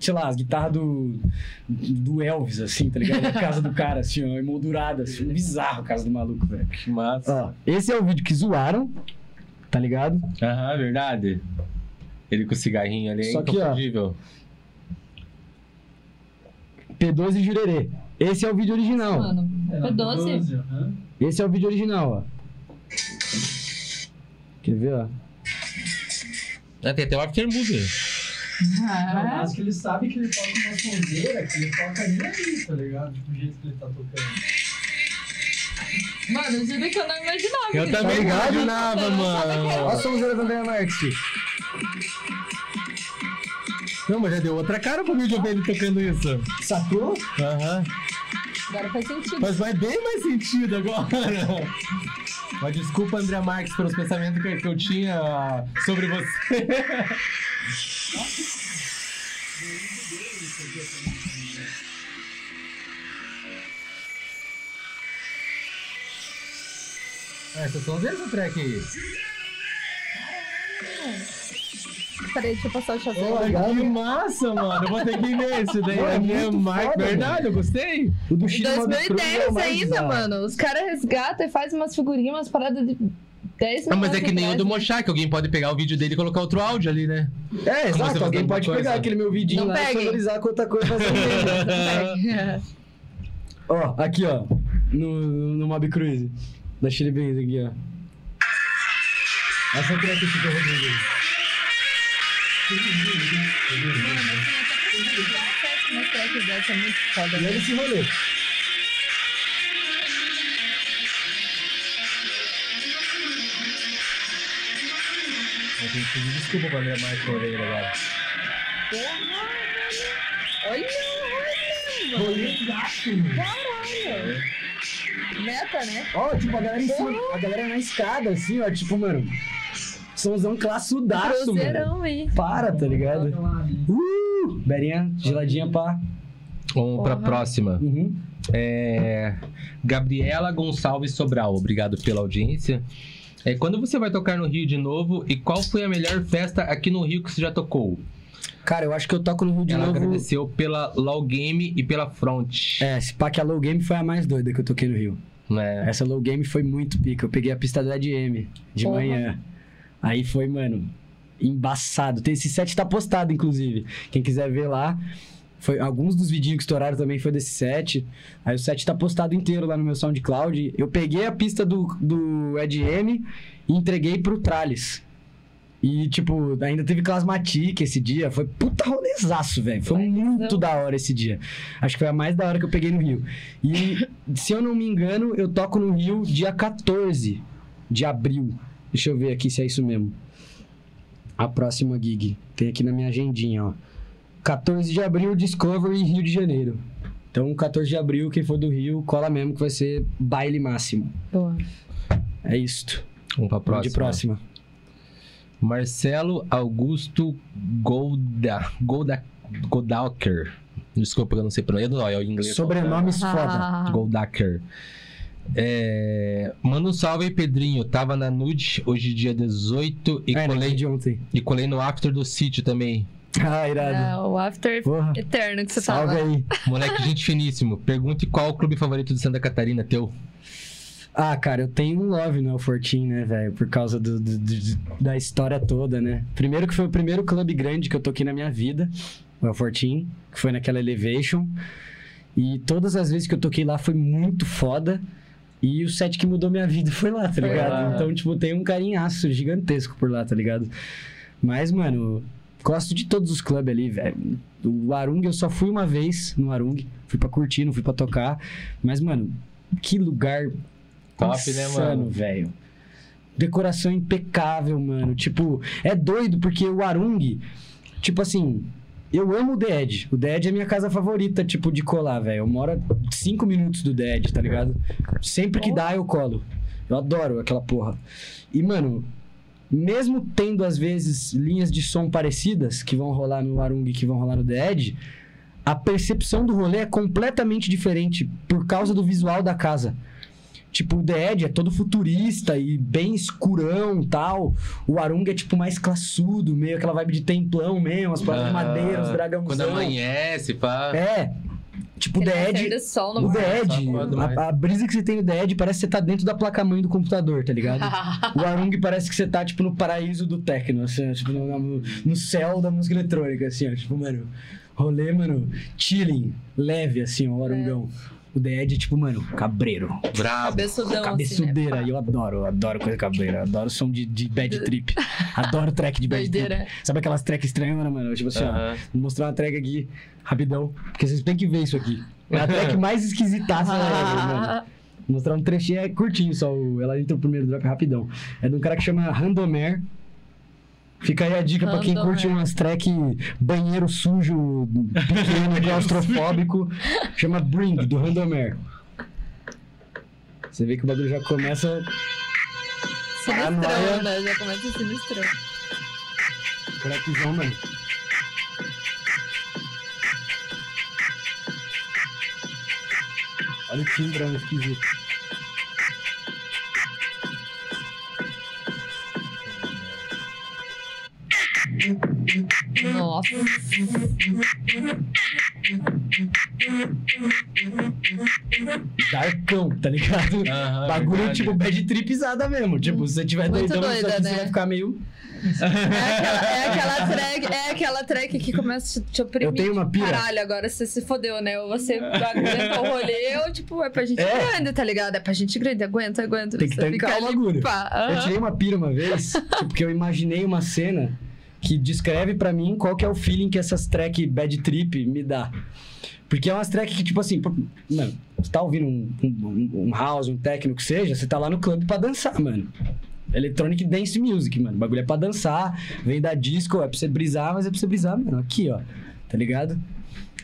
Sei lá, as guitarras do. do Elvis, assim, tá ligado? A casa do cara, assim, ó, emoldurada, assim. Bizarro a casa do maluco, velho. Que massa. Ó, esse é o vídeo que zoaram, tá ligado? Aham, verdade. Ele com o cigarrinho ali, é Só que, ó. inconfundível. P12 e Jurerê. Esse é o vídeo original. Mano, É, foi na doce. B12, aham. Esse é o vídeo original, ó. Quer ver, ó? Ah, tem até o aftermovie. Não, Ah, mas que ele sabe que ele toca uma sonzeira que ele toca nem aí, tá ligado? Tipo, o jeito que ele tá tocando. Mano, juro que eu não imaginava. Eu também imaginava, Eu não que era Olha a sonzeira do André Marques. Não, mas já deu outra cara pro vídeo dele tocando isso. Sacou? Aham. Agora faz sentido. Mas vai bem mais sentido agora. Mas desculpa, André Marques, pelos pensamentos que que eu tinha sobre você. Ah, Essas são as essa track aí. Peraí, deixa eu passar o chapéu. Olha, legal, que né? massa, mano. Eu vou ter que ver esse daí. É André muito Marques, foda, verdade, eu gostei. O do Chile Mob Cruz é o 2010 mais ainda, mano. Os caras resgatam e fazem umas figurinhas, umas paradas de 10 Ah, mas é que nem o do Mochá, que alguém pode pegar o vídeo dele e colocar outro áudio ali, né? É, você exato. Alguém pode coisa? pegar aquele meu vidinho Não lá e sonorizar com outra coisa fazer vídeo. Ó, aqui, ó. No, no Mob Cruise. Da Chili Benz aqui, ó. Essa track aqui que eu eu é muito. E olha esse rolê. A gente pediu desculpa pra André Marques Moreira agora. Porra. Olha, olha, mano. Caralho. Meta, né? Ó, tipo, a galera em cima, a galera na escada, assim, ó, tipo, mano. Somzão classudaço, mano. Aí. Para, tá ligado? Uh! Berinha, geladinha pá. Vamos pra próxima. Uhum. É... Gabriela Gonçalves Sobral, obrigado pela audiência. É, quando você vai tocar no Rio de novo e qual foi a melhor festa aqui no Rio que você já tocou? Cara, eu acho que eu toco no Rio de Ela novo. agradeceu pela Low Game e pela Front. É, esse pá que a Low Game foi a mais doida que eu toquei no Rio. Né? Essa Low Game foi muito pica. Eu peguei a pista do EDM de Porra. manhã. Aí foi, mano, embaçado. Tem esse set tá postado, inclusive. Quem quiser ver lá. Foi, alguns dos vidinhos que estouraram também foi desse set. Aí o set tá postado inteiro lá no meu SoundCloud. Eu peguei a pista do, do EDM e entreguei pro Tralles. E, tipo, ainda teve Clasmatic esse dia. Foi puta rolezaço, velho. Foi Legal. muito da hora esse dia. Acho que foi a mais da hora que eu peguei no Rio. E, se eu não me engano, eu toco no Rio dia 14 de abril. Deixa eu ver aqui se é isso mesmo. A próxima gig. Tem aqui na minha agendinha, ó. 14 de abril, Discovery, Rio de Janeiro. Então, 14 de abril, quem for do Rio, cola mesmo que vai ser baile máximo. Boa. É isto. Vamos pra Vamos próxima. de próxima. Marcelo Augusto Golda, Golda, Goldalker. Desculpa, eu não sei pronunciar. Não, é o inglês. Sobrenomes foda. Ah, Goldacker. É... Manda um salve aí, Pedrinho. Tava na Nude hoje, dia 18, e, É, colei, de ontem. e colei no after do sítio também. Ah, irado. é, o after Porra. eterno que você Salve tava. aí. Moleque, gente finíssimo. Pergunte qual o clube favorito de Santa Catarina, teu. Ah, cara, eu tenho um love no El Fortin, né, velho? Por causa do, do- do- da história toda, né? Primeiro que foi o primeiro clube grande que eu toquei na minha vida, o El Fortin, que foi naquela Elevation. E todas as vezes que eu toquei lá foi muito foda. E o set que mudou minha vida foi lá, tá ligado? Então, tipo, tem um carinhaço gigantesco por lá, tá ligado? Mas, mano, gosto de todos os clubes ali, velho. O Arung eu só fui uma vez no Arung. Fui pra curtir, não fui pra tocar. Mas, mano, que lugar Top, né, insano, mano? velho. Decoração impecável, mano. Tipo, é doido porque o Arung, tipo assim, eu amo o Edge. O Edge é minha casa favorita, tipo, de colar, velho. Eu moro a cinco minutos do Edge, tá ligado? Sempre que dá, eu colo. Eu adoro aquela porra. E, mano, mesmo tendo, às vezes, linhas de som parecidas que vão rolar no Arung e que vão rolar no Edge, a percepção do rolê é completamente diferente por causa do visual da casa. Tipo, o The Edge é todo futurista e bem escurão tal. O Arung é, tipo, mais classudo, meio aquela vibe de templão mesmo, as paradas de madeira, os dragãozão. Quando amanhece, pá. É. Tipo, o The Edge... sol no O. The Edge, demais. a, a brisa que você tem no The Edge parece que você tá dentro da placa-mãe do computador, tá ligado? o Arung parece que você tá, tipo, no paraíso do techno, assim, ó, tipo, no, no- no céu da música eletrônica, assim, ó, tipo, mano, rolê, mano, chilling, leve, assim, ó, o Arungão. O The Edge é, tipo, mano, cabreiro, Brabo. Cabeçudão, assim, cabeçudeira, né? e eu adoro, eu adoro coisa cabreira, adoro som de, de bad trip, adoro track de bad trip. Sabe aquelas tracks estranhas, mano? Tipo assim, ó, Aham. Vou mostrar uma track aqui, rapidão. Porque vocês têm que ver isso aqui. É a track mais esquisitaça da ever, mano. Vou mostrar um trechinho, é curtinho só. Ela entra o primeiro drop rapidão. É de um cara que chama Randomer. Fica aí a dica pra quem curte umas track banheiro sujo, pequeno, claustrofóbico. Chama Bring, do Randomer. Você vê que o bagulho já começa Sinistrão, Paranoia. né? Já começa sinistrão. trackzão, mano. Olha o timbrão esquisito. Nossa. Da Sharkão, tá ligado? Aham, Bagulho verdade. tipo bad tripzada mesmo. Tipo, se você tiver Muito doidão, doida, você né? vai ficar meio. É aquela, é aquela track, é aquela track que começa a te, te oprimir. Eu tenho uma pira. Caralho, agora você se fodeu, né? Ou você aguenta o rolê, ou tipo, é pra gente É. grande, tá ligado? É pra gente grande, aguenta, aguenta. Tem que tancar o bagulho. pá, Eu tirei uma pira uma vez, tipo, porque eu imaginei uma cena que descreve pra mim qual que é o feeling que essas track bad trip me dá. Porque é umas track que, tipo assim, mano, você tá ouvindo um, um- um house, um techno que seja, você tá lá no clube pra dançar, mano. Electronic Dance Music, mano. O bagulho é pra dançar, vem da disco, é pra você brisar, mas é pra você brisar, mano, aqui, ó. Tá ligado?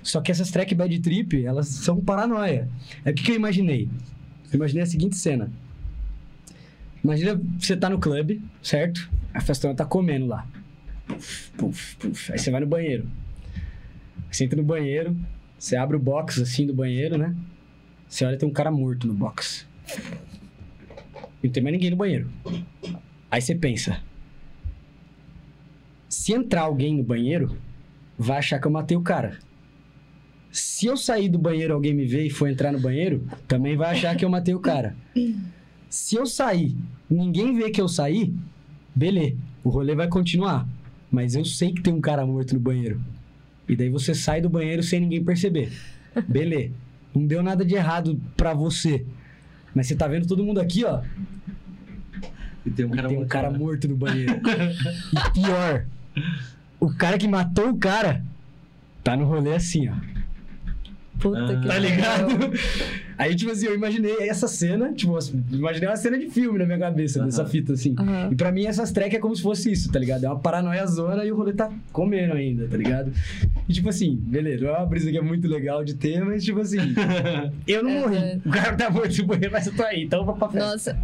Só que essas track bad trip, elas são paranoia. É o que, que eu imaginei? Eu imaginei a seguinte cena. Imagina você tá no clube, certo? A festona tá comendo lá. Puf, puf. Aí você vai no banheiro. Você entra no banheiro, você abre o box assim do banheiro, né? Você olha, tem um cara morto no box. E não tem mais ninguém no banheiro. Aí você pensa: se entrar alguém no banheiro, vai achar que eu matei o cara. Se eu sair do banheiro alguém me ver e for entrar no banheiro, também vai achar que eu matei o cara. Se eu sair, ninguém vê que eu saí, beleza, o rolê vai continuar. Mas eu sei que tem um cara morto no banheiro. E daí você sai do banheiro sem ninguém perceber. Beleza. Não deu nada de errado pra você. Mas você tá vendo todo mundo aqui, ó. E tem um cara tem um cara morto no banheiro. e pior, o cara que matou o cara tá no rolê assim, ó. Puta que Tá pariu. ligado? Aí, tipo assim, eu imaginei essa cena, tipo, imaginei uma cena de filme na minha cabeça, Aham. dessa fita, assim. E pra mim, essas tracks é como se fosse isso, tá ligado? É uma paranoia zona e o rolê tá comendo ainda, tá ligado? E tipo assim, beleza, é uma brisa que é muito legal de ter, mas tipo assim, eu não É, morri. é. O cara tá morto no banheiro, mas eu tô aí, então vou pra festa. Nossa,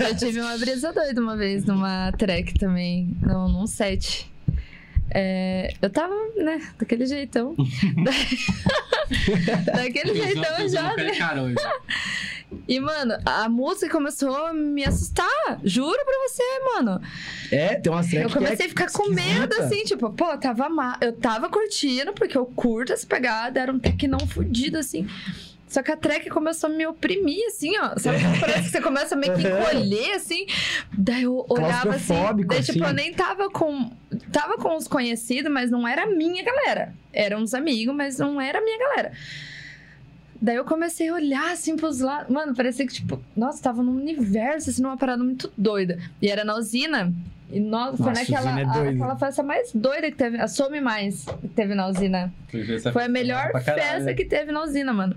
eu, eu tive uma brisa doida uma vez numa track também, num, num set. É, eu tava, né, daquele jeitão. Da- daquele jeitão já, né? E, mano, a música começou a me assustar. Juro pra você, mano. É, tem umas Eu comecei que é a ficar com medo, esquisita. assim, tipo, pô, eu tava, ma... eu tava curtindo, porque eu curto essa pegada, era um tecnão fudido, assim. Só que a track começou a me oprimir, assim, ó. Sabe? Parece que você começa a meio que encolher, assim. Daí eu olhava assim. Daí, tipo, assim. eu nem tava com. Tava com os conhecidos, mas não era a minha galera. Eram uns amigos, mas não era a minha galera. Daí eu comecei a olhar assim pros lados. Mano, parecia que, tipo, nossa, tava num universo, assim, numa parada muito doida. E era na usina. E no, foi Nossa, naquela usina é a- aquela festa mais doida que teve, a Some Mais que teve na usina. Foi a melhor festa que teve na usina, mano.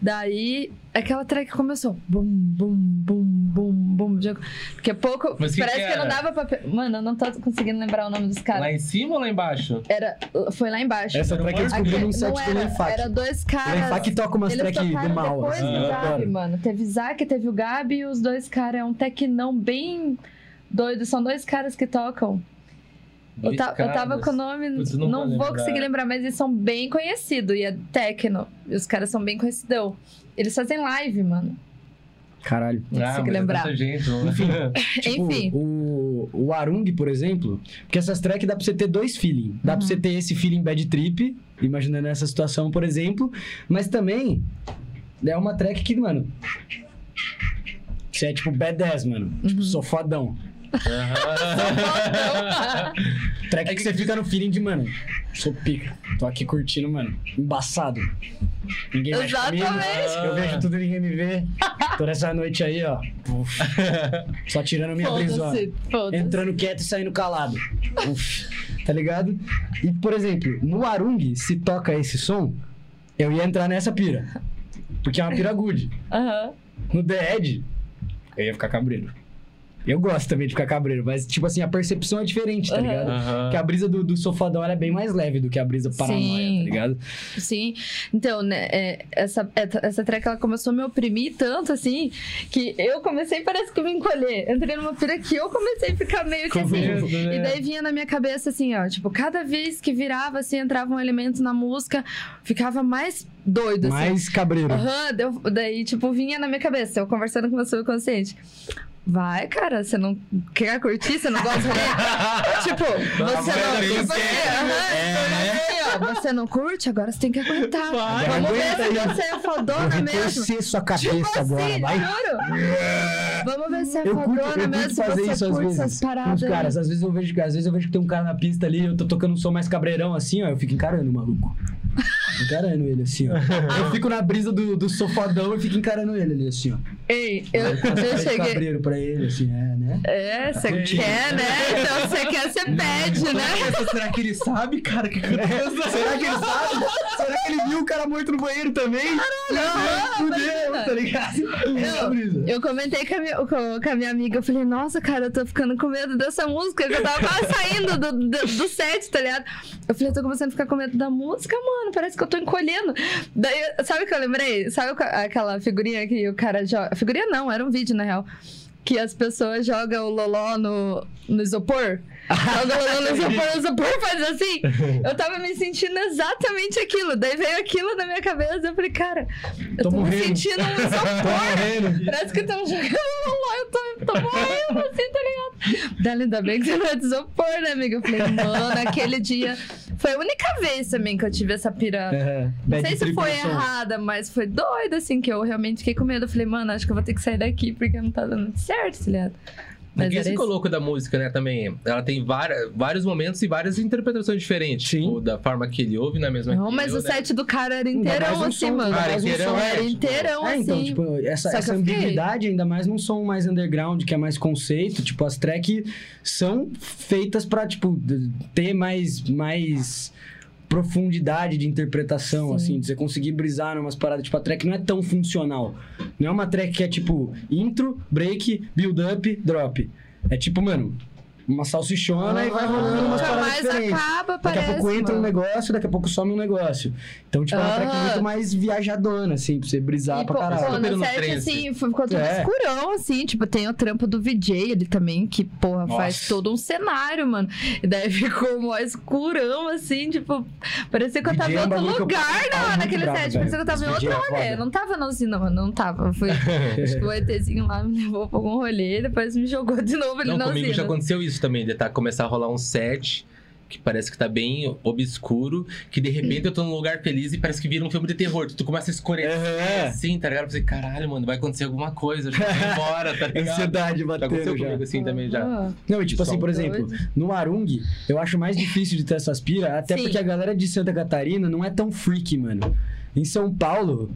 Daí, aquela track começou. Bum, bum, bum, bum, bum. Daqui a pouco, Mas que parece que que, não dava pra. Mano, eu não tô conseguindo lembrar o nome dos caras. Lá em cima ou lá embaixo? Era, foi lá embaixo. Essa track eu descobri num set do era, Lenfac. era dois caras. Lenfac toca umas track do mal. depois assim, do eu Gabi, mano. Teve Isaac, teve o Gabi e os dois caras. É um tecnão bem doido. São dois caras que tocam. Eu, ta- eu tava com o nome, Putz, não, não vou lembrar. conseguir lembrar, mas eles são bem conhecidos. E é techno. E os caras são bem conhecidão. Eles fazem live, mano. Caralho. Que Ah, mas é lembrar. tanta gente, mano. Tipo, Enfim. O, o Arung, por exemplo, porque essas tracks dá pra você ter dois feeling. Dá Uhum. pra você ter esse feeling bad trip, imaginando essa situação, por exemplo, mas também é uma track que, mano. Você é tipo badass, mano. Uhum. Tipo, sou fodão. Track que você fica no feeling de, mano, sou pica. Tô aqui curtindo, mano. Embaçado. Ninguém mexe comigo. Exatamente. Eu vejo tudo, ninguém me vê. Tô nessa noite aí, ó. Uf. Só tirando minha brisona. Entrando quieto e saindo calado. Uf, tá ligado? E, por exemplo, no Arung, se toca esse som, eu ia entrar nessa pira. Porque é uma pira good. Aham. No The Edge, eu ia ficar cabreiro. Eu gosto também de ficar cabreiro, mas, tipo assim, a percepção é diferente, tá Aham. ligado? Aham. Porque a brisa do, do sofadão ela é bem mais leve do que a brisa paranoia, Sim. tá ligado? Sim. Então, né, é, essa, essa track ela começou a me oprimir tanto assim que eu comecei, parece que me encolher. Entrei numa pira que eu comecei a ficar meio que assim. né? E daí vinha na minha cabeça assim, ó, tipo, cada vez que virava assim, entrava um elemento na música, ficava mais doido, assim. Mais cabreiro. Aham, deu- daí, tipo, vinha na minha cabeça, eu conversando com o meu subconsciente. Vai, cara, você não quer curtir? Você não gosta de rolê? tipo, você vai, não. vai, Tipo vai, assim, aham, você não curte? Agora você tem que aguentar. Vai, Vamos ver aguenta se aí. você é fodona mesmo. retorcer sua cabeça Tipo agora, assim, vai. juro. Vamos ver se é Eu curto, fodona eu curto mesmo, se fazer você isso às vezes. essas paradas. os caras, às vezes eu vejo que às vezes eu vejo que tem um cara na pista ali, eu tô tocando um som mais cabreirão assim, ó, eu fico encarando o maluco. Encarando ele assim, ó. Eu fico na brisa do, do sofadão e fico encarando ele ali assim, ó. Ei, eu, Eu eu cheguei. cabreiro pra ele, assim, é, né? É, você quer, né? Então você quer, você pede, né? Será que ele sabe, cara? Que eu pensando? Será que ele sabe? Será que ele viu o cara morto no banheiro também? Não, Fudeu, tá ligado? Brisa. Eu comentei com a, minha, com, com a minha amiga, eu falei, nossa, cara, eu tô ficando com medo dessa música, que eu tava quase saindo do, do, do set, tá ligado? Eu falei, eu tô começando a ficar com medo da música, mano, parece que eu tô encolhendo. Daí, sabe o que eu lembrei? Sabe aquela figurinha que o cara joga... Figurinha não, era um vídeo, na real. Que as pessoas jogam o loló no, no isopor. Joga o loló no isopor, o isopor faz assim. Eu tava me sentindo exatamente aquilo. Daí veio aquilo na minha cabeça, eu falei, cara, eu Tô tô, me sentindo um isopor. Parece que estão jogando lá, eu tô, tô morrendo assim, tá ligado? Daí ainda bem que você não é de isopor, né, amiga? Eu falei, mano, aquele dia. Foi a única vez também que eu tive essa pira. É, Não sei se foi errada, mas foi doido, assim, que eu realmente fiquei com medo. Eu falei, mano, acho que eu vou ter que sair daqui porque não tá dando certo, tá ligado? Mas Porque era esse coloco da música, né, também, ela tem várias, vários momentos e várias interpretações diferentes. Sim. Tipo, da forma que ele ouve, na mesma Não, que mas eu, o né? set do cara era inteirão, um assim, som, mano. Um inteirão, som. é, Era tipo, inteirão, É, assim. então, tipo, essa, que essa ambiguidade, ainda mais num som mais underground, que é mais conceito, tipo, as tracks são feitas pra, tipo, ter mais, mais profundidade de interpretação, Sim. assim, de você conseguir brisar numas paradas, tipo, a track não é tão funcional. Não é uma track que é, tipo, intro, break, build up, drop. É tipo, mano, uma salsichona e vai rolando umas Nunca paradas mais diferentes. acaba, Daqui parece, a pouco entra um negócio, daqui a pouco some um negócio. Então, tipo, é uma track Ah. muito mais viajadona, assim, pra você brisar E, pra pô, caralho. pô, Pelo no set, trance. assim, ficou tudo É. escurão, assim. Tipo, tem o trampo do VJ ali também, que, porra, faz Nossa. todo um cenário, mano. E daí ficou mó escurão, assim, tipo... Parecia que eu tava VJ em é outro eu lugar não, muito naquele bravo, set. velho. Parecia que eu tava em Esse outro é rolê. Não tava na usina, mano. Não tava. Fui... Acho que o ETzinho lá me levou pra algum rolê, depois me jogou de novo ali Não, na comigo usina. já aconteceu isso também, de tá, começar a rolar um set que parece que tá bem obscuro, que de repente eu tô num lugar feliz e parece que vira um filme de terror. Tu começa a escurecer É. assim, tá ligado? Eu falei, caralho, mano, vai acontecer alguma coisa, já vai embora, tá ligado? Ansiedade Já aconteceu batendo já. comigo assim também já. Ah, Não, e tipo assim, Som. por exemplo, no Arung, eu acho mais difícil de ter essas pira, até Sim. porque a galera de Santa Catarina não é tão freak, mano. Em São Paulo,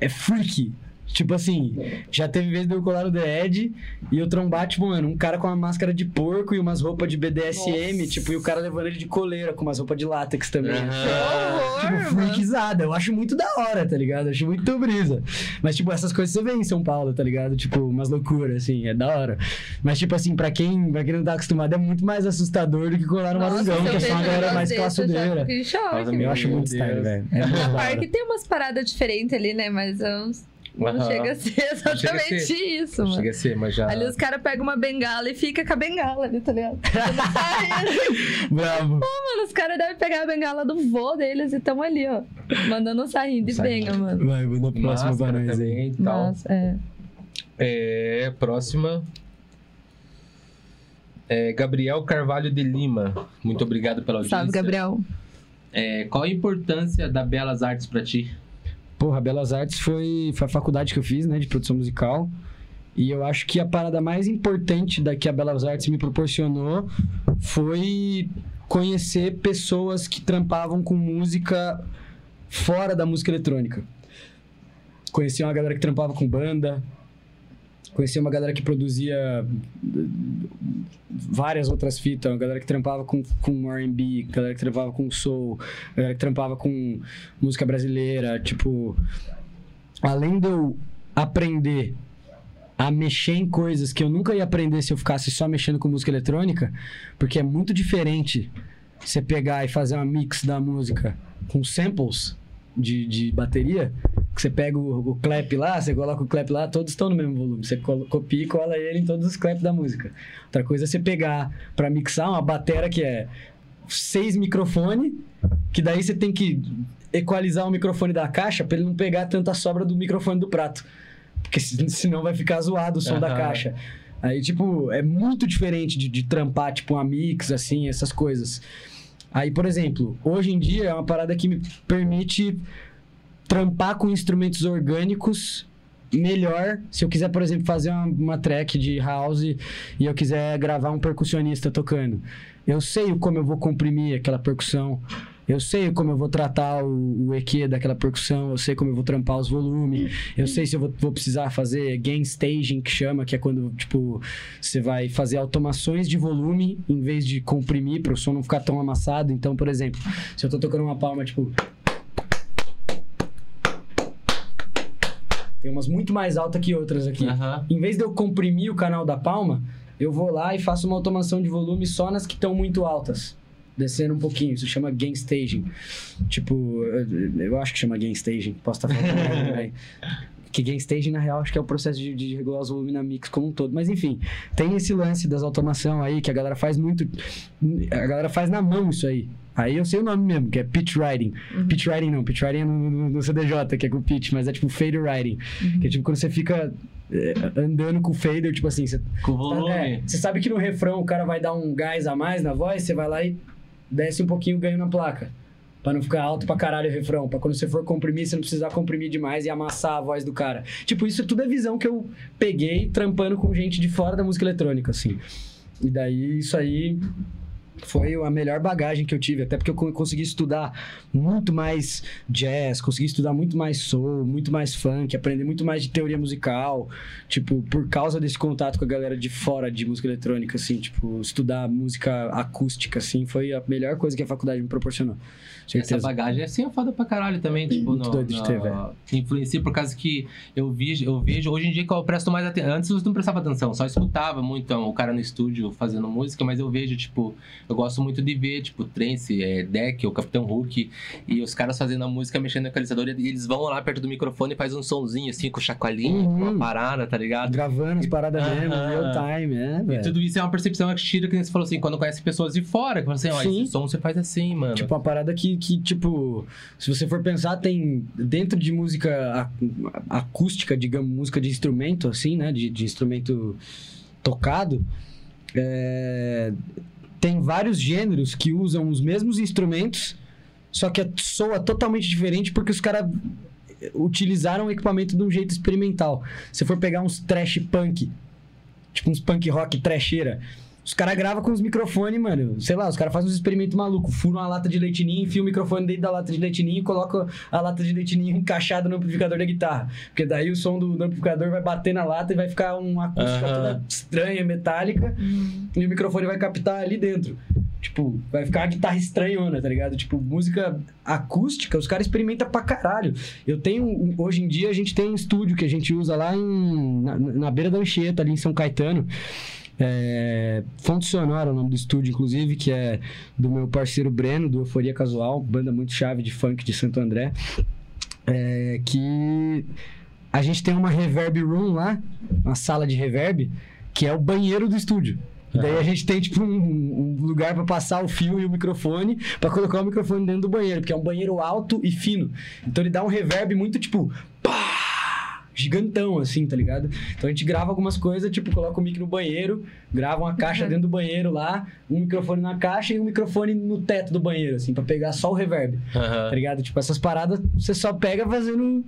é freak. Tipo assim, já teve vez de eu colar no The Edge e eu trombar, tipo, mano, um cara com uma máscara de porco e umas roupas de BDSM, Nossa. tipo, e o cara levando ele de coleira com umas roupas de látex também. Horror, Tipo, freakizada. Eu acho muito da hora, tá ligado? Eu acho muito brisa. Mas, tipo, essas coisas você vê em São Paulo, tá ligado? Tipo, umas loucuras, assim, é da hora. Mas, tipo assim, pra quem, pra quem não tá acostumado, é muito mais assustador do que colar no Marungão, que eu é só uma um galera mais eu classudeira. em choque, Nossa. Eu acho muito style, velho. É Na parque tem umas paradas diferentes ali, né? Mas eu não Aham. chega a ser chega a exatamente ser. isso, Não mano. Chega a ser, mas já. Ali os caras pegam uma bengala e fica com a bengala ali, tá ligado? Bravo. mano, os caras devem pegar a bengala do vô deles e tão ali, ó. Mandando um sarrinho de benga, mano. Vai, vou na próxima pra nós aí. e tal. Nossa, é. É, próxima. É, Gabriel Carvalho de Lima. Muito obrigado pela audiência. Salve, Gabriel. É, qual a importância da Belas Artes pra ti? Porra, Belas Artes foi, foi a faculdade que eu fiz, né, de produção musical. E eu acho que a parada mais importante da que a Belas Artes me proporcionou foi conhecer pessoas que trampavam com música fora da música eletrônica. Conheci uma galera que trampava com banda, conheci uma galera que produzia eh, várias outras fitas, uma galera que trampava com, com R&B, galera que trampava com soul, galera que trampava com música brasileira, tipo, além de eu aprender a mexer em coisas que eu nunca ia aprender se eu ficasse só mexendo com música eletrônica, porque é muito diferente você pegar e fazer uma mix da música com samples de, de bateria, você pega o, o clap lá, você coloca o clap lá, todos estão no mesmo volume. Você copia e cola ele em todos os claps da música. Outra coisa é você pegar pra mixar uma batera que é seis microfones, que daí você tem que equalizar o microfone da caixa pra ele não pegar tanta sobra do microfone do prato. Porque se- senão vai ficar zoado o som da Aham. caixa. Aí, tipo, é muito diferente de, de trampar, tipo, uma mix, assim, essas coisas. Aí, por exemplo, hoje em dia é uma parada que me permite trampar com instrumentos orgânicos melhor. Se eu quiser, por exemplo, fazer uma, uma track de house e eu quiser gravar um percussionista tocando, eu sei como eu vou comprimir aquela percussão. Eu sei como eu vou tratar o, o EQ daquela percussão, eu sei como eu vou trampar os volumes, eu sei se eu vou, vou precisar fazer gain staging, que chama, que é quando, tipo, você vai fazer automações de volume em vez de comprimir para o som não ficar tão amassado. Então, por exemplo, se eu tô tocando uma palma, tipo, Tem umas muito mais altas que outras aqui. Aham. Em vez de eu comprimir o canal da palma, eu vou lá e faço uma automação de volume só nas que estão muito altas. Descendo um pouquinho. Isso chama gain staging. Tipo, eu- eu acho que chama gain staging. Posso estar falando merda também. Que gain staging, na real, acho que é o processo de, de regular os volumes na mix como um todo. Mas enfim, tem esse lance das automação aí que a galera faz muito. A galera faz na mão isso aí. Aí eu sei o nome mesmo, que é pitch riding. Pitch riding não, pitch riding é no, no- no CDJ, que é com pitch, mas é tipo fader riding. Que é tipo quando você fica é, andando com o fader, tipo assim, você, Com volume. é, você sabe que no refrão o cara vai dar um gás a mais na voz, você vai lá e desce um pouquinho o ganho na placa. Pra não ficar alto pra caralho o refrão. Pra quando você for comprimir, você não precisar comprimir demais e amassar a voz do cara. Tipo, isso tudo é visão que eu peguei trampando com gente de fora da música eletrônica, assim. E daí, isso aí foi a melhor bagagem que eu tive, até porque eu co- consegui estudar muito mais jazz, consegui estudar muito mais soul, muito mais funk, aprender muito mais de teoria musical, tipo, por causa desse contato com a galera de fora de música eletrônica, assim, tipo, estudar música acústica, assim, foi a melhor coisa que a faculdade me proporcionou. Essa Certeza. bagagem assim é foda pra caralho também, tipo, Muito no, doido de ter, velho. influencia por causa que eu vi, eu vejo, hoje em dia que eu presto mais atenção. Antes eu não prestava atenção, só escutava muito então, o cara no estúdio fazendo música, mas eu vejo, tipo, eu gosto muito de ver, tipo, Trance, é, Deck, o Capitão Hulk, e os caras fazendo a música, mexendo no equalizador, e eles vão lá perto do microfone e faz um sonzinho assim, com chacoalhinho, Uhum. uma parada, tá ligado? Gravando as paradas Aham. mesmo, real time, é, E velho. tudo isso é uma percepção que tira, que você falou assim, quando conhece pessoas de fora, que fala assim, ó, Sim. esse som você faz assim, mano. Tipo, uma parada que, que, tipo, se você for pensar, tem dentro de música ac- acústica, digamos, música de instrumento, assim, né? De, de instrumento tocado, é, tem vários gêneros que usam os mesmos instrumentos, só que soa totalmente diferente porque os caras utilizaram o equipamento de um jeito experimental. Se for pegar uns trash punk, tipo uns punk rock trasheira, os caras gravam com os microfones, mano. Sei lá, os caras fazem uns experimentos malucos. Furam uma lata de leitinho, enfia o microfone dentro da lata de leitinho e coloca a lata de leitinho encaixada no amplificador da guitarra. Porque daí o som do, do amplificador vai bater na lata e vai ficar uma acústica toda estranha, metálica. E o microfone vai captar ali dentro. Tipo, vai ficar uma guitarra estranhona, tá ligado? Tipo, música acústica, os caras experimentam pra caralho. Eu tenho, hoje em dia, a gente tem um estúdio que a gente usa lá em, na, na beira da Anchieta, ali em São Caetano. É, Fonte Sonora é o nome do estúdio, inclusive, que é do meu parceiro Breno, do Euforia Casual, banda muito chave de funk de Santo André. É, que a gente tem uma reverb room lá, uma sala de reverb, que é o banheiro do estúdio. E daí a gente tem, tipo, um, um lugar pra passar o fio e o microfone, pra colocar o microfone dentro do banheiro, porque é um banheiro alto e fino. Então ele dá um reverb muito, tipo, pá, gigantão, assim, tá ligado? Então a gente grava algumas coisas, tipo, coloca o mic no banheiro, grava uma caixa Uhum. dentro do banheiro lá, um microfone na caixa e um microfone no teto do banheiro, assim, pra pegar só o reverb, Aham. tá ligado? Tipo, essas paradas você só pega fazendo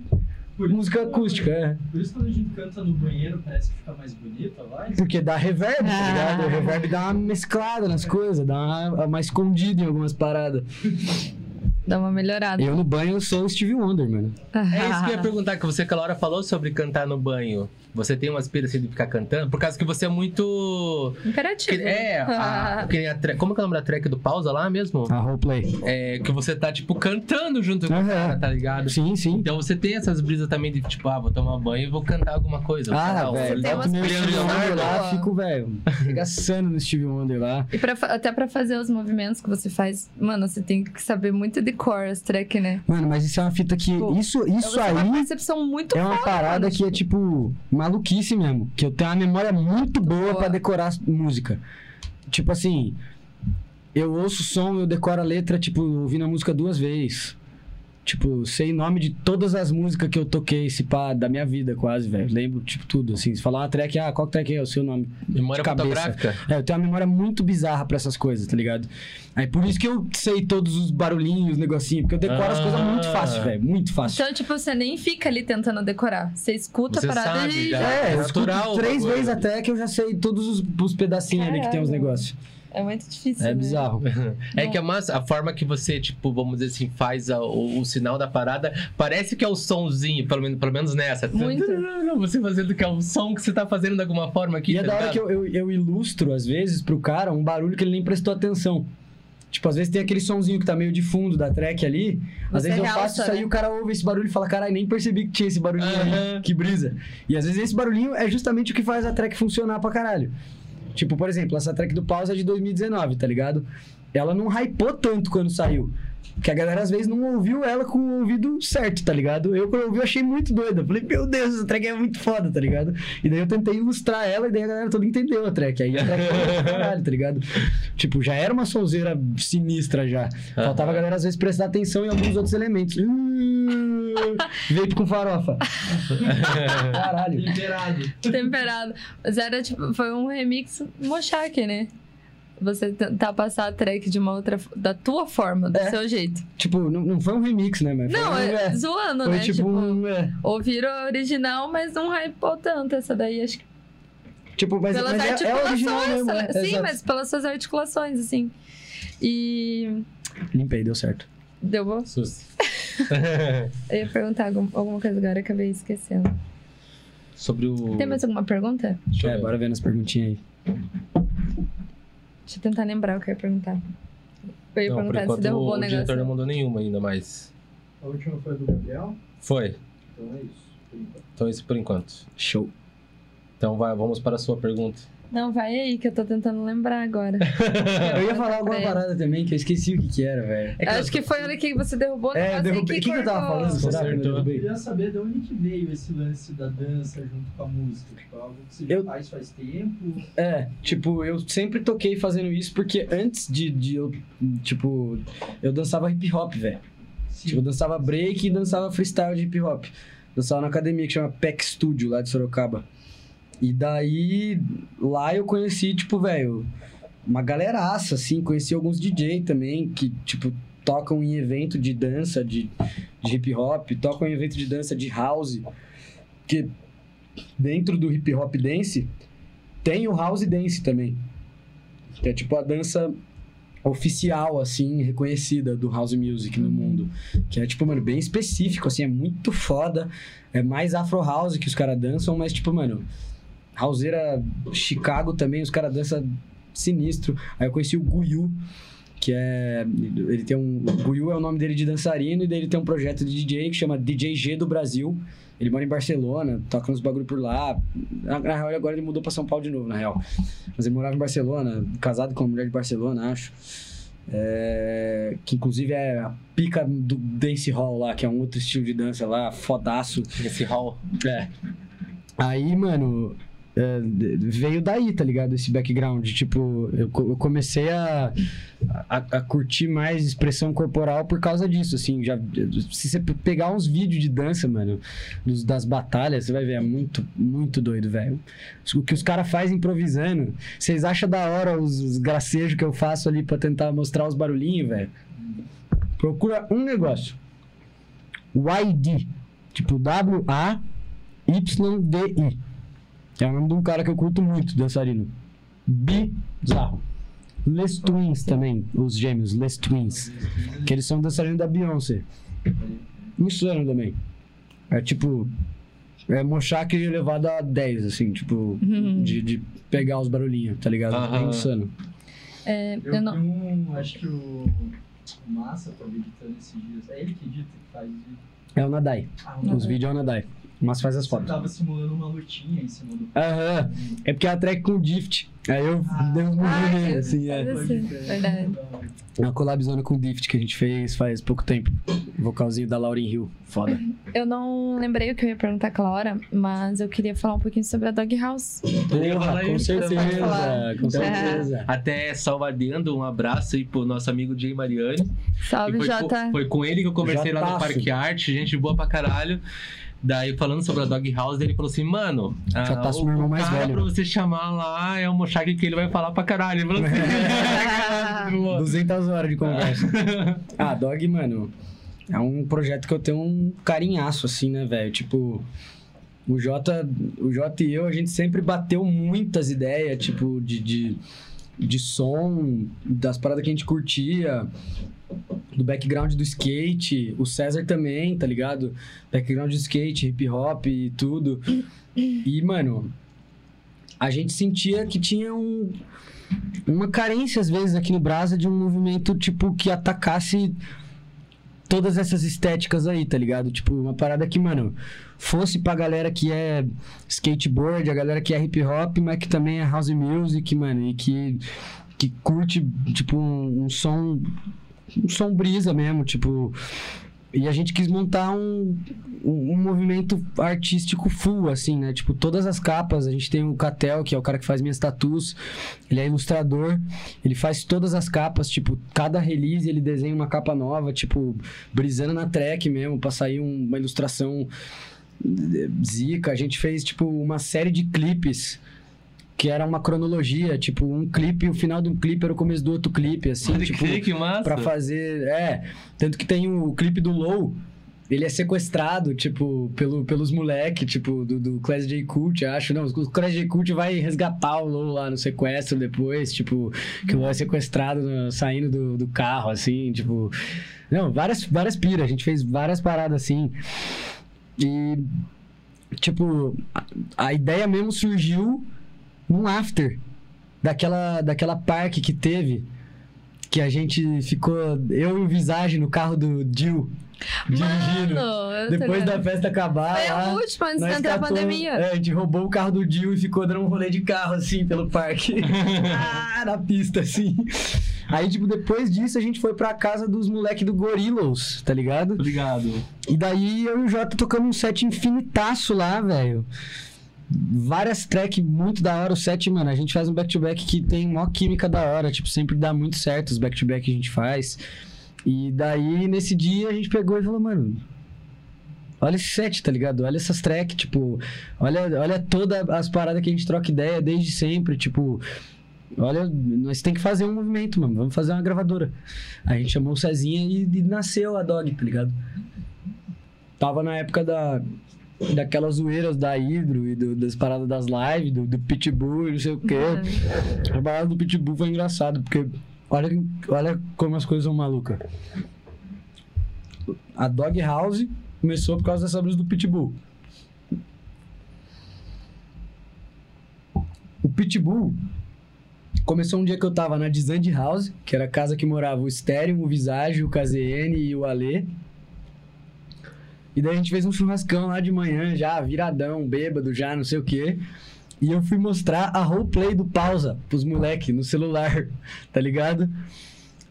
Por isso música quando- acústica, é. Por isso quando a gente canta no banheiro parece que fica mais bonita lá. Porque dá reverb, tá Ah. ligado? O reverb dá uma mesclada nas coisas, dá uma, uma escondida em algumas paradas. Dá uma melhorada. Eu no banho eu sou o Stevie Wonder, mano. É isso que eu ia perguntar, que você aquela hora falou sobre cantar no banho. Você tem uma experiência de ficar cantando? Por causa que você é muito. Imperativo. que- é, a, que nem a tra- como que é o nome da track do pausa lá mesmo? A roleplay. É, que você tá, tipo, cantando junto com o cara, tá ligado? Sim, sim. Então você tem essas brisas também de, tipo, ah, vou tomar banho e vou cantar alguma coisa. Ah, velho, tem boto umas meu Stevie Wonder lá, fico, velho, regaçando no Stevie Wonder lá. E pra até pra fazer os movimentos que você faz, mano, você tem que saber muito de core as track, né? Mano, mas isso é uma fita que. Pô, Isso, Eu isso vou ter uma aí percepção muito é uma parada mano. que é, tipo, maluquice mesmo. Que eu tenho uma memória muito boa Boa. pra decorar música. Tipo assim, eu ouço o som, eu decoro a letra, tipo, ouvindo a música duas vezes. Tipo, sei nome de todas as músicas que eu toquei, esse pá, da minha vida, quase, velho. Lembro, tipo, tudo, assim. Se falar uma track, ah, qual track é o seu nome? Memória de cabeça. fotográfica. É, eu tenho uma memória muito bizarra pra essas coisas, tá ligado? Aí por isso que eu sei todos os barulhinhos, negocinho, porque eu decoro as coisas muito Ah. fácil, velho. Muito fácil. Então, tipo, você nem fica ali tentando decorar. Você escuta Você a parada sabe e já. já. É, eu natural escuto o três vezes até que eu já sei todos os, os pedacinhos ali que tem os negócios. É muito difícil. É né? bizarro. É que a, massa, a forma que você, tipo, vamos dizer assim, faz a- o, o sinal da parada, parece que é o sonzinho, pelo menos, pelo menos nessa. Muito. Você fazendo que é o som que você tá fazendo de alguma forma aqui. E é tá da hora ligado? que eu, eu, eu ilustro, às vezes, pro cara um barulho que ele nem prestou atenção. Tipo, às vezes tem aquele sonzinho que tá meio de fundo da track ali. Às Você vezes eu realça, faço isso aí né? e o cara ouve esse barulho e fala, caralho, nem percebi que tinha esse barulhinho Aham. aí. Que brisa. E às vezes esse barulhinho é justamente o que faz a track funcionar pra caralho. Tipo, por exemplo, essa track do Pause é de 2019, tá ligado? Ela não hypou tanto quando saiu. Porque a galera às vezes não ouviu ela com o ouvido certo, tá ligado? Eu, quando eu ouvi, eu achei muito doida. Eu Falei, meu Deus, essa track é muito foda, tá ligado? E daí eu tentei ilustrar ela e daí a galera toda entendeu a track. Aí a track foi caralho, tá ligado? Tipo, já era uma sonzeira sinistra já. Faltava a galera às vezes prestar atenção em alguns outros elementos. Hum, vape com farofa. Caralho. Temperado. Temperado. Mas era tipo, foi um remix Mochak, né? Você tentar passar a track de uma outra. da tua forma, do É. seu jeito. Tipo, não, não foi um remix, né? Mas Não, um, é, zoando, Foi né? tipo, Tipo, um. É. ouviram a original, mas não hypou tanto essa daí. Acho que Tipo, mas, pelas mas é, é articulações. original mesmo, né? Sim, Exato. mas pelas suas articulações, assim. E. Limpei, deu certo. Deu bom? Sus. Eu ia perguntar algum- alguma coisa agora, acabei esquecendo. Sobre o. Tem mais alguma pergunta? Deixa eu É, ver. bora ver nas perguntinhas aí. Deixa eu tentar lembrar o que eu ia perguntar. Eu ia Não, perguntar se derrubou o o negócio. diretor não mandou nenhuma ainda, mas. A última foi do Gabriel. Foi. Então é isso. por enquanto. Então isso por enquanto. Show. Então vai, vamos para a sua pergunta. Não, vai aí que eu tô tentando lembrar agora. Eu ia falar alguma parada também que eu esqueci o que que era, velho. É Acho que foi ali que você derrubou o É, negócio derrubei. O que, que eu tava falando? Você Será que eu acertou. Eu queria saber de onde que veio esse lance da dança junto com a música. Tipo, algo que você já Eu- faz faz tempo. É, tipo, eu sempre toquei fazendo isso porque antes de, de eu, tipo, eu dançava hip hop, velho. Tipo, eu dançava break e dançava freestyle de hip hop. Dançava na academia que chama PEC Studio, lá de Sorocaba. E daí, lá eu conheci, tipo, velho, uma galeraça, assim. Conheci alguns DJ também que, tipo, tocam em evento de dança, de, de hip hop, tocam em evento de dança de house. Que dentro do hip hop dance tem o house dance também. Que é tipo a dança oficial, assim, reconhecida do house music no mundo. Que é, tipo, mano, bem específico, assim, é muito foda. É mais afro house que os caras dançam, mas, tipo, mano, houseira Chicago também, os caras dançam sinistro. Aí eu conheci o Guyu, que é. Ele tem um. O Guyu é o nome dele de dançarino, e daí ele tem um projeto de DJ que chama DJ G do Brasil. Ele mora em Barcelona, toca uns bagulho por lá. Na, na real, agora ele mudou pra São Paulo de novo, na real. Mas ele morava em Barcelona, casado com uma mulher de Barcelona, acho. É, que inclusive é a pica do dance hall lá, que é um outro estilo de dança lá, fodaço. Esse hall. É. Aí, mano, é, veio daí, tá ligado? Esse background. Tipo, eu, eu comecei a, a, a curtir mais expressão corporal por causa disso, assim. Já, se você pegar uns vídeos de dança, mano, dos- das batalhas, você vai ver, é muito, muito doido, velho. O que os caras fazem improvisando. Vocês acham da hora os, os gracejos que eu faço ali pra tentar mostrar os barulhinhos, velho? Procura um negócio. YD. Tipo, W-A-Y-D-I. Que é o nome de um cara que eu curto muito, dançarino. Bizarro. Les Twins também, os gêmeos, Les Twins. Que eles são dançarinos da Beyoncé. Insano também. É tipo. É Mochak elevado a 10, assim, tipo. Uhum. De, de pegar os barulhinhos, tá ligado? É Aham. insano. É, Eu, eu não... um, acho que o, o Massa tava editando esses dias. É ele que edita, que faz vídeo. É o Nadai. Ah, Os vídeos é o Nadai. Mas faz as Você fotos. tava simulando uma lutinha em cima do. Aham. É porque é a track com Dift. Aí eu dei uns Ah, eu- assim, é. Verdade. Uma collabzona com o Dift que a gente fez faz pouco tempo. Vocalzinho da Lauren Hill. Foda. Eu não lembrei o que eu ia perguntar aquela hora, mas eu queria falar um pouquinho sobre a Dog House. Porra, com certeza, com certeza. Até salvadendo, um abraço aí pro nosso amigo Jay Mariani. Salve, foi, Jota. com, foi com ele que eu conversei lá no Jotaço. Parque Arte, gente boa pra caralho. Daí, falando sobre a Dog House, ele falou assim, mano, ah, Jotaço, o, meu irmão mais velho. pra você chamar lá é o Mochak que ele vai falar pra caralho. Ele falou assim, 200 horas de conversa. ah, Dog, mano, é um projeto que eu tenho um carinhaço, assim, né, velho? Tipo, o Jota, o Jota e eu, a gente sempre bateu muitas ideias, tipo, de, de, de som, das paradas que a gente curtia, do background do skate, o César também, tá ligado? Background do skate, hip hop e tudo. E, mano, a gente sentia que tinha um, uma carência, às vezes, aqui no Brasa de um movimento, tipo, que atacasse todas essas estéticas aí, tá ligado? Tipo, uma parada que, mano, fosse pra galera que é skateboard, a galera que é hip hop, mas que também é house music, mano, e que, que curte, tipo, um, um som. Um som brisa mesmo, tipo. E a gente quis montar um, um, movimento artístico full, assim, né? Tipo, todas as capas, a gente tem o Catel, que é o cara que faz minhas tatuas, ele é ilustrador, ele faz todas as capas, tipo, cada release ele desenha uma capa nova, tipo, brisando na track mesmo, pra sair um- uma ilustração eh, zica. A gente fez, tipo, uma série de clipes que era uma cronologia, tipo, um clipe, o final de um clipe era o começo do outro clipe, assim, Pode tipo, crer, que massa. Pra fazer. É. Tanto que tem o clipe do Low. Ele é sequestrado, tipo, pelo, pelos moleque, tipo, do, do Class J Cult, acho. Não, o Class J Cult vai resgatar o Low lá no sequestro depois, tipo, que o Low é sequestrado no- saindo do, do carro, assim, tipo. Não, várias, várias piras. A gente fez várias paradas assim. E, tipo, a, a ideia mesmo surgiu num after daquela, daquela parque que teve. Que a gente ficou, eu e o Visage no carro do Jill, dirigindo. Mano, Depois da festa acabar, Foi a última antes de entrar a pandemia. É, a gente roubou o carro do Jill e ficou dando um rolê de carro, assim, pelo parque. ah, na pista, assim. Aí, tipo, depois disso, a gente foi pra casa dos moleques do Gorillaz, tá ligado? Obrigado. E daí eu e o Jota tocamos um set infinitaço lá, velho. Várias tracks muito da hora. O set, mano, a gente faz um back-to-back que tem mó química da hora. Tipo, sempre dá muito certo os back-to-back que a gente faz. E daí, nesse dia, a gente pegou e falou, mano. Olha esse set, tá ligado? Olha essas tracks, tipo. Olha, olha todas as paradas que a gente troca ideia desde sempre, tipo. Olha, nós tem que fazer um movimento, mano. Vamos fazer uma gravadora. A gente chamou o Cezinha e, e nasceu a Dog, tá ligado? Tava na época da, daquelas zoeiras da Hidro e do- das paradas das lives, do, do Pitbull e não sei o quê. A parada do Pitbull foi engraçado, porque olha, olha como as coisas são malucas. A Dog House começou por causa dessa brisa do Pitbull. O Pitbull começou um dia que eu tava na Dizand House, que era a casa que morava o Stereo, o Visage, o KZN e o Alê. E daí a gente fez um churrascão lá de manhã, já viradão, bêbado, já não sei o quê. E eu fui mostrar a roleplay do pausa pros moleque no celular, tá ligado?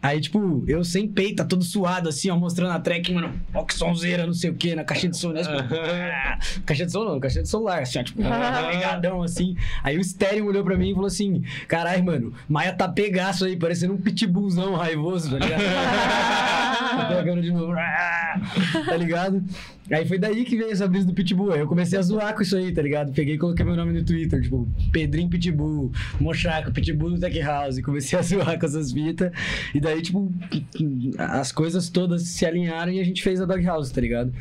Aí, tipo, eu sem peito, tá todo suado, assim, ó, mostrando a track, mano, ó, que sonzeira, não sei o quê, na caixinha de som, né? Ah, Caixinha de som não, caixinha de celular, assim, ó, tipo, ligadão, assim. Aí o Stereo olhou pra mim e falou assim, caralho, mano, Maia tá pegaço aí, parecendo um pitbullzão raivoso, tá ligado? Tá pegando de novo, tá ligado? Aí foi daí que veio essa brisa do Pitbull. Aí eu comecei a zoar com isso aí, tá ligado? Peguei e coloquei meu nome no Twitter, tipo, Pedrinho Pitbull, Mochaco, Pitbull do Tech House. E comecei a zoar com essas fitas. E daí, tipo, as coisas todas se alinharam e a gente fez a Dog House, tá ligado?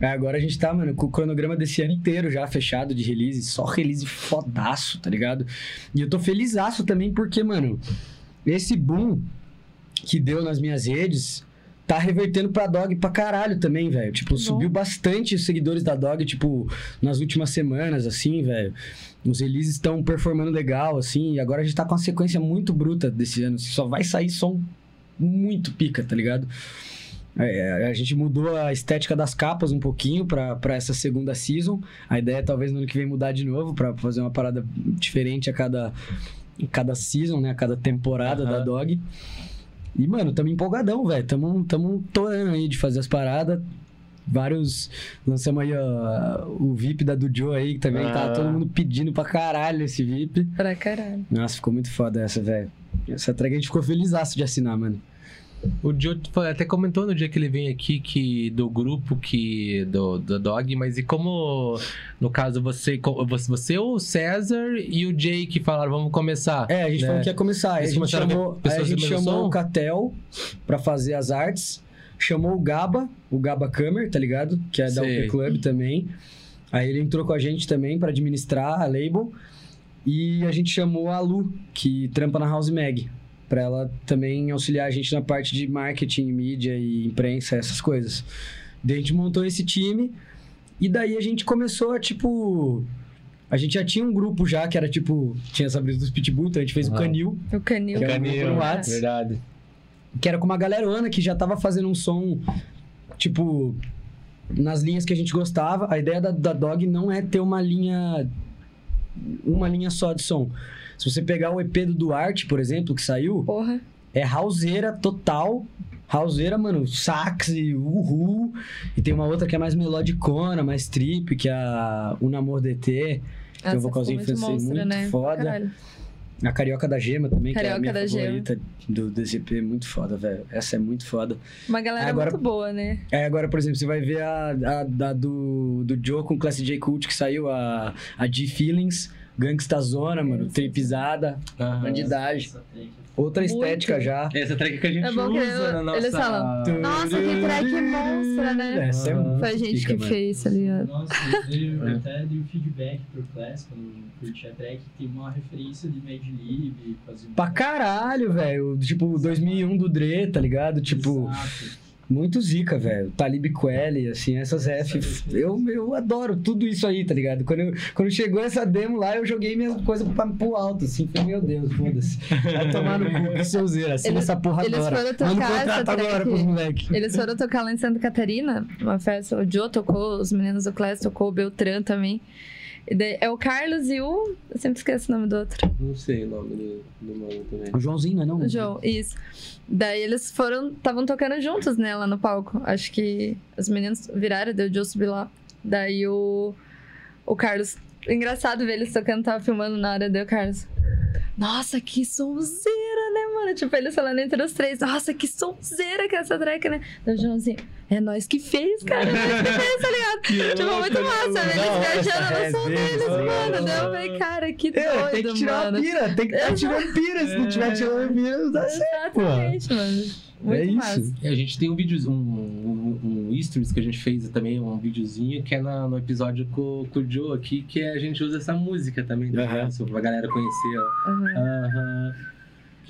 Aí agora a gente tá, mano, com o cronograma desse ano inteiro já fechado de release, só release fodaço, tá ligado? E eu tô felizaço também porque, mano, esse boom que deu nas minhas redes tá revertendo pra Dog pra caralho também, velho. Tipo, subiu bastante os seguidores da Dog, tipo, nas últimas semanas, assim, velho. Os releases estão performando legal, assim, e agora a gente tá com uma sequência muito bruta desse ano. assim, Só vai sair som muito pica, tá ligado? É, a gente mudou a estética das capas um pouquinho pra, pra essa segunda season. A ideia é talvez no ano que vem mudar de novo pra fazer uma parada diferente a cada, cada season, né? Cada temporada Aham. da Dog. E, mano, tamo empolgadão, velho. Tamo, tamo torando aí de fazer as paradas. Vários. Lançamos aí ó, o VIP da Dujo aí, que também tá Ah. todo mundo pedindo pra caralho esse VIP. Pra caralho. Nossa, ficou muito foda essa, velho. Essa track a gente ficou feliz de assinar, mano. O Joe até comentou no dia que ele veio aqui que do grupo que do, do Dog, mas e como no caso você você, o César e o Jay que falaram vamos começar. É, a gente né? falou que ia começar. Aí a gente chamou, a gente chamou o Catel pra fazer as artes. Chamou o Gaba, o Gaba Kammer, tá ligado? Que é da Sei. UP Club também. Aí ele entrou com a gente também pra administrar a label. E a gente chamou a Lu, que trampa na House Mag, pra ela também auxiliar a gente na parte de marketing, mídia e imprensa, essas coisas. Daí a gente montou esse time e daí a gente começou a, tipo... A gente já tinha um grupo já, que era tipo... Tinha essa brisa dos Pitbull, então a gente fez o Aham. Canil, O canil. Que o Canil, grupo no Whats. verdade. que era com uma galerona que já tava fazendo um som, tipo, nas linhas que a gente gostava. A ideia da, da Dog não é ter uma linha. Uma linha só de som. Se você pegar o EP do Duarte, por exemplo, que saiu, Porra. é houseira total. Houseira, mano, sax e uhu. E tem uma outra que é mais melodicona, mais trip, que é a Un Amor DT. Tem Essa um vocalzinho francês muito né? foda. Caralho. A Carioca da Gema também, que é a Carioca minha da Gema. favorita do DCP. Muito foda, velho. Essa é muito foda. Uma galera Agora- muito boa, né? É, agora, por exemplo, você vai ver a, a, da do, do Joe com Classe J Cult, que saiu a, a G-Feelings, Gangsta Zona, mano, Tripizada, Aham. bandidagem. É Outra Muito. estética já. Essa track que a gente É bom que usa na nossa... eles falam, Nossa, que track monstra, né? Essa é muito Foi a gente pica, que mano. fez, tá ligado? Nossa, eu dei- até dei o feedback pro Class quando eu curti a track, tem uma referência de Mad Lib, Pra caralho, velho. Tipo, 2001 do Dre, tá ligado? Tipo, Exato. Muito zica, velho. Talib Kweli, assim, essas F. Eu, eu adoro tudo isso aí, tá ligado? Quando, eu- quando chegou essa demo lá, eu joguei minhas coisas pra, pro alto, assim. Falei, meu Deus, foda-se. Vai tomar no cu, que seuzeira. Assim, Eles- essa porra eles agora. foram tocar essa agora pros moleques. Eles foram tocar lá em Santa Catarina, uma festa. O Joe tocou, os meninos do Class tocou, o Beltrán também. É o Carlos e o. Eu sempre esqueço o nome do outro. Não sei o nome do, do mano também. O Joãozinho, não é não? O João, isso. Daí eles foram. Estavam tocando juntos, né, lá no palco. Acho que os meninos viraram, deu o Joe subir lá. Daí o. O Carlos. Engraçado ver eles tocando, tava filmando na hora, deu o Carlos. Nossa, que sonzeira, né, mano? Tipo, eles falando entre os três. Nossa, que sonzeira que é essa track, né? Daí o João assim, é nós que fez, cara. É nós que fez, tá ligado? tipo, muito massa, né? Eles viajando no som resenha, deles, tá mano. Daí eu falei, cara, que doido, É, tem que tirar mano. a pira, tem que estar tirando pira. Se não tiver tirando pira, não dá certo. Exatamente, mano. Muito É isso. massa. A gente tem um vídeo, um, um, um stories que a gente fez também, um videozinho, que é na- no episódio com, com o Joe aqui, que a gente usa essa música também, ligado? pra galera conhecer, ó. Uhum. Aham.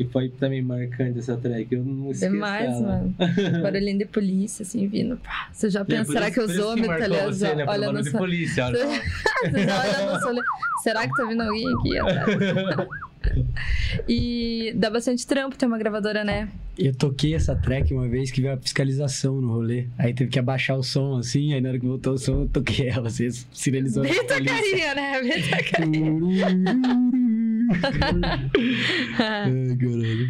Que foi também marcante essa track, eu não esqueço Demais, ela. mano. Barulhinho de polícia, assim, vindo. Pá. Você já É, pensa, será que os homens, tá ligado? você, né, Olha no de sol. polícia, olha. Você já olha no sol. Será que tá vindo alguém aqui atrás? E dá bastante trampo ter uma gravadora, né? Eu toquei essa track uma vez que veio a fiscalização no rolê. Aí teve que abaixar o som assim, aí na hora que voltou o som, eu toquei ela, assim, sinalizou. Bem tua carinha, né? Bem tua carinha. Ai, caralho.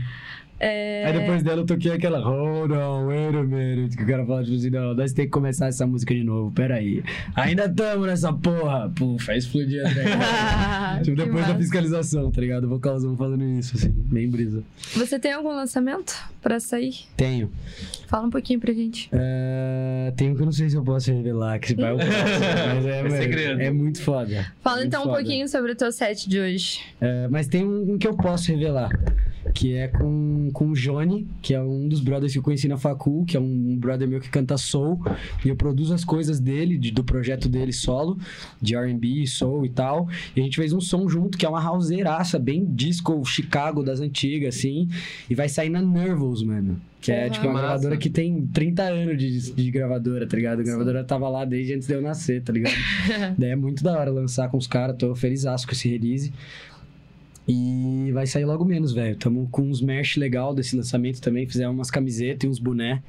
É... Aí depois dela eu toquei aquela Hold on, wait a minute. Que o cara fala tipo assim, não, nós tem que começar essa música de novo, peraí. Ainda tamo nessa porra. Pô, faz explodir a track. tipo, depois da massa. fiscalização, tá ligado? O vocalzão falando isso, assim, bem brisa. Você tem algum lançamento pra sair? Tenho. Fala um pouquinho pra gente. Tem um que eu não sei se eu posso revelar, que se vai o próximo, mas é, É segredo. é muito foda. Fala Muito então um foda. pouquinho sobre o teu set de hoje. É, mas tem um, um que eu posso revelar, que é com, com o Johnny, que é um dos brothers que eu conheci na facul, que é um brother meu que canta soul, e eu produzo as coisas dele, de- do projeto dele solo, de R&B, soul e tal, e a gente fez um som junto, que é uma houseiraça, bem disco Chicago das antigas, assim, e vai sair na Nervous, mano. Que é tipo uma Massa. gravadora que tem 30 anos de, de gravadora, tá ligado? A gravadora tava lá desde antes de eu nascer, tá ligado? Daí é muito da hora lançar com os caras, tô feliz com esse release. E vai sair logo menos, velho. Tamo com uns merch legal desse lançamento também. Fizemos umas camisetas e uns boné.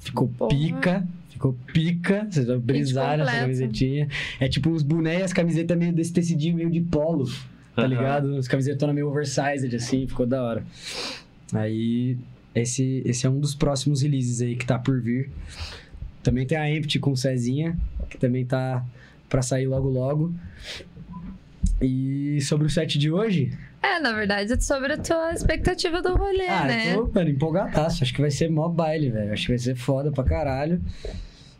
Ficou Porra. pica. Ficou pica. Vocês vão brisar nessa completo. camisetinha. É tipo uns boné e as camisetas meio desse tecidinho meio de polo. tá Aham. ligado? As camisetonas meio oversized, assim, ficou da hora. Aí, esse, esse é um dos próximos releases aí que tá por vir. Também tem a Empty com Cezinha, que também tá pra sair logo logo. E sobre o set de hoje, É, na verdade, é sobre a tua expectativa do rolê, ah, né? eu tô, mano, empolgadaço. Acho que vai ser mó baile, velho. Acho que vai ser foda pra caralho.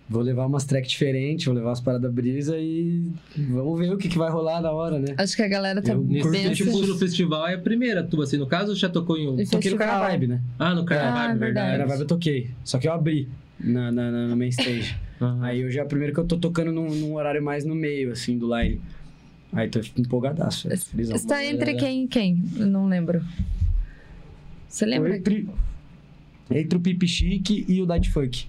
Vou levar umas tracks diferentes, vou levar umas paradas brisa e vamos ver o que, que vai rolar na hora, né? Acho que a galera tá Eu Nesse bem esse tipo assim. no festival é a primeira tua, assim, no caso, ou já tocou em um? Toquei no Festival. Cara Vibe, né? Ah, no Cara Ah, Vibe, verdade. Cara. Vibe eu toquei. Só que eu abri na, na, na, na main stage. Aí hoje é a primeira que eu tô tocando num, num horário mais no meio, assim, do line. Aí tô empolgadaço, velho. Felizão. Está entre quem e quem? Eu não lembro. Você lembra? Entre, entre o Pip Chic e o Night Funk.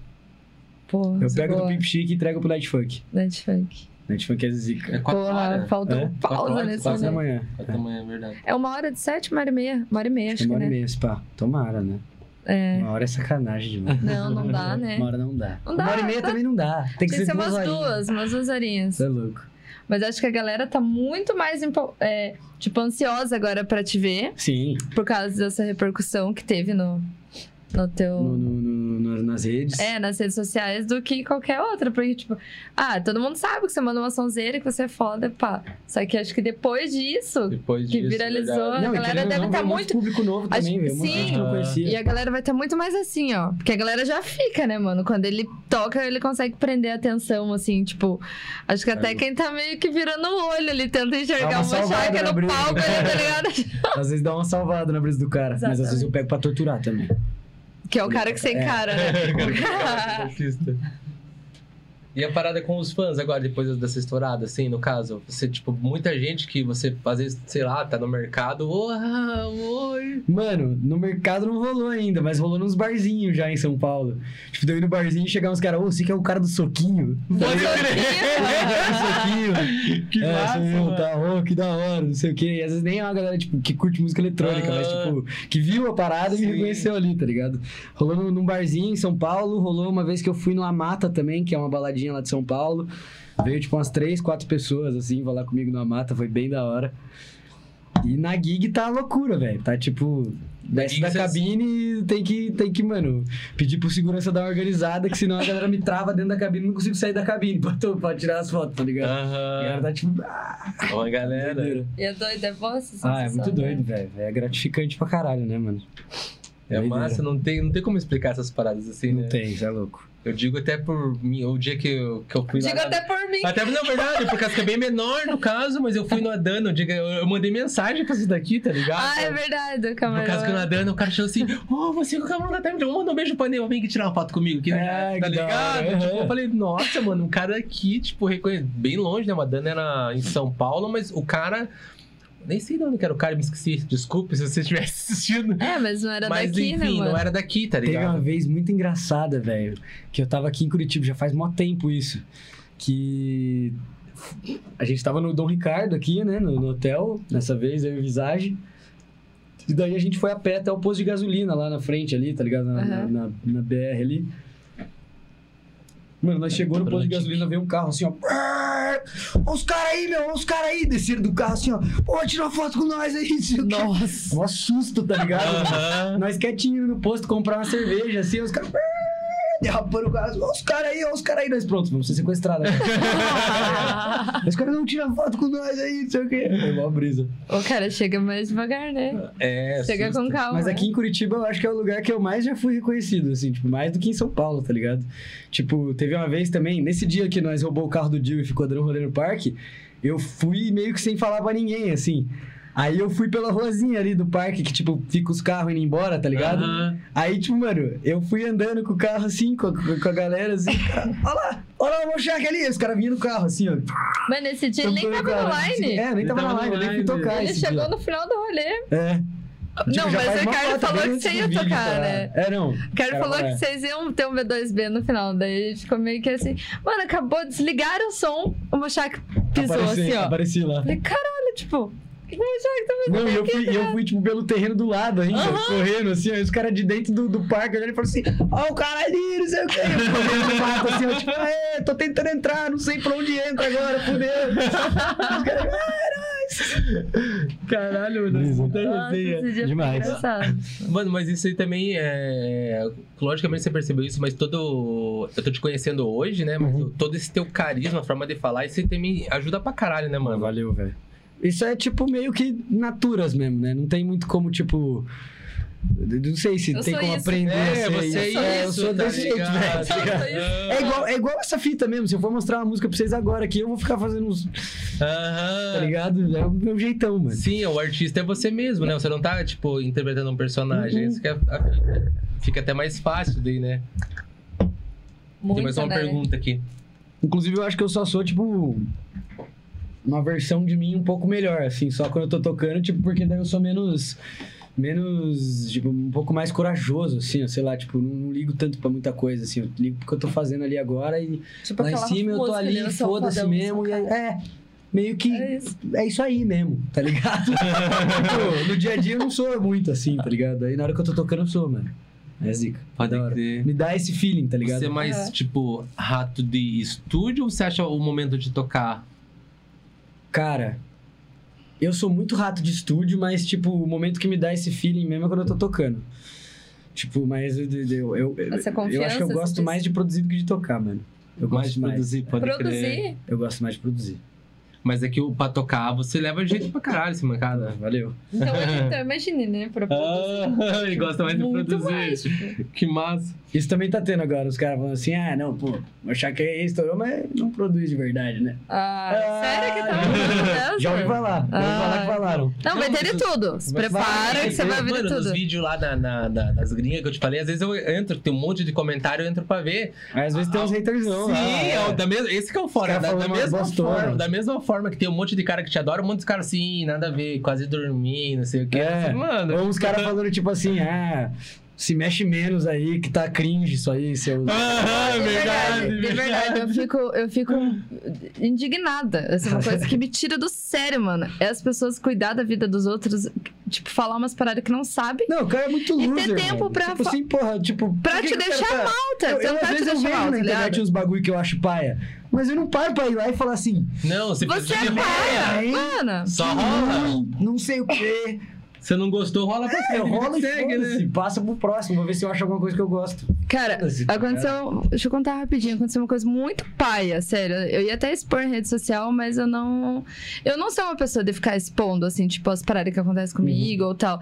Pô, Eu pego do boa. Pip Chic e entrego pro Night Funk. Night Funk. Night Funk é É zica. quatro Porra, horas? faltou É? Quatro pausa horas, nesse Quatro da manhã. Quatro da manhã, é verdade. É uma hora de sete, uma hora e meia. Uma hora e meia, acho É que, uma hora e meia, esse pá. Tomara, né? É. Uma hora é sacanagem demais. Não, não dá, né? Uma hora não dá. Não dá, uma hora e meia tá? também não dá. Tem que Tinha que ser ser umas horinhas. duas, umas duas horinhas. Você é louco. Mas acho que a galera tá muito mais, é, tipo, ansiosa agora pra te ver. Sim. Por causa dessa repercussão que teve no, no teu... No, no- no- nas- redes. É, nas redes sociais do que qualquer outra. Porque, tipo, ah, todo mundo sabe que você manda uma sonzeira, que você é foda, pá. Só que acho que depois disso, Depois que disso, viralizou, verdade. a e galera deve não, estar veio muito. público novo Acho- também, não sim. conhecia. E a galera vai estar muito mais assim, ó. Porque a galera já fica, né, mano? Quando ele toca, ele consegue prender a atenção, assim, tipo. Acho que até Aí. quem tá meio que virando o olho, ele tenta enxergar uma uma na no palco, ali, tá ligado? Às vezes dá uma salvada na brisa do cara. Mas às vezes eu Exatamente. pego pra torturar também. Que é o cara que você É. encara, né? Artista. E a parada com os fãs agora, depois dessa estourada, assim, no caso? Você, tipo, muita gente que você, às vezes, sei lá, tá no mercado, "Uau, oi. Mano, no mercado não rolou ainda, mas rolou nos barzinhos já em São Paulo. Tipo, deu ir no barzinho e chegar uns caras, ô, você que é o cara do soquinho? Tá ligado? soquinho. Que é, massa, eu, mano. tá, ô, que da hora, não sei o quê. E às vezes nem é uma galera, tipo, que curte música eletrônica, mas, tipo, que viu a parada e Sim. me reconheceu ali, tá ligado? Rolou num, num barzinho em São Paulo, rolou uma vez que eu fui no Amata também, que é uma baladinha lá de São Paulo. Veio, tipo, umas três, quatro pessoas, assim, vai lá comigo no Amata, foi bem da hora. E na gig tá loucura, velho. Tá, tipo, desce da cabine e tem que, tem que, mano, pedir pro segurança dar uma organizada, que senão a galera me trava dentro da cabine e não consigo sair da cabine pra, pra tirar as fotos, tá ligado? A galera tá, tipo, ah, Ó, galera. E é doido, é boa essa Ah, é muito né? doido, velho. É gratificante pra caralho, né, mano? É Doideira. massa, não tem, não tem como explicar essas paradas assim, Não né? tem, isso é louco. Eu digo até por mim, o dia que eu, que eu fui Digo lá. até por mim. Até na verdade, por causa que é bem menor no caso, mas eu fui nadando, eu, digo, eu, eu mandei mensagem pra isso daqui, tá ligado? Ah, é verdade, o Por camarão. causa que eu nadando, o cara chegou assim, ô, você com o camarão da Time, manda um beijo pra ele, vem aqui tirar uma foto comigo aqui, né? Ai, tá que ligado? Tipo, eu falei, nossa, mano, um cara aqui, tipo, reconhe... bem longe, né? Madana era em São Paulo, mas o cara. Nem sei de onde que era o cara, me esqueci. Desculpe se você estivesse assistindo. É, mas não era mas daqui, né, enfim, mano? não era daqui, tá Teve uma ligado? vez muito engraçada, velho, que eu tava aqui em Curitiba, já faz mó tempo isso. Que a gente tava no Dom Ricardo aqui, né, no, no hotel, nessa vez, eu e o Visage. E daí a gente foi a pé até o posto de gasolina lá na frente ali, tá ligado? Na, Aham. na, na BR ali. Mano, nós chegou no posto de gasolina, veio um carro assim, ó. Ó os caras aí, meu, ó os caras aí. Desceram do carro assim, ó. Pô, tira uma foto com nós aí. Nossa. Mó susto, tá ligado? Aham. Nós quietinho no posto comprar uma cerveja, assim, os caras. Derrapando o gás. Ó, os caras aí, ó, os caras aí. Nós prontos, vamos ser sequestrados. os caras não tiram foto com nós aí, não sei o quê. Foi mó brisa. o cara chega mais devagar, né? É, Chega susto. com calma. Mas aqui em Curitiba eu acho que é o lugar que eu mais já fui reconhecido, assim, tipo, mais do que em São Paulo, tá ligado? Tipo, teve uma vez também, nesse dia que nós roubou o carro do Dio e ficou dando rolê no parque, eu fui meio que sem falar pra ninguém, assim. Aí eu fui pela ruazinha ali do parque, que, tipo, fica os carros indo embora, tá ligado? Aham. Aí, tipo, mano, eu fui andando com o carro assim, com a, com a galera assim, cara, olha lá, olha lá o Mochak ali, os caras vinham no carro assim, ó. Mas nesse dia ele nem tampando tava o no carro, assim, line. É, nem Ele tava tava na line, no eu nem fui tocar Ele esse chegou dia. no final do rolê. É. não, já mas o Ricardo falou que você ia tocar, tá? né? É, não. O cara Cara, falou é. que vocês iam ter um B2B no final. Daí a gente ficou meio que assim. Mano, acabou, desligaram o som. O Mochak pisou Apareci, assim, ó. Apareci lá. Falei, caralho, tipo, Não, e eu fui, eu fui, tipo, pelo terreno do lado ainda, Aham. correndo, assim, aí os caras de dentro do, do parque olhando e falaram assim, ó, o cara ali, não sei o quê. Eu correndo no mato, assim, eu, tipo, aê, tô tentando entrar, não sei pra onde entra agora, fudeu. Os caras, ai, Caralho, mano. Nossa, esse Demais. Mano, mas isso aí também é. Logicamente você percebeu isso, mas todo. Eu tô te conhecendo hoje, né? Mas Uhum. todo esse teu carisma, forma de falar, isso aí também ajuda pra caralho, né, mano? Valeu, velho. Isso é tipo meio que naturas mesmo, né? Não tem muito como, tipo. Não sei se Eu tem como isso. aprender a É, ser você é isso. isso, É, eu sou tá desse jeito, velho. tá? É igual, é igual essa fita mesmo. Se eu for mostrar uma música pra vocês agora aqui, eu vou ficar fazendo uns. Aham. Tá ligado? É o meu jeitão, mano. Sim, o artista é você mesmo, né? Você não tá, tipo, interpretando um personagem. Uhum. Isso que é a. Fica até mais fácil daí, né? Muito, Tem mais uma né? pergunta aqui. Inclusive, eu acho que eu só sou, tipo. Uma versão de mim um pouco melhor, assim, só quando eu tô tocando, tipo, porque daí eu sou menos. Menos, tipo, um pouco mais corajoso, assim, sei lá, tipo, não, não ligo tanto pra muita coisa, assim, eu ligo porque eu tô fazendo ali agora e Tipo lá em cima eu tô ali, sou foda-se mesmo, e aí, cara. é, meio que É isso. é isso aí mesmo, tá ligado? Tipo, no dia a dia eu não sou muito assim, tá ligado? Aí na hora que eu tô tocando eu sou, mano. É zica. Pode Da hora. crer. Me dá esse feeling, tá ligado? Você é mais, É. tipo, rato de estúdio ou você acha o momento de tocar? Cara, eu sou muito rato de estúdio, mas, tipo, o momento que me dá esse feeling mesmo é quando eu tô tocando. Tipo, mas eu, eu, eu, eu, acho que eu gosto mais de produzir do que de tocar, mano. Eu mais gosto de mais. produzir, pode crer. Produzir? Eu gosto mais de produzir. Mas é que o- pra tocar, você leva jeito pra caralho, esse mancada. Valeu. Então, então imagine, né? Pra produzir. Ah, ele gosta mais de Muito produzir. mais, tipo. Que massa. Isso também tá tendo agora, os caras falando assim, ah, não, pô, o Chakra estourou, mas não produz de verdade, né? Ah, sério que tá falando dessa? Já ouvi falar, já ouvi falar que Ah. falaram. Não, vai ter de mas- tudo. Se prepara que você vai ver de Mano, nos tudo. vídeos lá na, na, na- das gringas que eu te falei, às vezes eu entro, tem um monte de comentário, eu entro pra ver. Aí às vezes tem uns hatersão lá. Sim, é o da mes... esse que é o fora. Da, da mesma forma, da mesma forma que tem um monte de cara que te adora, um monte de caras assim, nada a ver, quase dormindo, não sei o quê. É, Assim, mano. Ou uns caras falando tipo assim, ah, se mexe menos aí, que tá cringe isso aí, seu... Aham, De verdade, de verdade, eu fico, eu fico indignada. Essa é uma coisa que me tira do sério, mano. É as pessoas cuidar da vida dos outros, tipo, falar umas paradas que não sabem Não, o cara é muito E ter loser, tempo mano. pra Tipo assim, porra, tipo... pra que te que deixar cara tá- mal, tá? Eu, eu, às vezes eu vejo na tá internet uns bagulho que eu acho paia, mas eu não paro pra ir lá e falar assim, Não, você, Você precisa é hein? mano. Só "Hum, rola. não sei o quê. Você não gostou, rola pra É, rola e segue, né? passa pro próximo, vou ver se eu acho alguma coisa que eu gosto. Cara, tá aconteceu. Deixa eu contar rapidinho. Aconteceu uma coisa muito paia, sério. Eu ia até expor em rede social, mas eu não. Eu não sou uma pessoa de ficar expondo, assim, tipo, as paradas que acontecem comigo ou tal.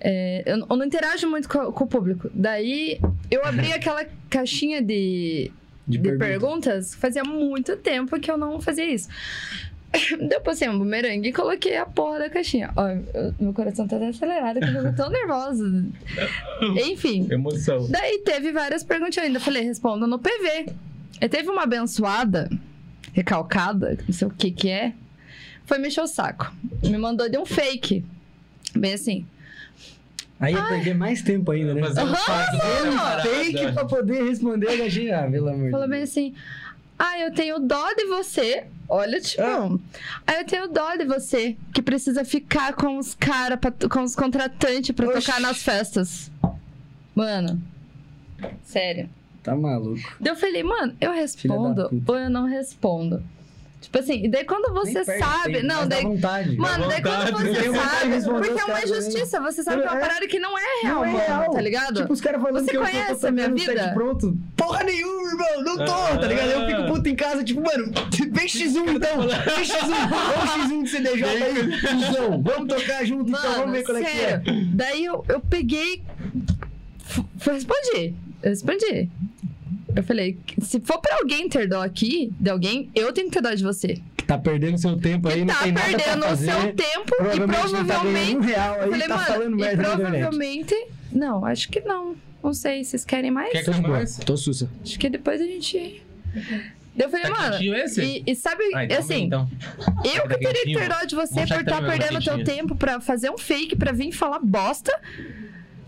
É, eu, eu não interajo muito com, com o público. Daí, eu abri aquela caixinha de, De, de pergunta. perguntas. Fazia muito tempo que eu não fazia isso. Daí eu passei um bumerangue e coloquei a porra da caixinha. Ó, eu- meu coração tá acelerado, que eu tô tão nervosa. Enfim. Emoção. Daí teve várias perguntinhas ainda. Falei, responda no PV. E teve uma abençoada, recalcada, não sei o que que é. Foi me encher o saco. Me mandou de um fake. Bem assim. Aí ia perder mais tempo ainda, né? Um fato Tem parada. fake pra poder responder a gatinha. Ah, pelo amor de Falou bem assim. Ah, eu tenho dó de você. Olha, tipo. Ah. Ah, eu tenho dó de você que precisa ficar com os caras, com os contratantes pra Oxi. tocar nas festas. Mano. Sério. Tá maluco. Daí eu falei, mano, eu respondo ou eu não respondo? Tipo assim, e daí quando você perde sabe. tempo, não, daí. vontade. Mano, daí quando vontade. Eu você sabe. Porque é uma também. injustiça. Você sabe que é uma É. parada que não é real, Não é mano, real. tá ligado? Tipo, os caras falando Você que eu conhece tô, tô a minha vida? pronto. Porra nenhuma, irmão. Não tô, tá ligado? Eu fico puto em casa, tipo, mano, vem X1 então. Vem X1. Vamos X1 de CDJ aí. Cuzão, Vamos tocar junto então, vamos Mano, ver qual é que é. Daí eu, eu peguei. Respondi. Eu respondi. Eu falei, se for pra alguém ter dó aqui, de alguém, eu tenho que ter dó de você. Tá perdendo seu tempo aí, Que não tá tem nada pra perdendo o fazer. seu tempo e Provavelmente não tá ganhando um provavelmente. real aí, Eu falei, tá falando mano, e merda na internet. provavelmente. Não, acho que não. Não sei, vocês querem mais? Quer que eu mais? Tô sussa. Acho que depois a gente. Eu falei, Tá mano. E, e sabe, Ah, então assim, bem, então. eu Tá que teria que ter dó de você por que estar tá mesmo perdendo teu tempo pra fazer um fake, pra vir falar bosta,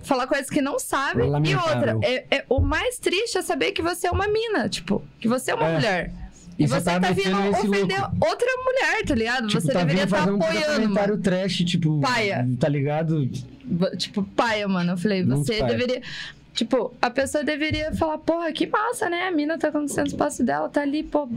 falar coisas que não sabe. E Lamentável. outra, é, é- o mais triste é saber que você é uma mina, tipo, que você é uma É. mulher. E, E você tá tá vindo ofender louco. outra mulher, tá ligado? Tipo, você tá deveria estar um puta apoiando, comentário mano. trash, tipo... Paia. Tá ligado? Tipo, paia, mano. Eu falei, Muito você paia. deveria. Tipo, a pessoa deveria falar, porra, que massa, né? A mina tá conquistando o espaço dela, tá ali, pô,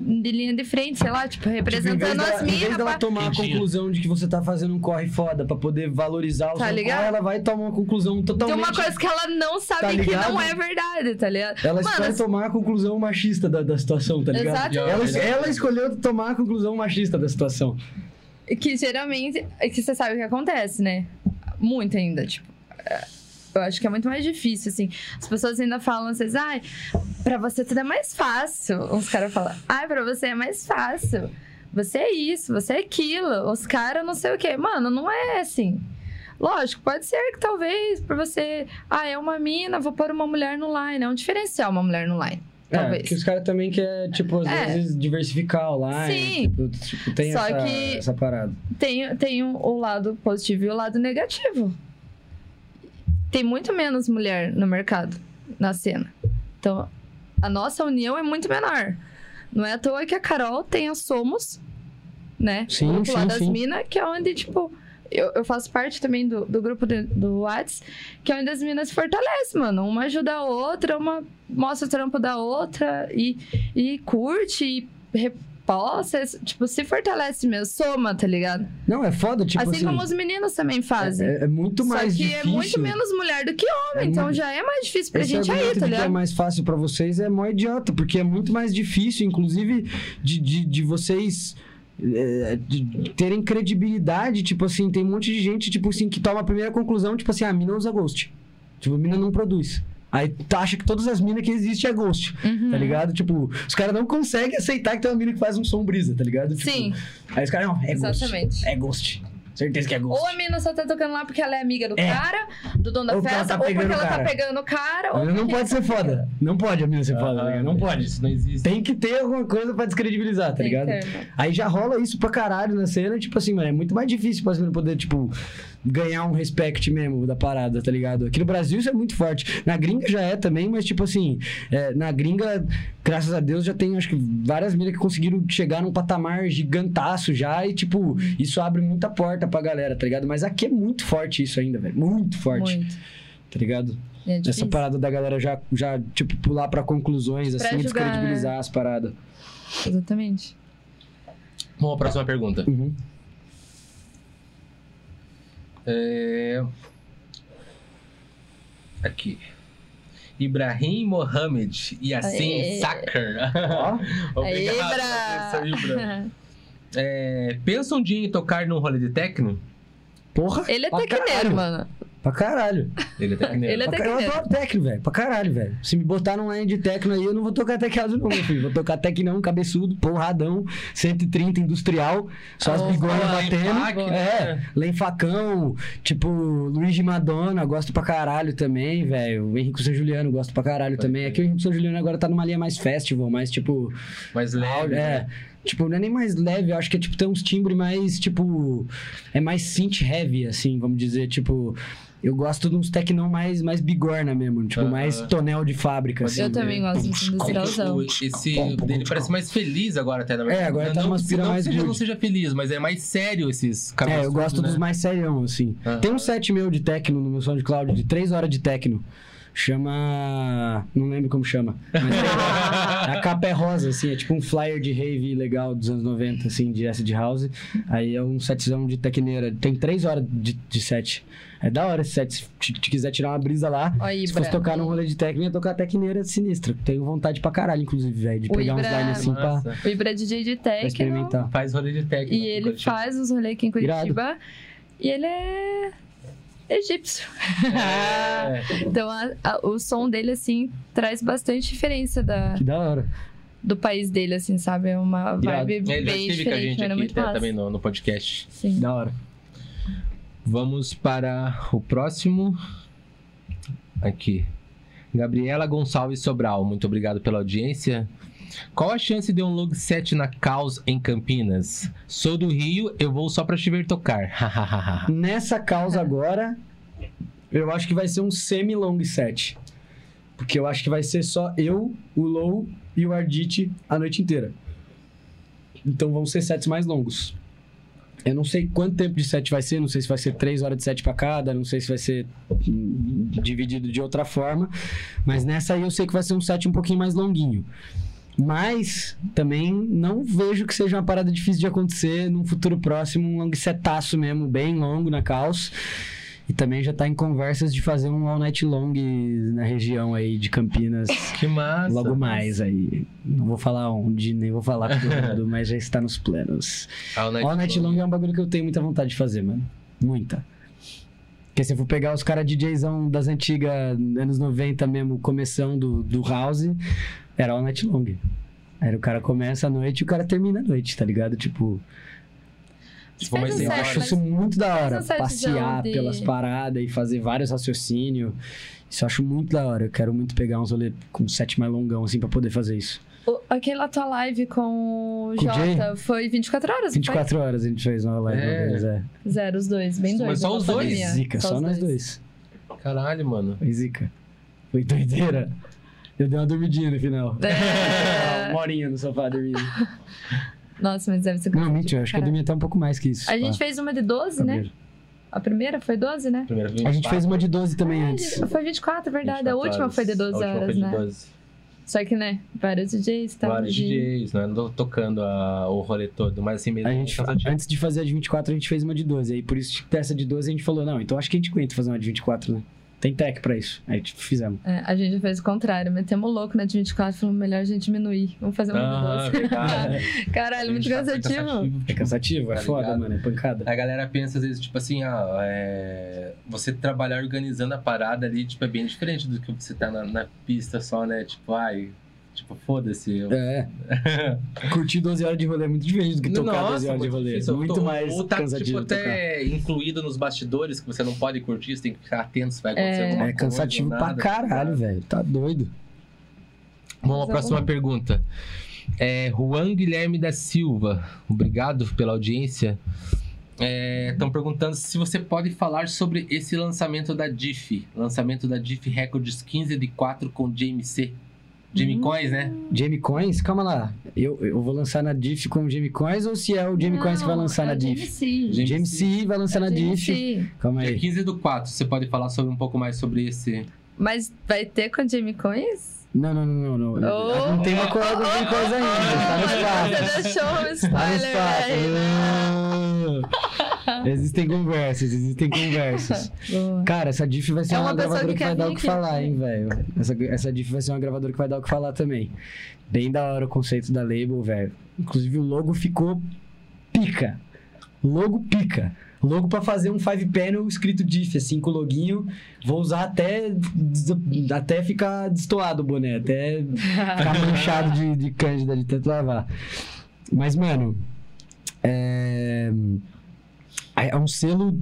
de linha de frente, sei lá, tipo, Tipo, representando dela, as em vez dela tomar a Entendi. conclusão de que você tá fazendo um corre foda pra poder valorizar o Tá seu ligado? corre, ela vai tomar uma conclusão Tem totalmente... uma coisa que ela não sabe Tá que não é verdade, tá ligado? Ela Mano, espera tomar a conclusão machista da, da situação, tá ligado? Exatamente. Ela, ela escolheu tomar a conclusão machista da situação. que geralmente. Que você sabe o que acontece, né? Muito ainda, tipo. é, Eu acho que é muito mais difícil, assim. As pessoas ainda falam assim, ai, pra você tudo é mais fácil. Uns caras falam, ai, pra você é mais fácil. Você é isso, você é aquilo. Os caras não sei o quê. Mano, não é assim. Lógico, pode ser que talvez pra você. Ah, é uma mina, vou pôr uma mulher no line. É um diferencial uma mulher no line. É, Talvez. que os caras também querem, tipo, às É. vezes diversificar o line. Sim. Tipo, tipo, tem Só essa, que- essa parada. tem, tem o lado positivo e o lado negativo. Tem muito menos mulher no mercado, na cena. Então, a nossa união é muito menor. Não é à toa que a Carol tem a Somos, né? Sim, o grupo lá sim, das sim. minas, que é onde, tipo... Eu, eu faço parte também do, do grupo de- do Whats, que é onde as minas se fortalecem, mano. Uma ajuda a outra, uma mostra o trampo da outra e, e curte e reposta. Tipo, se fortalece mesmo, soma, tá ligado? Não, é foda, tipo assim, assim... como os meninos também fazem. é, é muito mais Só que difícil. é muito menos mulher do que homem, É então muito- já é mais difícil pra Esse gente aí, argumento tá de que é ligado? mais fácil pra vocês é mó idiota, porque é muito mais difícil, inclusive, de, de, de vocês é, de terem credibilidade. Tipo assim, tem um monte de gente, tipo assim, que toma a primeira conclusão, tipo assim, a mina usa Ghost. Tipo, a mina não produz. Aí tu acha que todas as minas que existem é Ghost, Uhum. tá ligado? Tipo, os caras não conseguem aceitar que tem uma mina que faz um som brisa, tá ligado? Tipo, Sim, Aí os caras, não, é Ghost. exatamente. É Ghost. Certeza que é Ghost. Ou a mina só tá tocando lá porque ela é amiga do É. cara, do dono da Ou festa, tá ou porque ela tá cara. pegando o cara, ou mina não pode ser foda. Não pode a mina ser foda, tá ligado? Não pode. Isso não existe. Tem que ter alguma coisa pra descredibilizar, tá Tem ligado? que ter, mano. Aí já rola isso pra caralho na cena, tipo assim, mano, é muito mais difícil pra cena poder, tipo, ganhar um respect mesmo da parada, tá ligado? Aqui no Brasil isso é muito forte. Na gringa já é também, mas, tipo assim, é, na gringa, graças a Deus, já tem, acho que, várias minas que conseguiram chegar num patamar gigantaço já e, tipo, isso abre muita porta pra galera, tá ligado? Mas aqui é muito forte isso ainda, velho. Muito forte, Muito. tá ligado? É Essa parada da galera já, já tipo, pular pra conclusões, Pra assim, julgar, descredibilizar as paradas. Exatamente. Vamos à próxima pergunta. Uhum. É... Aqui. Ibrahim Mohamed e assim. Sacker. Obrigado, Ibra. É, pensa um dia em tocar num rolê de techno? porra. Ele é tecneiro, mano. Pra caralho. Ele é tecneiro. Ele é Pra ca- eu adoro techno, velho. Pra caralho, velho. Se me botar num line de techno aí, eu não vou tocar teclado não, meu filho. Vou tocar tecnão, cabeçudo, porradão, 130 industrial, só as Oh, boa, batendo. né? É, Len Facão, tipo, Luigi Madonna, gosto pra caralho também, velho. O Henrique São Juliano, gosto pra caralho Pode também. É que o Henrique São Juliano agora tá numa linha mais festival, mais tipo. Mais leve. É. né? Tipo, não é nem mais leve, eu acho que é tipo, tem uns timbres mais, tipo. É mais synth heavy, assim, vamos dizer. Tipo, eu gosto de uns tecnão mais, mais bigorna mesmo, tipo, mais tonel de fábrica, assim. Eu também gosto do industrialzão. Esse dele parece mais feliz agora até, na verdade. É, agora tá não, numa aspira não mais seja, não seja feliz, mas é mais sério esses É, cabeçudos, eu gosto né? dos mais serião, assim. Aham. Tem um set meu de techno no meu SoundCloud, de 3 horas de techno. Chama. Não lembro como chama. Mas é- a capa é rosa, assim, é tipo um flyer de rave legal dos anos 90, assim, de acid house. Aí é um setzão de tecneira. Tem 3 horas de, de set. É da hora esse set. Se te, te quiser tirar uma brisa lá, Ó, se Ibra. fosse tocar num rolê de techno, ia tocar tecneira sinistra. Tenho vontade pra caralho, inclusive, velho, de O pegar uns Ibra- lines assim pra, Nossa, O Ibra é DJ de pra techno. experimentar. Faz rolê de técnico. E ele faz os rolês aqui em Curitiba. E ele é egípcio. É, Então a- a- o som dele, assim, traz bastante diferença da, Que da hora. do país dele, assim, sabe? É uma vibe ele já bem esteve com a diferente, gente era aqui muito tá, massa. também no, no podcast. Sim. Da hora. Vamos para o próximo. Aqui. Gabriela Gonçalves Sobral, muito obrigado pela audiência. Qual a chance de um log set na Caos em Campinas? Sou do Rio, eu vou só pra te ver tocar. Nessa causa agora, eu acho que vai ser um semi-long set. Porque eu acho que vai ser só eu, o Low e o Ardit a noite inteira. Então vão ser sets mais longos. Eu não sei quanto tempo de set vai ser, não sei se vai ser 3 horas de set pra cada, não sei se vai ser dividido de outra forma. Mas nessa aí eu sei que vai ser um set um pouquinho mais longuinho. Mas também não vejo que seja uma parada difícil de acontecer num futuro próximo, um long setaço mesmo, bem longo na Caos. E também já tá em conversas de fazer um all night long na região aí de Campinas. Que massa. Logo mais aí. Não vou falar onde, nem vou falar mundo, mas já está nos planos. All Night, All Night Long é um bagulho que eu tenho muita vontade de fazer, mano. Muita. Porque se eu for pegar os caras DJzão das antigas, anos 90 mesmo, começão do, do House, era All Night Long. Aí o cara começa a noite e o cara termina a noite, tá ligado? Tipo, Faz um eu embora. set, acho isso muito da hora. um Passear de- pelas paradas e fazer vários raciocínios. Isso eu acho muito da hora. Eu quero muito pegar uns rolê com um set mais longão, assim, pra poder fazer isso. O- Aquela tua live com o Com o? Jota foi 24 horas? não 24 horas a gente fez uma live É. vez, é. Foi? Zero, os dois, bem dois. Mas só os dois? Zica, só, os nós dois. Caralho, mano. Foi zica. Foi doideira. Eu dei uma dormidinha no final. É. uma horinha no sofá dormindo. Nossa, mas deve ser Não, mentira, acho que eu dormi até um pouco mais que isso. A gente pá. fez uma de 12, né? A primeira foi 12, né? Primeira A gente fez uma de 12 também É, antes. Foi 24, é verdade. A 24 última horas. foi de A 12 última horas, foi de né? 12. Só que, né? Vários DJs estavam Vários de... DJs, né? Não tô tocando a- o rolê todo, mas assim mesmo. A gente, cansativo. antes de fazer a de 24, a gente fez uma de 12. Aí por isso, dessa de 12, a gente falou, não, então acho que a gente aguenta fazer uma de 24, né? Tem tech pra isso. Aí tipo, fizemos. É, a gente fez o contrário. Metemos louco na de 24 falamos, melhor a gente diminuir. Vamos fazer uma Ah, de 12. verdade. Caralho, muito Gente, tá cansativo. É cansativo, é Tá foda, ligado? mano, é pancada. A galera pensa às vezes, tipo assim, ah, é... você trabalhar organizando a parada ali, tipo, é bem diferente do que você tá na, na pista só, né? Tipo, ai, tipo, foda-se. eu- É. Curtir 12 horas de rolê é muito diferente do que tocar 12 horas de rolê. difícil. Muito Ou- mais ou tá, cansativo tipo, até incluído nos bastidores, que você não pode curtir, você tem que ficar atento se vai acontecer É. alguma É coisa. cansativo ou pra nada, caralho, tá velho. Tá doido. Vamos à Mas próxima algum- pergunta. É, Juan Guilherme da Silva, obrigado pela audiência. Estão perguntando se você pode falar sobre esse lançamento da DIF. Lançamento da DIF Records 15 de 4 com JMC. Jamie Hum. Coins, né? Jamie Coins, calma lá. Eu, eu vou lançar na Diff com o Jamie Coins ou se é o Jamie Coins que vai lançar é na o Diff? JMC. Jamie James C vai lançar na É Diff. JMC. Calma Dia aí. 15 do 4, você pode falar sobre um pouco mais sobre esse. Mas vai ter com a Jamie Coins? Não, não, não, não. não. Oh. Não tem uma coisa, não tem coisa ainda. Tá no espaço. Você deixou um Tá no spoiler espaço. Existem conversas, existem conversas. Boa. Cara, essa diff vai ser É uma, uma gravadora que que, vai dar o que falar, hein, velho. Essa, essa diff vai ser uma gravadora que vai dar o que falar também. Bem da hora o conceito da label, velho. Inclusive o logo ficou pica. Logo pica. Logo pra fazer um five panel escrito diff, assim, com o loguinho. Vou usar até, até ficar destoado o boné, até ficar manchado de, de cândida de tanto lavar. Mas, mano, é... É um selo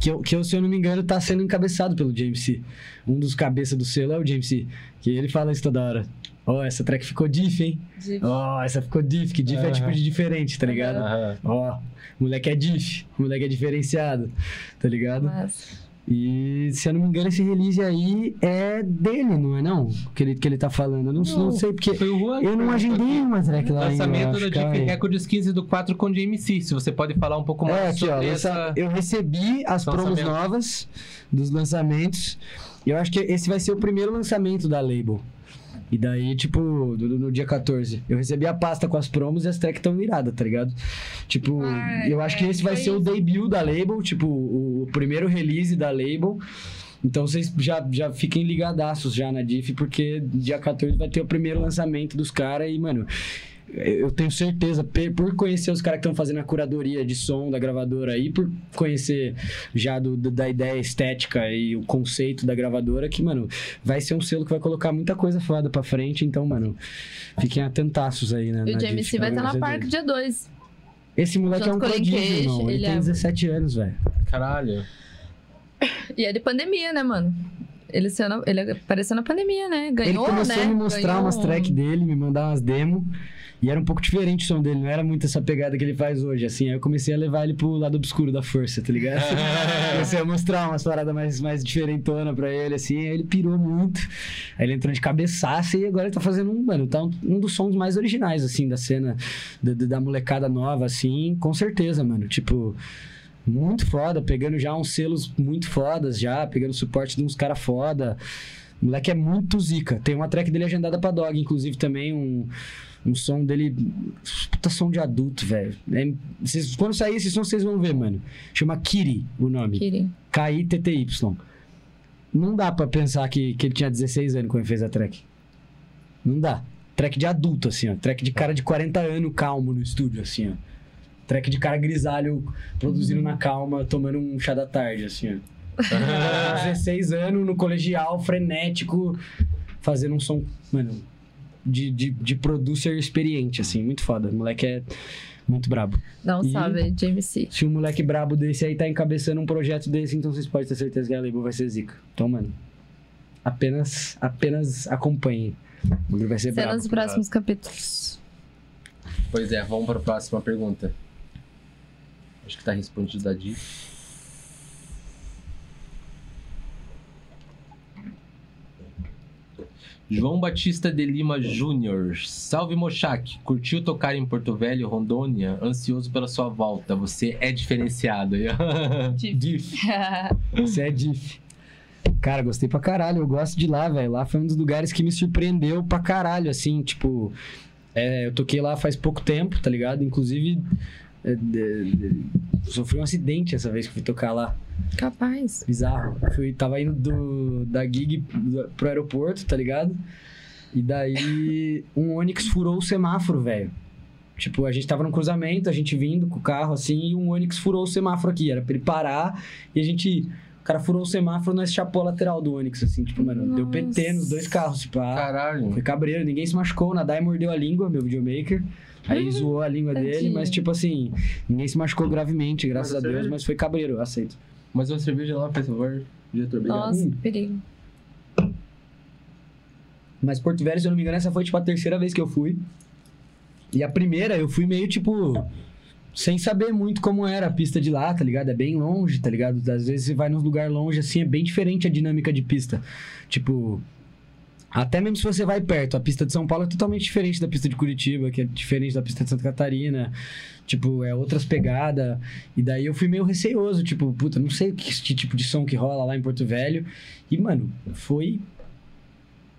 que, eu, que eu, se eu não me engano, tá sendo encabeçado pelo James C. Um dos cabeças do selo é o James C. Que ele fala isso toda hora. Ó, essa track ficou diff, hein? De- Ó, essa ficou diff, que diff é tipo de diferente, tá ligado? Ó, moleque é diff, moleque é diferenciado, tá ligado? Mas, E se eu não me engano, esse release aí é dele, não é não? Que ele, que ele tá falando. Eu não, não Não, sei, porque Foi o Juan. eu não agendei uma track lá ainda, Lançamento acho, da calma DIF aí. Records 15 do 4 com JMC. Se você pode falar um pouco mais É, aqui, ó, sobre lança- essa. eu recebi as promos novas dos lançamentos. E eu acho que esse vai ser o primeiro lançamento da label. E daí, tipo, no, no dia 14, eu recebi a pasta com as promos e as tracks estão viradas, tá ligado? Tipo, Ai, eu acho que é, esse vai foi ser o isso. debut da label, tipo, o, o primeiro release da label. Então vocês já, já fiquem ligadaços já na Diff, porque dia 14 vai ter o primeiro lançamento dos caras e, mano, eu tenho certeza, por conhecer os caras que estão fazendo a curadoria de som da gravadora aí, por conhecer já do, da ideia estética e o conceito da gravadora, que, mano, vai ser um selo que vai colocar muita coisa foda pra frente. Então, mano, fiquem atentaços aí, né? e o JMC vai estar pelo na Parque dia 2. Esse moleque é junto um com o prodígio, irmão. Ele, ele tem é- 17 anos, velho. Caralho. E é de pandemia, né, mano? Ele, saiu na- ele apareceu na pandemia, né? Ganhou, ele começou né? a me mostrar Ganhou umas um- tracks dele, me mandar umas demos. E era um pouco diferente o som dele, não era muito essa pegada que ele faz hoje, assim. Aí eu comecei a levar ele pro lado obscuro da força, tá ligado? comecei a mostrar umas paradas mais, mais diferentona pra ele, assim. Aí ele pirou muito. Aí ele entrou de cabeçaça e agora ele tá fazendo um, mano, tá um, um dos sons mais originais, assim, da cena da, da molecada nova, assim, com certeza, mano. Tipo. Muito foda, pegando já uns selos muito fodas já, pegando suporte de uns caras foda. O moleque é muito zica. Tem uma track dele agendada pra Dog, inclusive também um, um som dele. Puta som de adulto, velho. É, quando sair esse som, vocês vão ver, mano. Chama Kiri o nome. Kiri. K-I-T-T-Y. Não dá pra pensar que, que ele tinha 16 anos quando ele fez a track. Não dá. Track de adulto, assim, ó. Track de cara de 40 anos calmo no estúdio, assim, ó. Track de cara grisalho produzindo na calma, tomando um chá da tarde, assim, ó. 16 anos no colegial, frenético, fazendo um som, mano, de, de, de producer experiente, assim, muito foda. O moleque é muito brabo. Dá um E- salve, JMC. Se um moleque brabo desse aí tá encabeçando um projeto desse, então vocês podem ter certeza que a label vai ser zica. Então, mano, apenas, apenas acompanhem. O bagulho vai ser brabo. Cenas dos próximos capítulos. Pois é, vamos para a próxima pergunta. Acho que tá respondido a Di. João Batista de Lima Júnior. Salve Mochak. Curtiu tocar em Porto Velho, Rondônia? Ansioso pela sua volta. Você é diferenciado. Diff. Você é diff. Cara, gostei pra caralho. Eu gosto de lá, velho. Lá foi um dos lugares que me surpreendeu pra caralho, assim, tipo. é, eu toquei lá faz pouco tempo, tá ligado? Inclusive. É, de- de- sofri um acidente essa vez que fui tocar lá. Capaz. Bizarro. Fui, tava indo do, da gig pro aeroporto, tá ligado? E daí um Onix furou o semáforo, velho. Tipo, a gente tava num cruzamento, a gente vindo com o carro assim, e um Onix furou o semáforo aqui. Era pra ele parar e a gente. O cara furou o semáforo nós chapou a lateral do Onix, assim, tipo, mano, deu PT nos dois carros, tipo, ah, Caralho. foi cabreiro, ninguém se machucou, nadar e mordeu a língua, meu videomaker. Aí zoou a língua dele, Tadinho. mas tipo assim, ninguém se machucou gravemente, graças Mas a Deus, mas foi cabreiro, aceito. Mas uma cerveja lá, por favor. Diretor, obrigado. Nossa, Hum. que perigo. Mas Porto Velho, se eu não me engano, essa foi tipo a terceira vez que eu fui. E a primeira eu fui meio tipo. Sem saber muito como era a pista de lá, tá ligado? É bem longe, tá ligado? Às vezes você vai num lugar longe, assim, é bem diferente a dinâmica de pista. Tipo. Até mesmo se você vai perto, a pista de São Paulo é totalmente diferente da pista de Curitiba, que é diferente da pista de Santa Catarina. Tipo, é outras pegadas. E daí eu fui meio receoso, tipo, puta, não sei que, tipo de som que rola lá em Porto Velho. E, mano, foi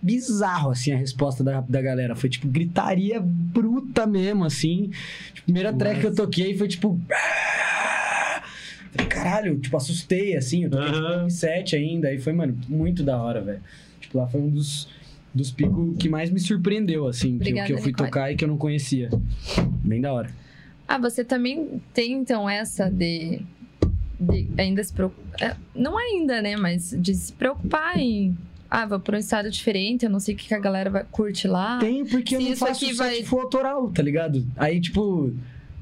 bizarro, assim, a resposta da, da galera. Foi, tipo, gritaria bruta mesmo, assim. Tipo, primeira track que eu toquei foi, tipo... Falei, Caralho, tipo, assustei, assim. Eu toquei, em set ainda. Aí foi, mano, muito da hora, velho. Tipo, lá foi um dos, dos picos que mais me surpreendeu, assim. que eu- Obrigada, que eu fui Nicole. tocar e que eu não conhecia. Bem da hora. Ah, você também tem então essa de, de ainda se preocupar. Não ainda, né? Mas de se preocupar em. Ah, vou pra um estado diferente, eu não sei o que que a galera vai curte lá. Tem, porque eu se não isso faço set vai- full autoral, tá ligado? Aí, tipo...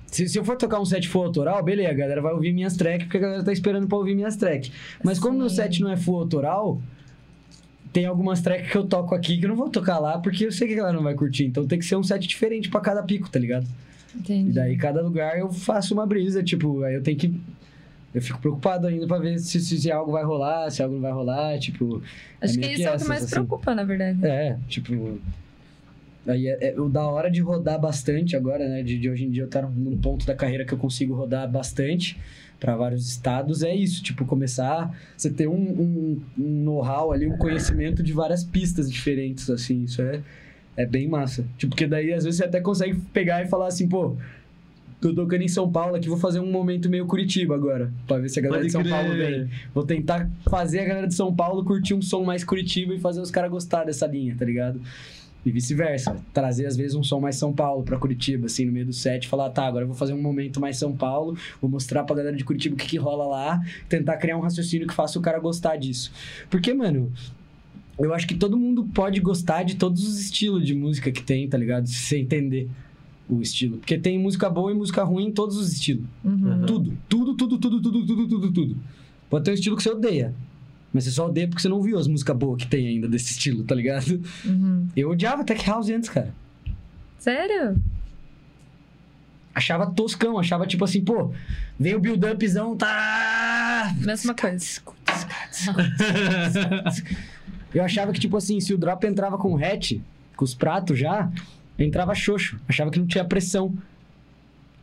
Se, se eu for tocar um set full autoral, beleza, a galera vai ouvir minhas tracks, porque a galera tá esperando pra ouvir minhas tracks. Mas como meu Sim. set não é full autoral, tem algumas tracks que eu toco aqui que eu não vou tocar lá, porque eu sei que a galera não vai curtir. Então tem que ser um set diferente pra cada pico, tá ligado? E Entendi. daí, cada lugar eu faço uma brisa, tipo, aí eu tenho que... Eu fico preocupado ainda pra ver se, se, se algo vai rolar, se algo não vai rolar, tipo... Acho que meio isso é o que mais assim. preocupa, na verdade. É, tipo. Aí é, é o da hora de rodar bastante agora, né? De, de hoje em dia eu estar num ponto da carreira que eu consigo rodar bastante para vários estados. É isso, tipo, começar. Você ter um, um, um know-how ali, um conhecimento de várias pistas diferentes, assim. Isso é, é bem massa. Tipo, porque daí às vezes você até consegue pegar e falar assim, pô. Tô tocando em São Paulo aqui, vou fazer um momento meio Curitiba agora. Pra ver se a galera de São Paulo vem. Vou tentar fazer a galera de São Paulo curtir um som mais Curitiba e fazer os caras gostar dessa linha, tá ligado? E vice-versa. Trazer, às vezes, um som mais São Paulo pra Curitiba, assim, no meio do set. Falar, tá, agora eu vou fazer um momento mais São Paulo. Vou mostrar pra galera de Curitiba o que, que rola lá. Tentar criar um raciocínio que faça o cara gostar disso. Porque, mano... Eu acho que todo mundo pode gostar de todos os estilos de música que tem, tá ligado? Se você entender o estilo. Porque tem música boa e música ruim em todos os estilos. Uhum. Tudo, tudo, tudo, tudo, tudo, tudo, tudo, tudo. Pode ter um estilo que você odeia. Mas você só odeia porque você não viu as músicas boas que tem ainda desse estilo, tá ligado? Uhum. Eu odiava Tech House antes, cara. Sério? Achava toscão, achava tipo assim, pô, vem o build-upzão, tá. Mesma coisa. Eu achava que, tipo assim, se o drop entrava com hatch, com os pratos já, entrava xoxo. Achava que não tinha pressão.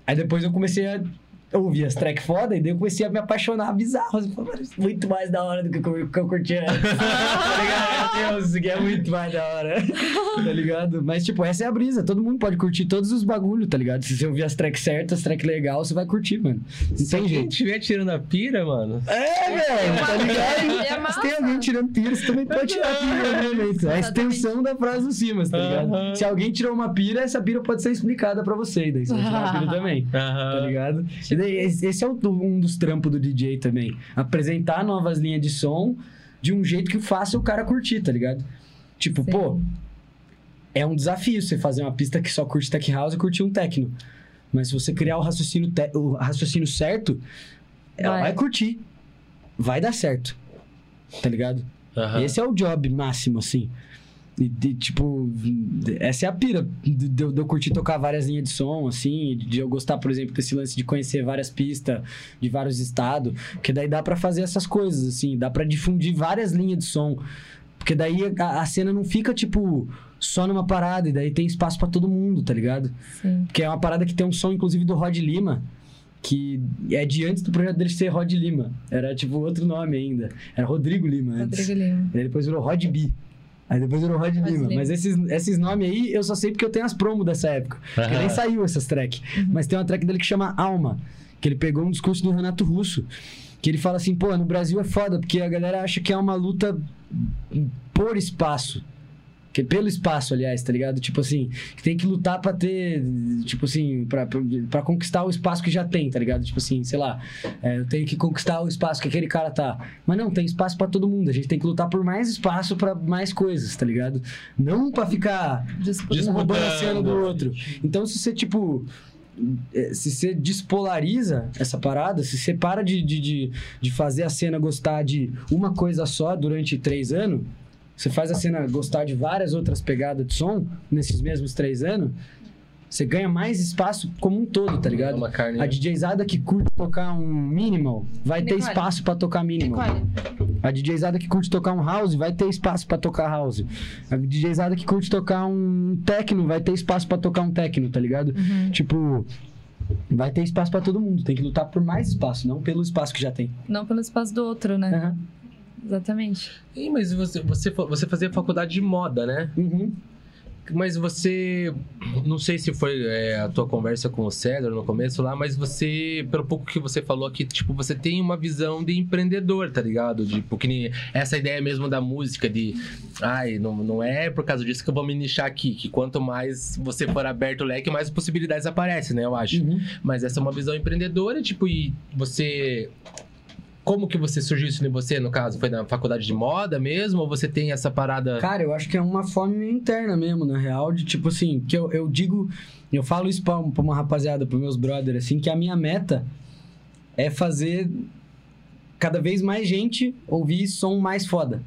Aí depois eu comecei a eu ouvi as track foda e daí eu comecei a me apaixonar bizarro. Assim, falei, "Mano, isso é muito mais da hora do que eu, que eu curtia antes. tá ligado? Meu Deus, isso aqui é muito mais da hora. tá ligado? Mas, tipo, essa é a brisa. Todo mundo pode curtir todos os bagulhos, tá ligado? Se você ouvir as tracks certas, as tracks legal, você vai curtir, mano. Não Se tem alguém jeito. estiver tirando a pira, mano. É, velho, tá É ligado? massa. Se tem alguém tirando pira, você também pode tirar pira em algum momento. É a extensão da frase do Simas, tá ligado? Aham. Se alguém tirou uma pira, essa pira pode ser explicada pra você. E daí você vai tirar a pira também. Tá Aham. ligado? E daí, esse esse é o- um dos trampos do DJ também. Apresentar novas linhas de som de um jeito que faça o cara curtir, tá ligado? Tipo, Sim. pô, é um desafio você fazer uma pista que só curte tech house e curtir um techno. Mas se você criar o raciocínio, te- o raciocínio certo, ela Vai. vai curtir. Vai dar certo. Tá ligado? Esse é o job máximo, assim. E, de, tipo, essa é a pira de, de eu curtir tocar várias linhas de som, assim, de eu gostar, por exemplo, desse lance de conhecer várias pistas de vários estados, porque daí dá pra fazer essas coisas, assim, dá pra difundir várias linhas de som, porque daí a, a cena não fica, tipo, só numa parada, e daí tem espaço pra todo mundo, tá ligado? Sim. Que é uma parada que tem um som, inclusive, do Rod Lima, que é de antes do projeto dele ser Rod Lima, era, tipo, outro nome ainda, era Rodrigo Lima antes. Rodrigo Lima. Aí depois virou Rod B. Aí depois virou Rod Lima. Lima. Mas esses, esses nomes aí eu só sei porque eu tenho as promos dessa época. Porque nem saiu essas tracks. Mas tem uma track dele que chama Alma. Que ele pegou um discurso do Renato Russo. Que ele fala assim, pô, no Brasil é foda, porque a galera acha que é uma luta por espaço. Que pelo espaço, aliás, tá ligado? Tipo assim, que tem que lutar pra ter, tipo assim, pra, pra, pra conquistar o espaço que já tem, tá ligado? Tipo assim, sei lá, é, eu tenho que conquistar o espaço que aquele cara tá. Mas não, tem espaço pra todo mundo. A gente tem que lutar por mais espaço pra mais coisas, tá ligado? Não pra ficar Disputa. um roubando a cena do Disputando. outro. Então, se você, tipo. eh, Se você despolariza essa parada, se você para de, de, de, de fazer a cena gostar de uma coisa só durante três anos, você faz a cena gostar de várias outras pegadas de som nesses mesmos três anos, você ganha mais espaço como um todo, tá ligado? uma carne. A DJzada que curte tocar um minimal vai ter Nicole. espaço pra tocar minimal. Nicole, A DJzada que curte tocar um house vai ter espaço pra tocar house. A DJzada que curte tocar um techno vai ter espaço pra tocar um techno, tá ligado? Uhum. Tipo, vai ter espaço pra todo mundo. Tem que lutar por mais espaço, não pelo espaço que já tem. não pelo espaço do outro, né? Aham. Exatamente. Ih, mas você, você, você fazia faculdade de moda, né? Uhum. Mas você. Não sei se foi é, a tua conversa com o César no começo lá, mas você, pelo pouco que você falou aqui, tipo, você tem uma visão de empreendedor, tá ligado? Tipo, que nem essa ideia mesmo da música, de. Ai, não, não é por causa disso que eu vou me nichar aqui, que quanto mais você for aberto o leque, mais possibilidades aparecem, né? Eu acho. Uhum. Mas essa é uma visão empreendedora, tipo, e você. Como que você surgiu isso em você, no caso? Foi na faculdade de moda mesmo? Ou você tem essa parada. Cara, eu acho que é uma fome interna mesmo, na real, de tipo assim, que eu, eu digo, eu falo isso pra, pra uma rapaziada, pros meus brothers, assim, que a minha meta é fazer cada vez mais gente ouvir som mais foda.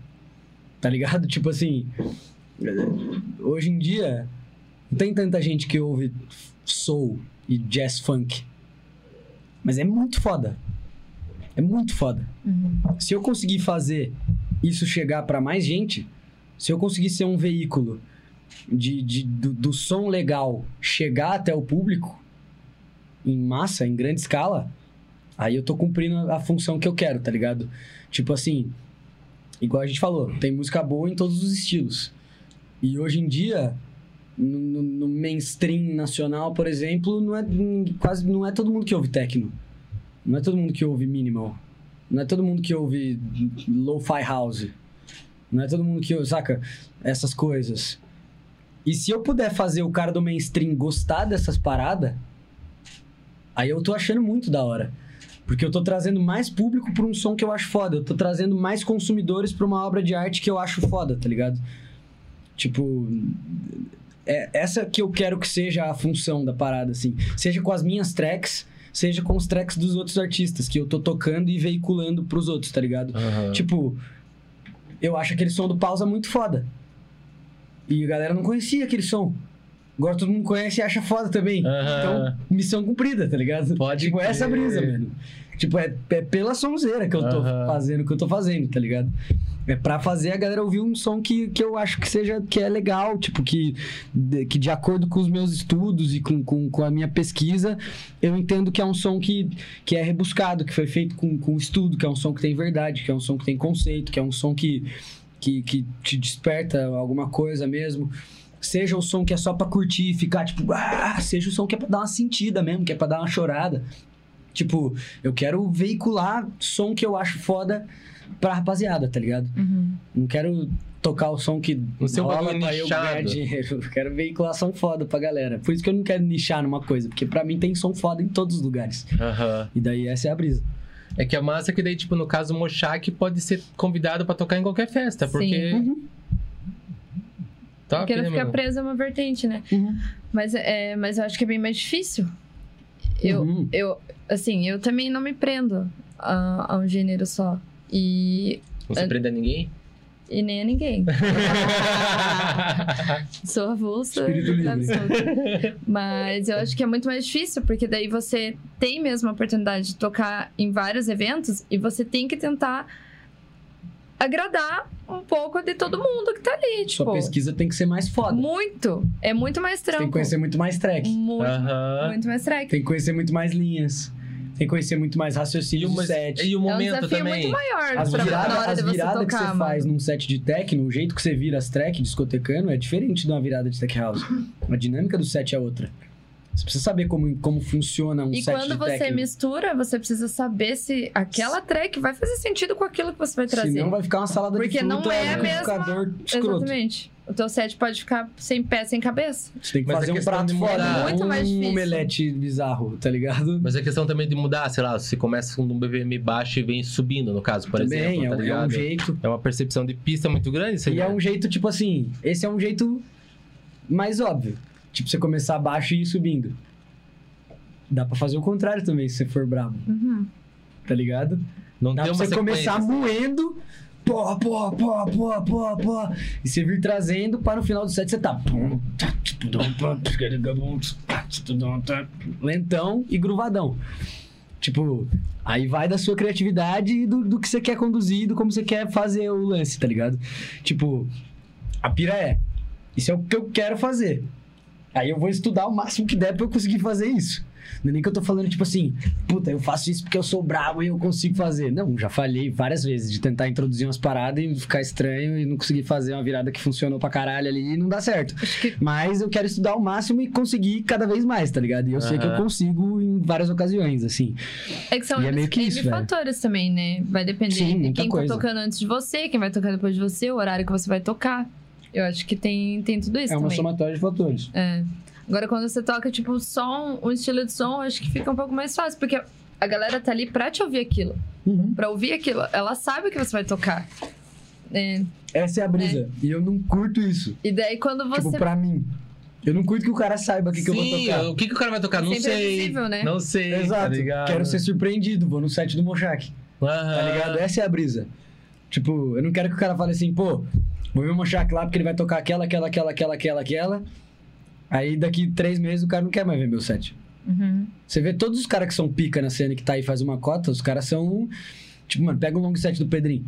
Tá ligado? Tipo assim, hoje em dia, não tem tanta gente que ouve soul e jazz funk. Mas é muito foda. É muito foda. Uhum. Se eu conseguir fazer isso chegar pra mais gente, se eu conseguir ser um veículo de, de- do, do som legal chegar até o público em massa, em grande escala, aí eu tô cumprindo a função que eu quero, tá ligado? Tipo assim, igual a gente falou, tem música boa em todos os estilos. E hoje em dia, no, no- no mainstream nacional, por exemplo, não é, quase não é todo mundo que ouve techno. Não é todo mundo que ouve minimal. Não é todo mundo que ouve lo-fi house. Não é todo mundo que ouve, saca? Essas coisas. E se eu puder fazer o cara do mainstream gostar dessas paradas, aí eu tô achando muito da hora. Porque eu tô trazendo mais público pra um som que eu acho foda. Eu tô trazendo mais consumidores pra uma obra de arte que eu acho foda, tá ligado? Tipo, é essa que eu quero que seja a função da parada, assim. Seja com as minhas tracks, seja com os tracks dos outros artistas que eu tô tocando e veiculando pros outros, tá ligado? Aham. Tipo, eu acho aquele som do pausa muito foda. E a galera não conhecia aquele som. Agora todo mundo conhece e acha foda também. Aham. Então, missão cumprida, tá ligado? Pode tipo, essa crer. brisa, mano. Tipo, é, é pela sonzeira que eu tô Aham. fazendo o que eu tô fazendo, tá ligado? É pra fazer a galera ouvir um som que, que eu acho que seja que é legal, tipo, que de, que de acordo com os meus estudos e com, com, com a minha pesquisa, eu entendo que é um som que, que é rebuscado, que foi feito com, com estudo, que é um som que tem verdade, que é um som que tem conceito, que é um som que, que, que te desperta alguma coisa mesmo. Seja o som que é só pra curtir e ficar, tipo, ah, seja o som que é pra dar uma sentida mesmo, que é pra dar uma chorada. Tipo, eu quero veicular som que eu acho foda pra rapaziada, tá ligado? Uhum. Não quero tocar o som que Não ser um rola pra eu ganhar dinheiro. Eu quero veicular som foda pra galera. Por isso que eu não quero nichar numa coisa, porque pra mim tem som foda em todos os lugares. Aham. E daí essa é a brisa. É que a massa é que daí, tipo, no caso, o Mochak pode ser convidado pra tocar em qualquer festa, Sim. porque... Uhum. Top, Porque não né, ficar meu? preso é uma vertente, né? Mas, é, mas eu acho que é bem mais difícil. Eu, Uhum. eu assim, eu também não me prendo a, a um gênero só. E, Não se prende a ninguém? e nem a ninguém. Sou avulsa. Mas eu acho que é muito mais difícil, porque daí você tem mesmo a oportunidade de tocar em vários eventos e você tem que tentar agradar um pouco de todo mundo que tá ali. Sua Tipo, pesquisa tem que ser mais foda. muito. É muito mais Você trampo. tem que conhecer muito mais track. Muito, muito mais track. Tem que conhecer muito mais linhas. Tem que conhecer muito mais E, raciocínio do set. e o É um momento desafio também. muito maior As viradas as você virada que você faz mano. num set de techno, o jeito que você vira as tracks discotecando é diferente de uma virada de tech house. A dinâmica do set é outra. Você precisa saber como, como funciona um E set quando de você techno. mistura, você precisa saber se aquela track vai fazer sentido com aquilo que você vai trazer. Senão vai ficar uma salada Porque de fruta não é a liquidificador escroto. Exatamente. O teu set pode ficar sem pé, sem cabeça. Você tem que Mas a fazer um prato não Muito mais um difícil. omelete bizarro, tá ligado? Mas é questão também de mudar, sei lá, se começa com um BPM baixo e vem subindo, no caso, por Também exemplo, é, tá um- é um jeito. É uma percepção de pista muito grande, isso aí, E é um jeito, tipo assim, esse é um jeito mais óbvio. Tipo, você começar baixo e ir subindo. Dá pra fazer o contrário também, se você for brabo, Uhum. tá ligado? Não Dá pra você começar moendo, pô, pô, pô, pô, pô, pô, e você vir trazendo para no final do set você tá. Lentão e gruvadão. Tipo, aí vai da sua criatividade e do, do que você quer conduzir, do como você quer fazer o lance, tá ligado? Tipo, a pira é: isso é o que eu quero fazer. Aí eu vou estudar o máximo que der pra eu conseguir fazer isso. Não é nem que eu tô falando, tipo assim, puta, eu faço isso porque eu sou brabo e eu consigo fazer. Não, já falhei várias vezes de tentar introduzir umas paradas e ficar estranho e não conseguir fazer uma virada que funcionou pra caralho ali e não dá certo. Mas eu quero estudar o máximo e conseguir cada vez mais, tá ligado? E eu sei que eu consigo em várias ocasiões, assim. É que são E é meio que isso, velho. fatores também, né? Vai depender Sim, de quem coisa. tá tocando antes de você, quem vai tocar depois de você, o horário que você vai tocar. Eu acho que tem, tem tudo isso é uma também. somatória de fatores. É. Agora, quando você toca, tipo, som, um estilo de som, acho que fica um pouco mais fácil, porque a galera tá ali pra te ouvir aquilo. Uhum. Pra ouvir aquilo. Ela sabe o que você vai tocar. É. Essa é a brisa. E eu não curto isso. E daí, quando você. Tipo, pra mim. Eu não curto que o cara saiba o que, que eu vou Sim, tocar. o que, que o cara vai tocar? Não Sempre é sei. visível, né? Não sei, tá Exato. ligado? Quero ser surpreendido, vou no set do Mochak. Aham. Tá ligado? Essa é a brisa. Tipo, eu não quero que o cara fale assim, pô, vou ver o lá porque ele vai tocar aquela, aquela, aquela, aquela, aquela, aquela. Aí daqui três meses o cara não quer mais ver meu set. Uhum. Você vê todos os caras que são pica na cena que tá aí e faz uma cota, os caras são. Tipo, mano, pega o long set do Pedrinho.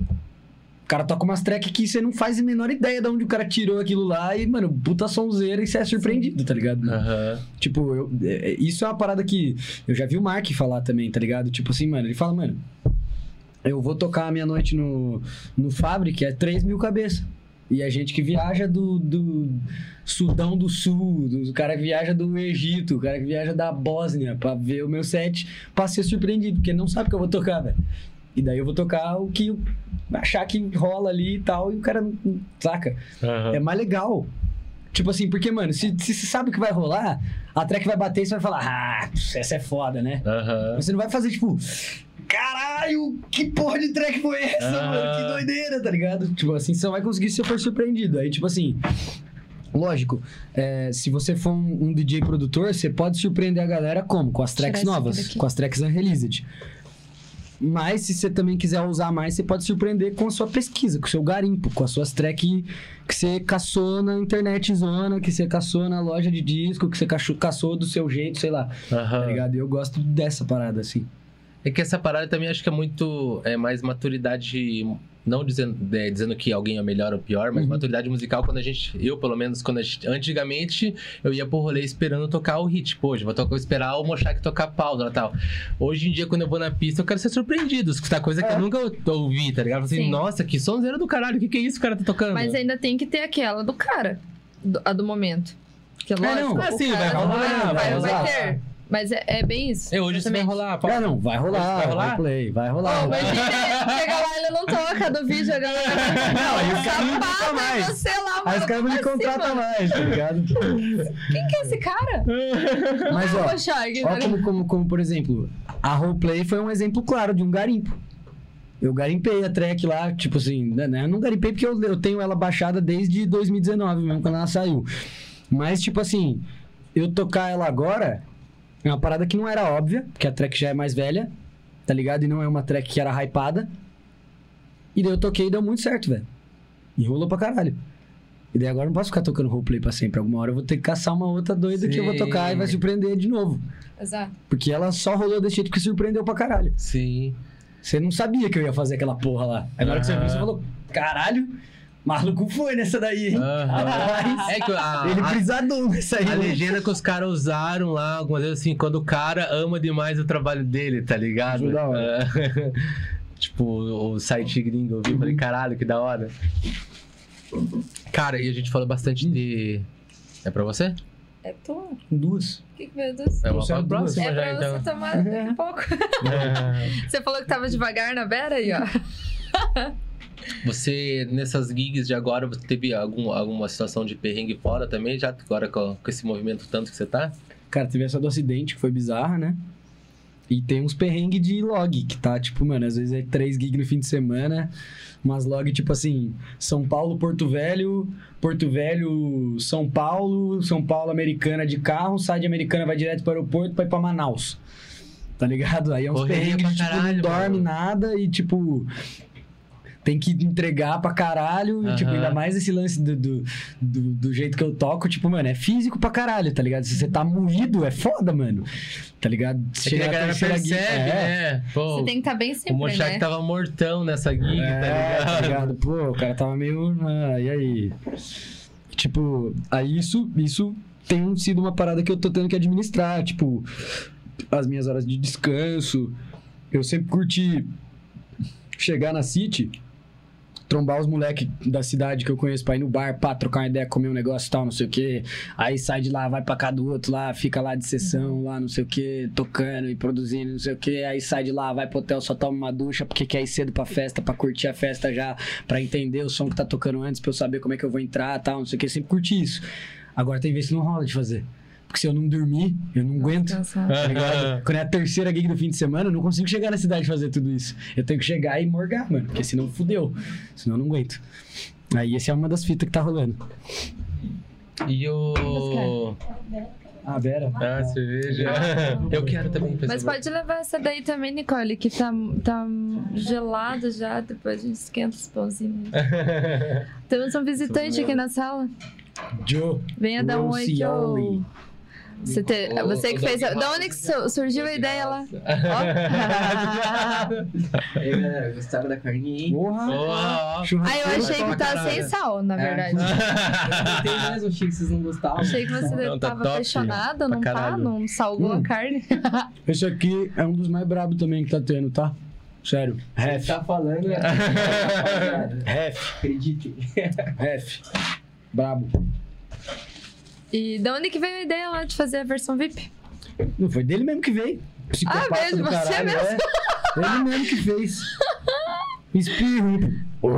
O cara toca umas tracks que você não faz a menor ideia de onde o cara tirou aquilo lá e, mano, puta sonzeira e você é surpreendido, tá ligado? Aham. Tipo, eu- é- isso é uma parada que eu já vi o Mark falar também, tá ligado? Tipo assim, mano, ele fala, mano, eu vou tocar a minha noite no, no Fabric, é 3 mil cabeças. E a gente que viaja do, do Sudão do Sul, do cara que viaja do Egito, o cara que viaja da Bósnia pra ver o meu set, pra ser surpreendido, porque não sabe o que eu vou tocar, velho. E daí eu vou tocar o que achar que rola ali e tal, e o cara não saca. Aham. É mais legal. Tipo assim, porque, mano, se, se você sabe o que vai rolar, a track vai bater e você vai falar, ah, essa é foda, né? Aham. Você não vai fazer, tipo, caralho, que porra de track foi essa, Ah. mano? Que doideira, tá ligado? Tipo assim, você não vai conseguir se você for surpreendido. Aí, tipo assim, lógico, é, se você for um, um DJ produtor, você pode surpreender a galera como? Com as tracks novas, com as tracks unreleased. Mas se você também quiser usar mais, você pode surpreender com a sua pesquisa, com o seu garimpo, com as suas tracks que você caçou na internet zona, que você caçou na loja de disco, que você caçou, do seu jeito, sei lá. Tá Aham. ligado? E eu gosto dessa parada, assim. É que essa parada também acho que é muito. É mais maturidade. Não dizendo, é, dizendo que alguém é melhor ou pior, mas Uhum. maturidade musical quando a gente. Eu, pelo menos, quando a gente. Antigamente, eu ia pro rolê esperando tocar o hit. Pô, hoje vou tocar, esperar o Mochak tocar pausa e tal. Hoje em dia, quando eu vou na pista, eu quero ser surpreendido. Escutar coisa que É. eu nunca ouvi, tá ligado? Assim, Sim. nossa, que sonzeira do caralho. O que, que é isso que o cara tá tocando? Mas ainda tem que ter aquela do cara, do- a do momento. Que É, lógico, não. o Ah, sim, cara vai não vai, vai vai, rolar. ter. Mas é, é bem isso. É, hoje isso vai rolar. Não, não, vai rolar, Vai rolar? vai play, vai rolar. Oh, mas chega lá, ele não toca do vídeo, a galera. Não, aí os caras não tocam mais. é você lá, Aí os caras não me assim, contratam mais, tá ligado? Quem que é esse cara? Mas Não é ó, né? como, como, como, por exemplo, a roleplay foi um exemplo claro de um garimpo. Eu garimpei a track lá, tipo assim, né? Eu não garimpei porque eu, eu tenho ela baixada desde 2019, mesmo quando ela saiu. Mas, tipo assim, eu tocar ela agora é uma parada que não era óbvia, porque a track já é mais velha, tá ligado? E não é uma track que era hypada. E daí eu toquei e deu muito certo, velho. E rolou pra caralho. E daí agora eu não posso ficar tocando roleplay pra sempre. Alguma hora eu vou ter que caçar uma outra doida que eu vou Sim. tocar e vai surpreender de novo. Exato. Porque ela só rolou desse jeito que surpreendeu pra caralho. Sim. Você não sabia que eu ia fazer aquela porra lá. Aí na hora que você viu, você falou, caralho, maluco foi nessa daí, hein? Rapaz, É que a, Ele a- brisadão nessa aí. A né? legenda que os caras usaram lá, algumas vezes assim, quando o cara ama demais o trabalho dele, tá ligado? Acho da hora. É. tipo, o site gringo, eu vi, falei, caralho, que da hora. Cara, e a gente falou bastante de. É pra você? É tua? Duas. O que que veio dos... É uma pra duas. próxima É já, pra então. você tomar daqui a pouco. Você falou que tava devagar na beira aí, ó. Você, nessas gigs de agora, você teve algum, alguma situação de perrengue fora também, já agora com, com esse movimento tanto que você tá? Cara, teve essa do acidente que foi bizarra, né? E tem uns perrengues de log, que tá, tipo, mano, às vezes é três gigs no fim de semana, umas log, tipo assim, São Paulo, Porto Velho, Porto Velho, São Paulo, São Paulo, Americana de carro, sai de Americana, vai direto para o aeroporto, vai pra Manaus. Tá ligado? Aí é uns Correria perrengues, tipo, caralho, não dorme mano. nada e, tipo, tem que entregar pra caralho. E, tipo, ainda mais esse lance do, do, do, do jeito que eu toco, tipo, mano, é físico pra caralho, tá ligado? Se você tá moído, é foda, mano. Tá ligado? É que a na galera percebe, gig- é. né? Pô, Você tem que estar bem o sempre, Mochak né? tava mortão nessa gig, É, tá tá ligado? ligado? Pô, o cara tava meio. Ah, e aí? Tipo, aí isso, isso tem sido uma parada que eu tô tendo que administrar. Tipo, as minhas horas de descanso. Eu sempre curti chegar na City, trombar os moleques da cidade que eu conheço pra ir no bar, pá, trocar uma ideia, comer um negócio e tal, não sei o quê. Aí sai de lá, vai pra cá do outro lá, fica lá de sessão, lá, não sei o quê, tocando e produzindo, não sei o quê. Aí sai de lá, vai pro hotel, só toma uma ducha, porque quer ir cedo pra festa, pra curtir a festa já, pra entender o som que tá tocando antes, pra eu saber como é que eu vou entrar tal, não sei o quê. Sempre curti isso. Agora tem vezes que não rola de fazer. Porque se eu não dormir, eu não aguento. Tá? Quando é a terceira gig do fim de semana, eu não consigo chegar na cidade e fazer tudo isso. Eu tenho que chegar e morgar, mano. Porque senão fudeu. Senão eu não aguento. Aí essa é uma das fitas que tá rolando. E o. Ah, Vera. Ah, cerveja. Eu quero também. Mas pode levar essa daí também, Nicole, que tá, tá gelado já, depois a gente esquenta os pãozinhos. Temos um visitante aqui na sala. Joe. Venha dar um oi, Joe. Você, te- O- você que fez. Da onde que su- surgiu a ideia lá? E aí, galera, gostaram da carninha, hein? Porra. Ah, eu achei que tá caralho. sem sal, na É. verdade. Eu gostei mesmo, achei que vocês não gostavam. Achei que você Não, tá tava top. apaixonado, Pra não tá? Não salgou Hum. a carne? Esse aqui é um dos mais brabos também que tá tendo, tá? Sério. Você Ref. tá falando, né? Ref. Acreditem. Ref. Brabo. E da onde que veio a ideia lá de fazer a versão VIP? Não foi dele mesmo que veio. Psicopata Ah, de do você caralho, mesmo? é. Ele mesmo que fez. Espirro. Oh,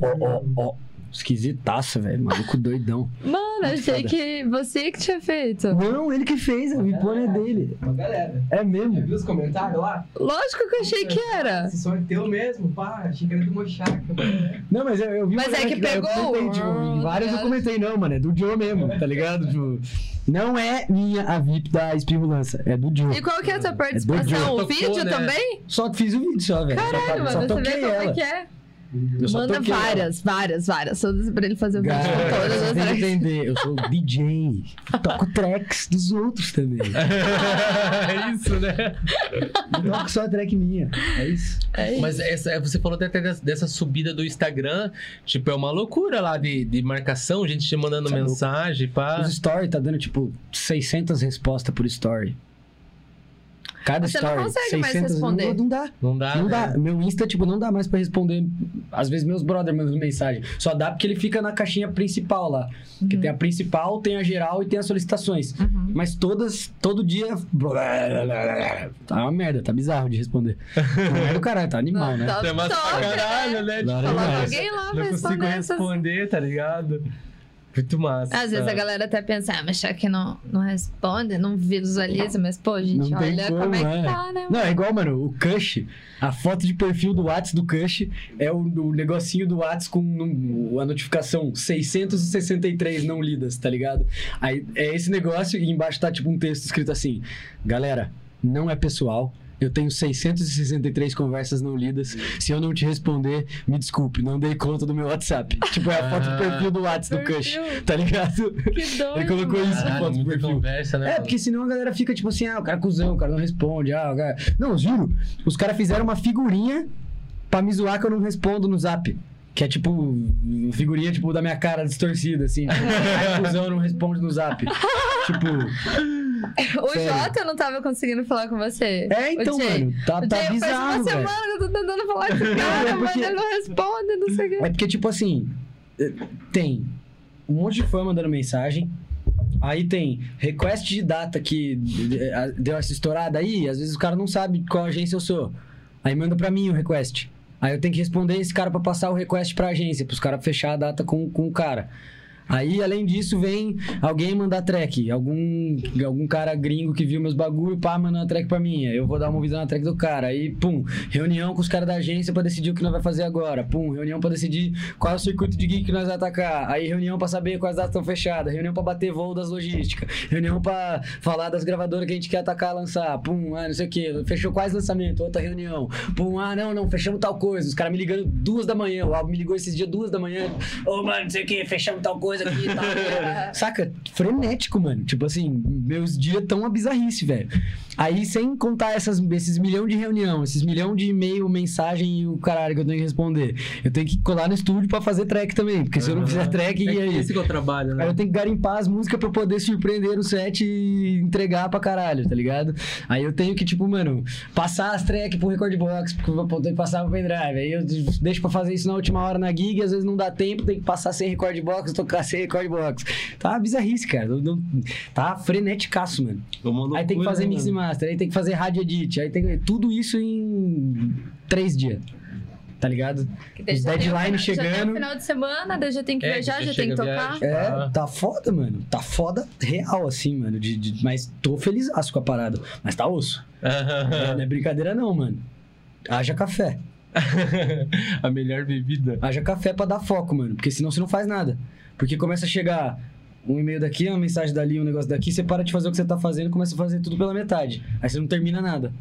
oh, oh. Esquisitaço, velho. Maluco doidão. Mano, achei foda. que você que tinha feito. Não, ele que fez. A Vipona é dele. Uma galera. É Já mesmo. viu os comentários lá? Lógico que eu achei que era. Esse som é teu mesmo, pá. Achei que era do Mochaca. Não, mas eu, eu vi Mas é que galera pegou? Eu comentei, tipo, Ah, vários eu comentei, não, mano. É do Joe mesmo, tá ligado? Tipo, não é minha a VIP da Espirro Lança. É do Joe. E qual que é a tua do participação? Joe. O vídeo né? também? Só fiz o vídeo só, velho. Caralho, só, mano, só você vê como é que é? Manda toquei, ó. várias, várias, várias. Todas pra ele fazer o vídeo com todas as tracks. entender, eu sou DJ, toco tracks dos outros também. é isso, né? Não toco só track minha, é isso. É isso. Mas essa, você falou até dessa, subida do Instagram. Tipo, é uma loucura lá de, de marcação, gente te mandando é mensagem, pá. Os story tá dando tipo 600 respostas por story. Cada Você não story. consegue mais 600, responder. Não, não dá. Não dá, não né? dá. Meu Insta, tipo, não dá mais pra responder. Às vezes meus brother mandam mensagem. Só dá porque ele fica na caixinha principal lá. Que tem a principal, tem a geral e tem as solicitações. Uhum. Mas todas, todo dia. Tá uma merda, tá bizarro de responder. Não é do caralho, tá animal, né? Tá pra top, caralho, né? Tipo, alguém lá pra não consigo responder, tá ligado? Muito massa. Às vezes a galera até pensa, ah, mas já que não, não responde, não visualiza, mas pô, gente, Não olha como, como, é que é. tá, né? Não, é igual, mano, o Cush, a foto de perfil do Whats do Cush é o, o negocinho do Whats com num- a notificação 663 não lidas, tá ligado? Aí é esse negócio e embaixo tá tipo um texto escrito assim: Galera, não é pessoal. Eu tenho 663 conversas não lidas. Se eu não te responder, me desculpe, não dei conta do meu WhatsApp. tipo, é a foto do Ah. perfil do Whats do Cush, tá ligado? Que doido. Ele colocou isso na foto do perfil. conversa, né? É, porque senão a galera fica tipo assim, ah, o cara é cuzão, o cara não responde, ah, o cara... Não, juro, os caras fizeram uma figurinha pra me zoar que eu não respondo no zap. Que é tipo, figurinha tipo da minha cara distorcida, assim. Tipo, ah, cuzão não responde no zap. tipo, O Sério. Jota eu não tava conseguindo falar com você. é então, o mano, tá, O tá Jay, faz bizarro, uma velho. semana que eu tô tentando falar com Não, cara, é mas porque- ele não responde, não sei o quê. É porque, tipo assim, eh, tem um monte de fã mandando mensagem. Aí tem request de data que eh, deu essa estourada aí. Às vezes o cara não sabe qual agência eu sou. Aí manda pra mim o request. Aí eu tenho que responder esse cara pra passar o request pra agência, pros caras fechar a data com, com o cara. Aí, além disso, vem alguém mandar track. Algum, algum cara gringo que viu meus bagulho, pá, manda uma track pra mim. Eu vou dar uma ouvida na track do cara. Aí, pum, reunião com os caras da agência pra decidir o que nós vai fazer agora. Pum, reunião pra decidir qual é o circuito de geek que nós vai atacar. Aí, reunião pra saber quais datas estão fechadas. Reunião pra bater voo das logísticas. Reunião pra falar das gravadoras que a gente quer atacar, lançar. Pum, ah, não sei o que. Fechou quais lançamentos? Outra reunião. Pum, ah, não, não, fechamos tal coisa. Os caras me ligando duas da manhã. O Albo me ligou esses dias duas da manhã. Ô, mano, não sei o que, fechamos tal coisa aqui e tal. Saca? Frenético, mano. Tipo assim, meus dias tão uma bizarrice, velho. Aí, sem contar essas, esses milhão de reunião, esses milhão de e-mail, mensagem e o caralho que eu tenho que responder. Eu tenho que colar no estúdio pra fazer track também. Porque se eu não fizer track, É e aí? esse que é o trabalho, né? Aí eu tenho que garimpar as músicas pra poder surpreender no set e entregar pra caralho, tá ligado? Aí eu tenho que, tipo, mano, passar as tracks pro record box, porque eu vou poder passar pro pendrive. Aí eu deixo pra fazer isso na última hora na gig, às vezes não dá tempo, tem que passar sem record box, tocar sem record box. Tá uma bizarrice, cara. Não- não- tá freneticaço, mano. Uma aí tem que loucura, fazer né, mix e mano? master, aí tem que fazer rádio edit, aí tem tudo isso em três dias. Tá ligado? Que Os já tem o deadline final- Já tem chegando. o final de semana, daí já tem que É, viajar, já tem que tocar. viagem. É, tá foda, mano. Tá foda real, assim, mano. De, de- mas tô feliz com a parada. Mas tá osso. É, não é brincadeira, não, mano. Haja café. a melhor bebida. Haja café pra dar foco, mano. Porque senão você não faz nada. Porque começa a chegar um e-mail daqui, uma mensagem dali, um negócio daqui, você para de fazer o que você tá fazendo e começa a fazer tudo pela metade. Aí você não termina nada.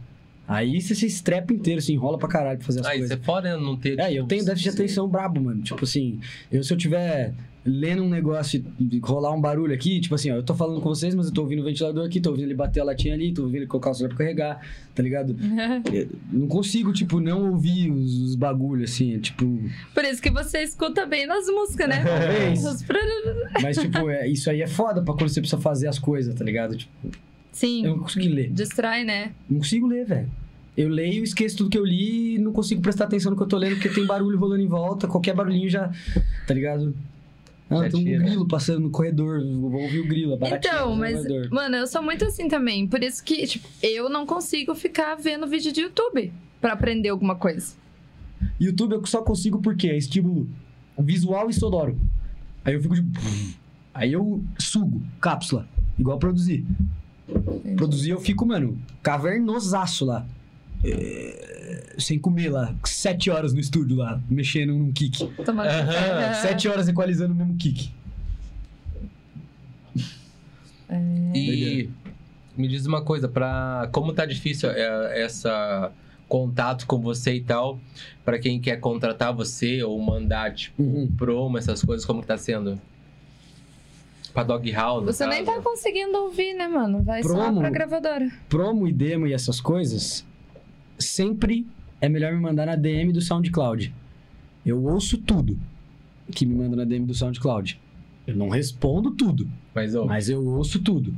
Aí você se estrepa inteiro, se enrola pra caralho pra fazer as isso coisas. é foda, né? Não ter. É, e eu tipo, tenho déficit de atenção brabo, mano. Tipo assim, eu se eu tiver lendo um negócio e rolar um barulho aqui, tipo assim, ó, eu tô falando com vocês, mas eu tô ouvindo o ventilador aqui, tô ouvindo ele bater a latinha ali, tô ouvindo ele colocar o celular pra carregar, tá ligado? Eu não consigo, tipo, não ouvir os, os bagulhos, assim, tipo... Por isso que você escuta bem nas músicas, né? Talvez. Mas, tipo, é, isso aí é foda pra quando você precisa fazer as coisas, tá ligado? Tipo, Sim, eu não consigo ler. distrai, né? Não consigo ler, velho. Eu leio, esqueço tudo que eu li e não consigo prestar atenção no que eu tô lendo, porque tem barulho rolando em volta, qualquer barulhinho já. Tá ligado? Ah, tem um grilo passando no corredor, vou ouvir o grilo, a baratinha Então, mas, corredor. mano, eu sou muito assim também. Por isso que, tipo, eu não consigo ficar vendo vídeo de YouTube pra aprender alguma coisa. YouTube eu só consigo porque é estímulo visual e sonoro. Aí eu fico de. Aí eu sugo, cápsula, igual produzir. Produzir eu fico, mano, cavernosaço lá. É, sem comer lá, sete horas no estúdio lá, mexendo num kick. Tomando café. Sete horas equalizando o mesmo kick. E me diz uma coisa, pra... como tá difícil é, essa contato com você e tal, pra quem quer contratar você ou mandar, tipo, Uhum. promo, essas coisas, como que tá sendo? Pra Dog House. Você nem tá caso. conseguindo ouvir, né, mano? Vai só Promo. pra gravadora. Promo e demo e essas coisas, sempre é melhor me mandar na DM do SoundCloud. Eu ouço tudo que me manda na DM do SoundCloud. Eu não respondo tudo, Mas, mas eu ouço tudo.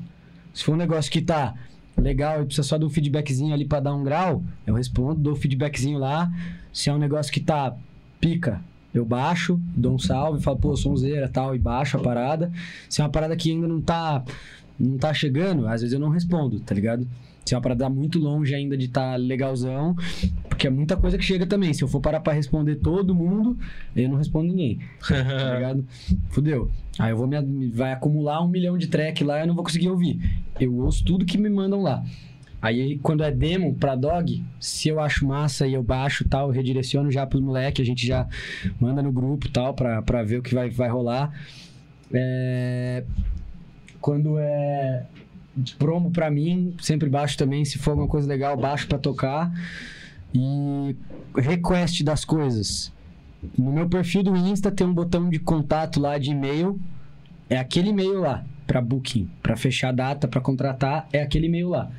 Se for um negócio que tá legal e precisa só de um feedbackzinho ali pra dar um grau, eu respondo, dou o feedbackzinho lá. Se é um negócio que tá pica, eu baixo, dou um salve, falo, pô, sonzeira tal, e baixo a parada. Se é uma parada que ainda não tá, não tá chegando, às vezes eu não respondo, tá ligado? Se é uma parada muito longe ainda de estar tá legalzão, porque é muita coisa que chega também. Se eu for parar pra responder todo mundo, eu não respondo ninguém, tá ligado? Fudeu. Aí eu vou me, vai acumular um milhão de track lá e eu não vou conseguir ouvir. Eu ouço tudo que me mandam lá. Aí, quando é demo pra dog, se eu acho massa e eu baixo tal, eu redireciono já pros moleques, a gente já manda no grupo tal, pra ver o que vai, vai rolar. É, Quando é promo pra mim, sempre baixo também, se for alguma coisa legal, baixo pra tocar. E request das coisas. No meu perfil do Insta tem um botão de contato lá de e-mail. É aquele e-mail lá, pra booking, pra fechar data, pra contratar, é aquele e-mail lá.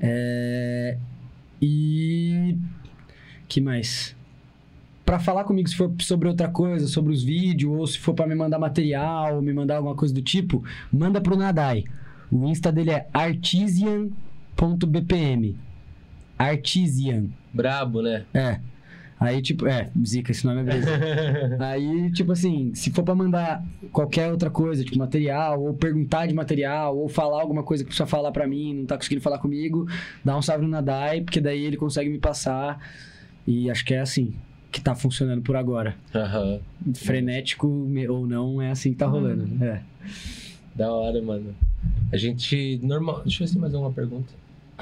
É... E. que mais? Pra falar comigo se for sobre outra coisa, sobre os vídeos, ou se for pra me mandar material, ou me mandar alguma coisa do tipo, manda pro Nadai. O Insta dele é artesian.bpm. Artesian. Brabo, né? É. Aí, tipo, é, zica, esse nome é beleza. Aí, tipo assim, se for pra mandar qualquer outra coisa, tipo material, ou perguntar de material, ou falar alguma coisa que precisa falar pra mim, não tá conseguindo falar comigo, dá um salve no Nadai, porque daí ele consegue me passar. E acho que é assim que tá funcionando por agora. Aham. Frenético ou não, é assim que tá rolando. É. Da hora, mano. A gente. Normal. Deixa eu ver se tem mais alguma pergunta.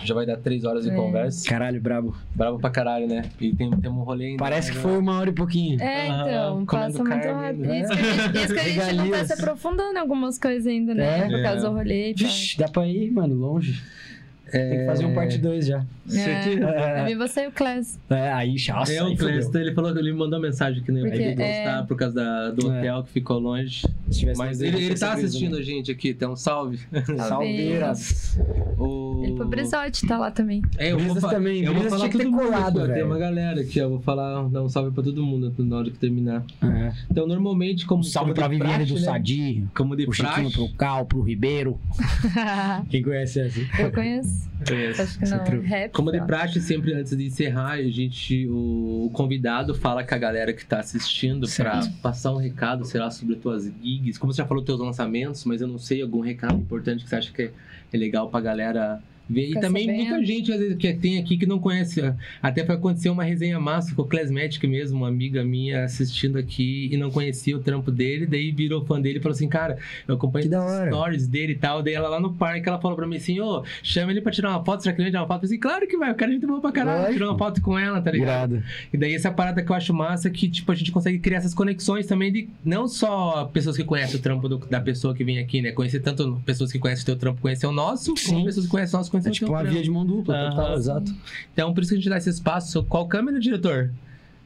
Já vai dar três horas de É. conversa. Caralho, brabo. Bravo pra caralho, né? E tem, tem um rolê ainda. Parece que né? foi uma hora e pouquinho. É, então, comendo passa muito carne, rápido. né? Isso que a gente, isso que a gente não tá se aprofundando em algumas coisas ainda, né? É. Por causa É. do rolê e tal. Vixe, dá pra ir, mano, longe. Tem que fazer um parte 2 já. É. Eu vi você e o Class. É, aí, nossa, É, o. Cleston, ele falou que ele me mandou mensagem que não ia Porque, poder é- gostar por causa da- do É. hotel que ficou longe. Mas ele, ele tá assistindo né? a gente aqui, tem um salve. Salveiras. O... Ele foi Brizote, tá lá também. É, eu vou, Brisas também, eu vou falar tinha que ter todo mundo colado. Tem uma galera aqui, ó. Vou falar, dar um salve pra todo mundo na hora que terminar. É. Então, normalmente, como. Um salve como pra Viviane praxe, do né? Sadio, Como de pro Chiquinho, pro Cal, pro Ribeiro. Quem conhece essa? Eu conheço. Acho que é não. Rap. Como de lá. praxe, sempre antes de encerrar, a gente, o, convidado fala com a galera que tá assistindo Certo. passar um recado, sei lá, sobre tuas gigs. Como você já falou, teus lançamentos, mas eu não sei, algum recado importante que você acha que é, é legal pra galera ver. E também sabendo. muita gente, às vezes, que tem aqui que não conhece. Até foi acontecer uma resenha massa com o Classmatic mesmo, uma amiga minha assistindo aqui e não conhecia o trampo dele, daí virou fã dele e falou assim, cara, eu acompanho os stories dele e tal. Daí ela lá no parque, ela falou pra mim assim, ô, chama ele pra tirar uma foto, será que ele vai tirar uma foto? Eu falei assim, claro que vai, o cara é gente boa pra caralho, tirou uma foto com ela, tá ligado? Irado. E daí essa parada que eu acho massa que, tipo, a gente consegue criar essas conexões também de não só pessoas que conhecem o trampo do- da pessoa que vem aqui, né? Conhecer tanto pessoas que conhecem o teu trampo, conhecer o nosso, Sim. como pessoas que conhecem o nosso, conhecer É tipo uma via de mão dupla, total, exato. Então, por isso que a gente dá esse espaço. Qual câmera, diretor?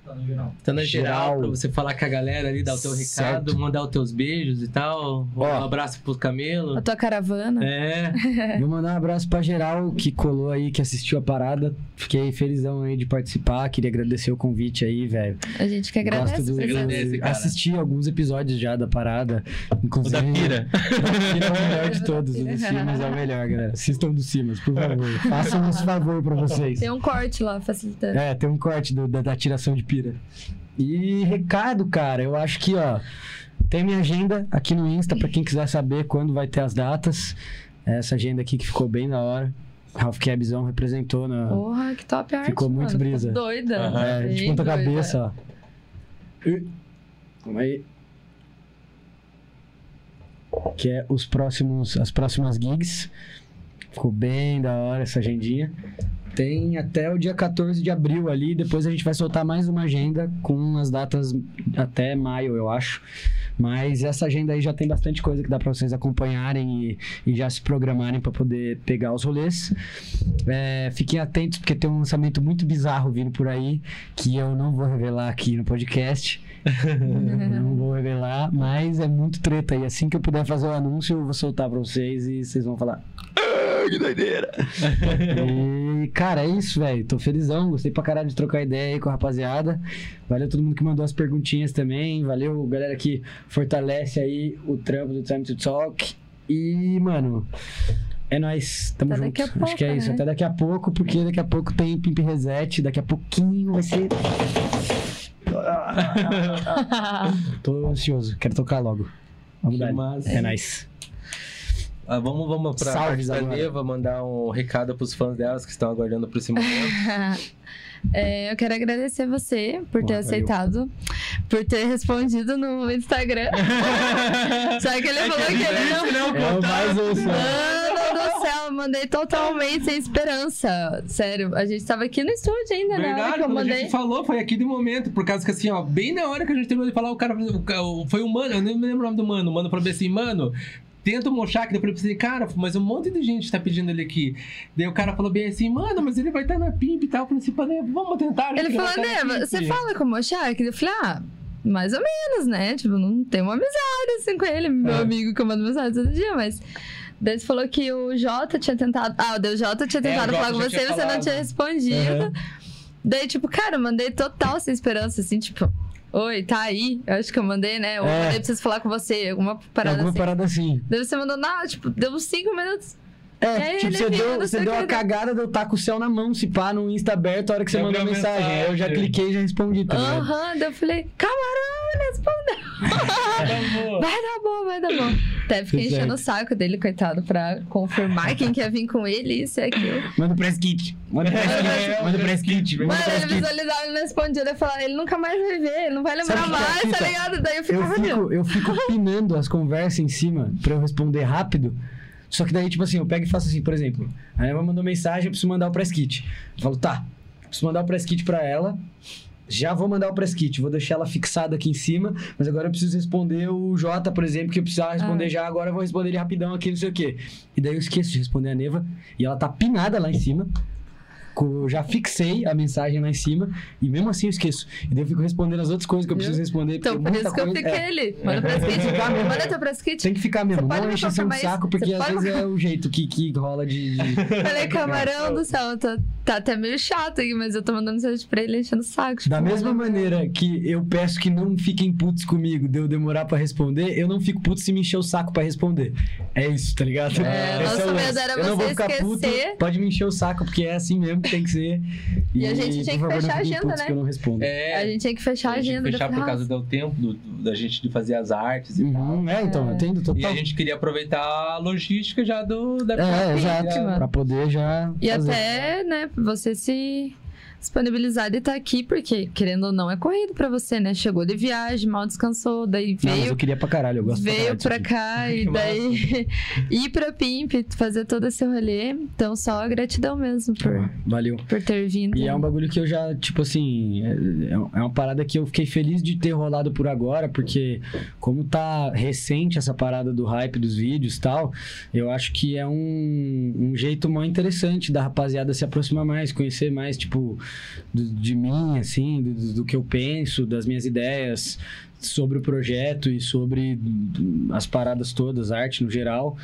Tá no geral. Tá na geral, Geral. pra você falar com a galera ali, dar o teu recado, Certo. mandar os teus beijos e tal. Um Ó. abraço pro Camelo. A tua caravana. É, Vou mandar um abraço pra geral que colou aí, que assistiu a parada. Fiquei felizão aí de participar. Queria agradecer o convite aí, velho. A gente que agradece. Gosto do. Agradece, cara. Assisti alguns episódios já da parada. o Inclusive. da Pira. Da Pira é o melhor de todos. O do Simas é o melhor, galera. Assistam do Simas, por favor. Façam esse favor pra vocês. Tem um corte lá facilitando. É, tem um corte do- da, da tiração de pira. E recado, cara, eu acho que, ó, tem minha agenda aqui no Insta pra quem quiser saber quando vai ter as datas. Essa agenda aqui que ficou bem da hora. Ralph Cabzão representou na. Porra, que top art. Ficou muito mano. brisa. Doida. Aham. é, de ponta doida. cabeça, ó. Calma aí. Que é os próximos, as próximas gigs. Ficou bem da hora essa agendinha. Tem até o dia 14 de abril ali. Depois a gente vai soltar mais uma agenda com as datas até maio, eu acho. Mas essa agenda aí já tem bastante coisa que dá pra vocês acompanharem e, e já se programarem pra poder pegar os rolês. É, fiquem atentos, porque tem um lançamento muito bizarro vindo por aí, que eu não vou revelar aqui no podcast. Não vou revelar, mas é muito treta. E assim que eu puder fazer o anúncio, eu vou soltar pra vocês e vocês vão falar. "Ah, Que doideira! e, cara, é isso, velho. Tô felizão. Gostei pra caralho de trocar ideia aí com a rapaziada. Valeu todo mundo que mandou as perguntinhas também. Valeu, galera que fortalece aí o trampo do Time to Talk. E, mano, é nóis. Tamo Até junto. a Acho que é pouco, isso. né? Até daqui a pouco, porque daqui a pouco tem Pimp Reset. Daqui a pouquinho vai ser. Tô ansioso. Quero tocar logo. Vamos dar. É nóis. Ah, vamos, vamos Isadora. Neva, mandar um recado pros fãs delas que estão aguardando por esse momento. É, eu quero agradecer você por ter aceitado, por ter respondido no Instagram. Só que ele falou que ele não. É o mais ouço. Mano do céu, eu mandei totalmente sem esperança. Sério, a gente tava aqui no estúdio ainda, né? Verdade, que eu quando a mandei. gente falou, foi aqui de momento, por causa que assim, ó, bem na hora que a gente terminou de falar, o cara, foi o mano, eu nem me lembro o nome do mano, o mano falou assim, mano, tenta o Mochak, depois eu falei assim, cara, mas um monte de gente tá pedindo ele aqui. Daí o cara falou bem assim, mano, mas ele vai estar na Pimp e tal, eu falei assim, "Pô, né, vamos tentar. Ele falou, tá Neva, Pimp." você fala com o Mochak? Eu falei, ah, mais ou menos, né? Tipo, não tem uma amizade assim com ele, meu É. amigo que eu mando mensagem todo dia, mas. Daí você falou que o Jota tinha tentado. Ah, o Jota tinha É, tentado Jota falar com você e você não tinha respondido. Uhum. Daí, tipo, cara, eu mandei total sem esperança, assim, tipo, oi, tá aí? Eu acho que eu mandei, né? Ou É. mandei pra vocês falar com você, alguma parada Alguma assim. parada assim. Daí você mandou, não, tipo, deu uns cinco minutos. É, tipo, você deu, você deu a cagada de eu estar com o céu na mão, se pá, no Insta aberto, a hora que você Eu mandou a mensagem. Aí eu já mensagem. cliquei e já respondi, tá ligado? Aham, daí eu falei, camarão, respondeu. Vai dar bom, vai dar bom. Até fiquei Tudo enchendo o saco dele, coitado, pra confirmar quem quer vir com ele, isso e aquilo. Manda o press kit. Manda o press kit. Manda o press kit. Mano, press ele visualizava e não respondia. Ele falava, ele nunca mais vai ver, ele não vai lembrar Sabe é a mais, tá ligado? Daí eu Eu ficava fico, eu fico pinando as conversas em cima pra eu responder rápido. Só que daí, tipo assim, eu pego e faço assim, por exemplo. Aí ela mandou mensagem, eu preciso mandar o press kit. Eu falo, tá, preciso mandar o press kit pra ela. Já vou mandar o press kit, vou deixar ela fixada aqui em cima, mas agora eu preciso responder o Jota, por exemplo, que eu precisava responder Ah. já, agora eu vou responder ele rapidão aqui, não sei o quê. E daí eu esqueço de responder a Neva, e ela tá pinada lá em cima. Eu já fixei a mensagem lá em cima, e mesmo assim eu esqueço. E daí eu fico respondendo as outras coisas que eu preciso responder. Então, porque por isso que eu fiquei é. ali. Manda press kit. Ficar mesmo. Manda teu press kit. Tem que ficar mesmo, Você não me enche seu mais- saco, porque você às pode vezes é o jeito que, que rola de. de- Falei, camarão do céu, tá, tá até meio chato aqui, mas eu tô mandando mensagem pra ele enchendo o saco. tipo, Da mesma manda- maneira que eu peço que não fiquem putos comigo de eu demorar pra responder, eu não fico puto se me encher o saco pra responder. É isso, tá ligado? É, Esse nosso lance. medo era eu não você vou ficar puto, esquecer. pode me encher o saco, porque é assim mesmo que tem que ser. E a gente tinha que favor, fechar a agenda, né? que eu não respondo. É, A gente tinha que fechar a a gente agenda. fechar da por causa do tempo do, do- da gente de fazer as artes e tal. Uhum, é, então, É. eu entendo E total. a gente queria aproveitar a logística já do da É, exato. Pra poder já. E fazer. até, né, você se disponibilizar de estar aqui, porque, querendo ou não, é corrido pra você, né? Chegou de viagem, mal descansou, daí Não, mas veio, eu queria pra caralho, eu gosto pra veio pra aqui. cá e daí ir pra Pimp, fazer todo esse rolê. Então, só gratidão mesmo por, Valeu. por ter vindo. E é um bagulho que eu já, tipo assim, é, é uma parada que eu fiquei feliz de ter rolado por agora, porque como tá recente essa parada do hype dos vídeos e tal, eu acho que é um, um jeito mó interessante da rapaziada se aproximar mais, conhecer mais, tipo, do- de mim, assim, do, do que eu penso, das minhas ideias sobre o projeto e sobre as paradas todas, arte no geral.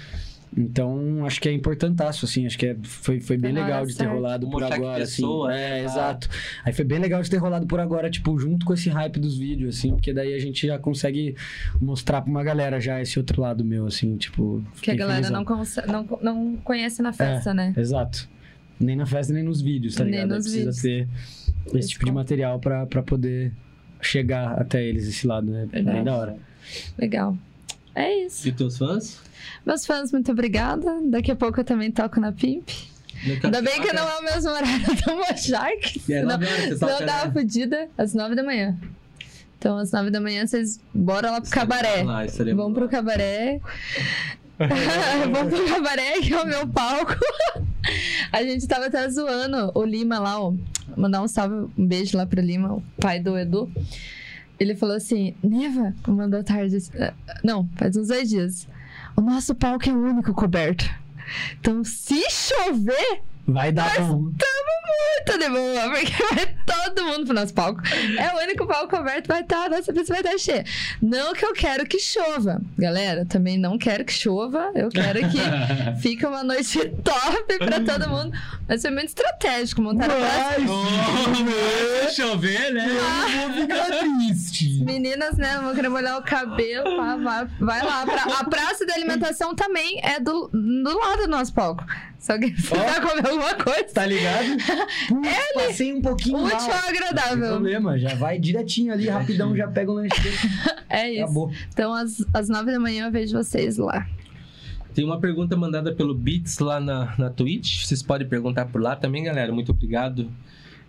Então, acho que é importantaço, assim, acho que é- foi, foi bem Foi na legal hora de ter rolado por agora, pessoa, assim. É, tá- exato. Aí foi bem legal de ter rolado por agora, tipo, junto com esse hype dos vídeos, assim, porque daí a gente já consegue mostrar pra uma galera já esse outro lado meu, assim, tipo. Que a galera felizão. não, não, não conhece na festa, né? Exato. Nem na festa, nem nos vídeos, tá Nem ligado? Aí nos precisa vídeos. ter esse tipo de material pra, pra poder chegar até eles, esse lado, né? Verdade. Bem da hora. Legal. É isso. E teus fãs? Meus fãs, muito obrigada. Daqui a pouco eu também toco na Pimp. Ainda bem que não é o mesmo horário do Mochak. É, senão eu toca, tava né? fodida às nove da manhã. Então, às nove da manhã, vocês bora lá pro cabaré. Lá, Vamos pro cabaré. Vamos pro cabaré, que é o meu palco. A gente tava até zoando o Lima lá, ó. Mandar um salve, um beijo lá pro Lima, o pai do Edu. Ele falou assim: Neva, mandou tarde. eh, Não, faz uns dois dias. O nosso palco é o único coberto. Então, se chover, Vai dar bom. muito de boa, porque vai todo mundo pro nosso palco. É o único palco coberto, vai estar, nossa pista vai estar cheia. Não que eu quero que chova. Galera, também não quero que chova. Eu quero que fique uma noite top pra todo mundo. Mas foi muito estratégico montar a praça. Se chover, né? Eu vou ficar triste. Meninas, né, vão querer molhar o cabelo, pá, vai, vai lá. A praça de alimentação também é do, do lado do nosso palco. Se alguém precisar comer alguma coisa, Tá ligado? Putz, passei um pouquinho útil mal. ou Não tem agradável. problema, já vai direitinho ali, rapidão, já pega o lanche. É isso. Acabou. Então, às, às nove da manhã eu vejo vocês lá. Tem uma pergunta mandada pelo Beats lá na, na Twitch. Vocês podem perguntar por lá também, galera. Muito obrigado.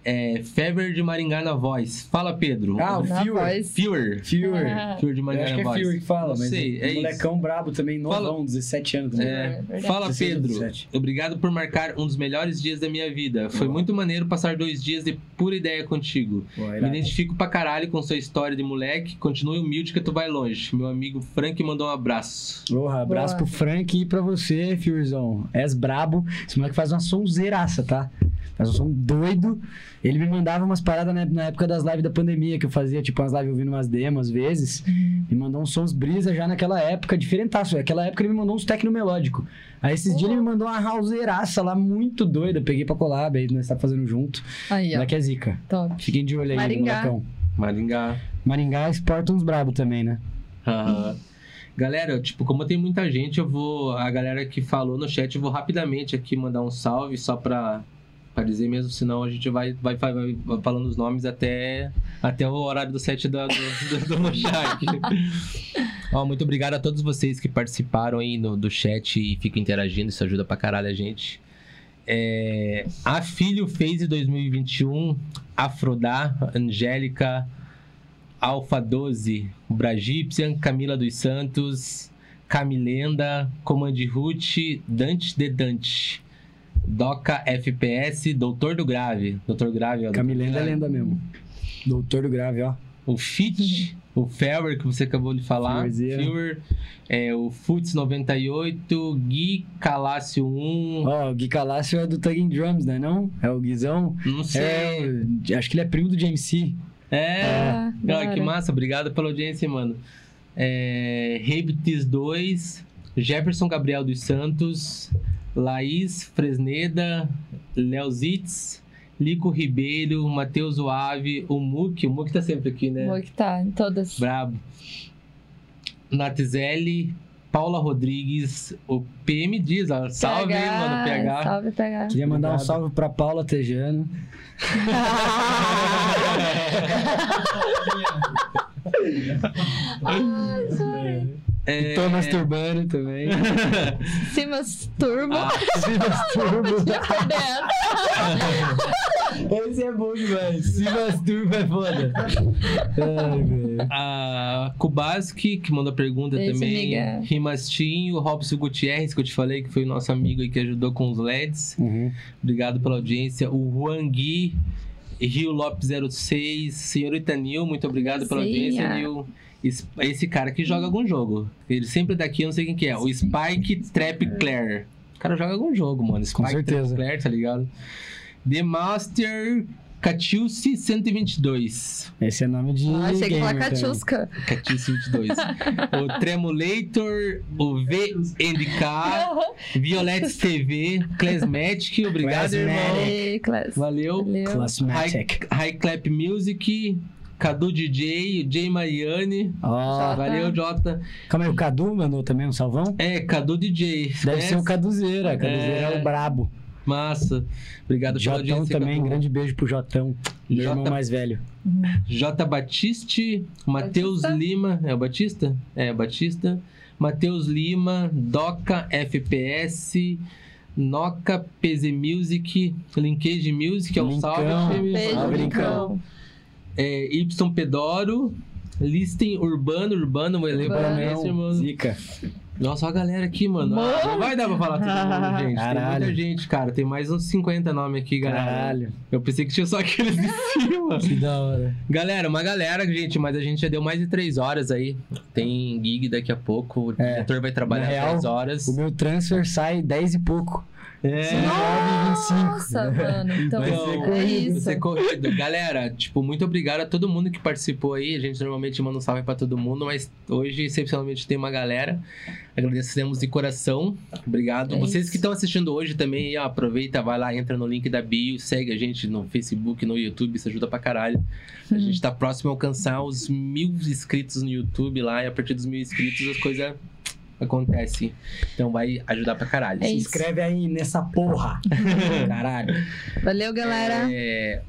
É, Fever de Maringá na voz. Fala, Pedro. Ah, o Fewer. voz. Fewer. Fewer. Ah, Fewer de Eu Maringá acho na que é voz. Fewer que fala, Não mas sei, é um isso. molecão brabo também, novão, 17 anos também. É, fala 16 ou Pedro, 17. obrigado por marcar um dos melhores dias da minha vida. Foi Boa. muito maneiro passar dois dias de pura ideia contigo. Me identifico pra caralho com sua história de moleque. Continue humilde que tu vai longe. Meu amigo Frank mandou um abraço. Porra, abraço Boa. pro Frank e pra você, Furzão. És brabo. Esse moleque faz uma sonzeiraça, tá? Faz um som doido. Ele me mandava umas paradas na, na época das lives da pandemia, que eu fazia, tipo, umas lives ouvindo umas demos às vezes. Me mandou uns sons brisa já naquela época, diferentaço. Naquela época ele me mandou uns tecno melódico. Aí esses dias ele me mandou uma houseiraça lá, muito doida. Eu peguei pra collab, aí nós tá fazendo junto. Aí, ó. Moleque é zica. Top. Fiquem de olho aí, Maringá. molecão. Maringá. Maringá exporta uns brabo também, né? Galera, tipo, como tem muita gente, eu vou. A galera que falou no chat, eu vou rapidamente aqui mandar um salve só pra, pra dizer mesmo, senão a gente vai, vai, vai, vai falando os nomes até, até o horário do set do, do, do, do. Ó, muito obrigado a todos vocês que participaram aí no, do chat e ficam interagindo, isso ajuda pra caralho a gente. É, a Filho Phase 2021, Afrodá, Angélica, Alfa 12, Bragipsian, Camila dos Santos, Camilenda, Comande Ruth, Dante de Dante, Doca FPS, Doutor do Grave. Doutor Grave, ó. Camilenda é lenda mesmo. Doutor do grave, ó. O Fit, o Fewer, que você acabou de falar. Fewer, é, o Futs 98, Gui Calácio 1. Ó, o Gui Calácio é do Tugging Drums, né? Não? É o Guizão. Não sei. É, acho que ele é primo do JMC. É. Ah, Ah, que massa, obrigado pela audiência, mano. É, Rebtis 2, Jefferson Gabriel dos Santos, Laís Fresneda, Leozitz, Lico Ribeiro, Matheus Oave, o Muk, o Muk tá sempre aqui, né? Vou que tá em todas. Brabo. Natizelli, Paula Rodrigues, o PM diz, ó, salve, PH, mano, PH. Salve, PH. Queria mandar um Obrigado. salve pra Paula Tejano. É, Tô masturbando também. Simas Turbo. Ah, Simas Turbo. Perdendo. Esse é bom demais. Simas Turbo é foda. Ai, velho. A Kubaski, que mandou pergunta Beijo, também. amiga. Rimastinho, Robson Gutierrez, que eu te falei que foi o nosso amigo aí que ajudou com os LEDs. Uhum. Obrigado pela audiência. O Juan Gui, Rio Lopes 06, Senhorita Nil, muito obrigado pela audiência, é. Nil. Es- Esse cara que joga algum jogo. Ele sempre daqui, eu não sei quem que é. O Spike Trap Claire. O cara joga algum jogo, mano. Spike certeza. Trap Claire, tá ligado? The Master Catiusi 122. Esse é nome de. Ah, achei que também. Catiusca. Catiusi 22. o Tremulator, o VNK, Violettes TV, Classmatic, obrigado, Classmatic. irmão. Class. Valeu. Valeu. High, Classmatic. High Clap Music, Cadu DJ, Jay Mariani. Ó, Jota. Valeu, Jota. calma aí, o Cadu mandou também um salvão? É, Cadu DJ. Deve conhece? ser o Caduzeira. Caduzeira é, É. o brabo. Massa. Obrigado pela Jotão audiência. também, Cadu. grande beijo pro Jotão. Meu Jota- irmão mais velho. J. Batiste, Matheus? Lima. É o Batista? É, Batista. Matheus Lima, Doca FPS, Noca PZ Music, Linkage Music, é o Linkão. salve. Beijo. É, Y Pedoro, Listem Urbano, Urbano, Urbano. esse, Não, irmão. Zica. Nossa, olha a galera aqui, mano. Ah, Mano. Não vai dar pra falar todo mundo, gente. Tem Caralho. muita gente, cara. Tem mais uns 50 nomes aqui, galera. Caralho. Eu pensei que tinha só aqueles de cima. Que da hora. Galera, uma galera, gente, mas a gente já deu mais de 3 horas aí. Tem gig daqui a pouco. O É, diretor vai trabalhar real, 10 horas. O meu transfer sai 10 e pouco. É. Nossa, mano. Então, Vai ser é isso. Vai ser corrido. Galera, tipo, muito obrigado a todo mundo que participou aí. A gente normalmente manda um salve pra todo mundo, mas hoje, excepcionalmente, tem uma galera. Agradecemos de coração. Obrigado. É Vocês isso. que estão assistindo hoje também, ó, aproveita, vai lá, entra no link da bio, segue a gente no Facebook, no YouTube, isso ajuda pra caralho. A gente tá próximo a alcançar os mil inscritos no YouTube lá, e a partir dos mil inscritos as coisas acontecem. Então vai ajudar pra caralho. É Se isso. inscreve aí nessa porra. Caralho. Valeu, galera. É,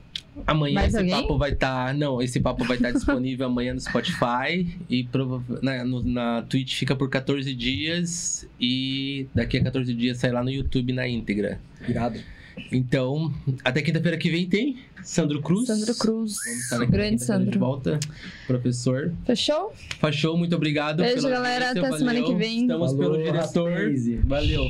Amanhã Mais esse alguém? papo vai estar. não, esse papo vai estar disponível amanhã no Spotify e prova- na, no- na Twitch fica por 14 dias e daqui a 14 dias sai lá no YouTube na íntegra. Irado. Então, até quinta-feira que vem tem Sandro Cruz. Sandro Cruz. Grande quinta-feira de Sandro. volta, professor. Fechou? Fachou, muito obrigado. Beijo, pela galera. audiência, Até semana valeu. que vem. Estamos pelo diretor. Valeu.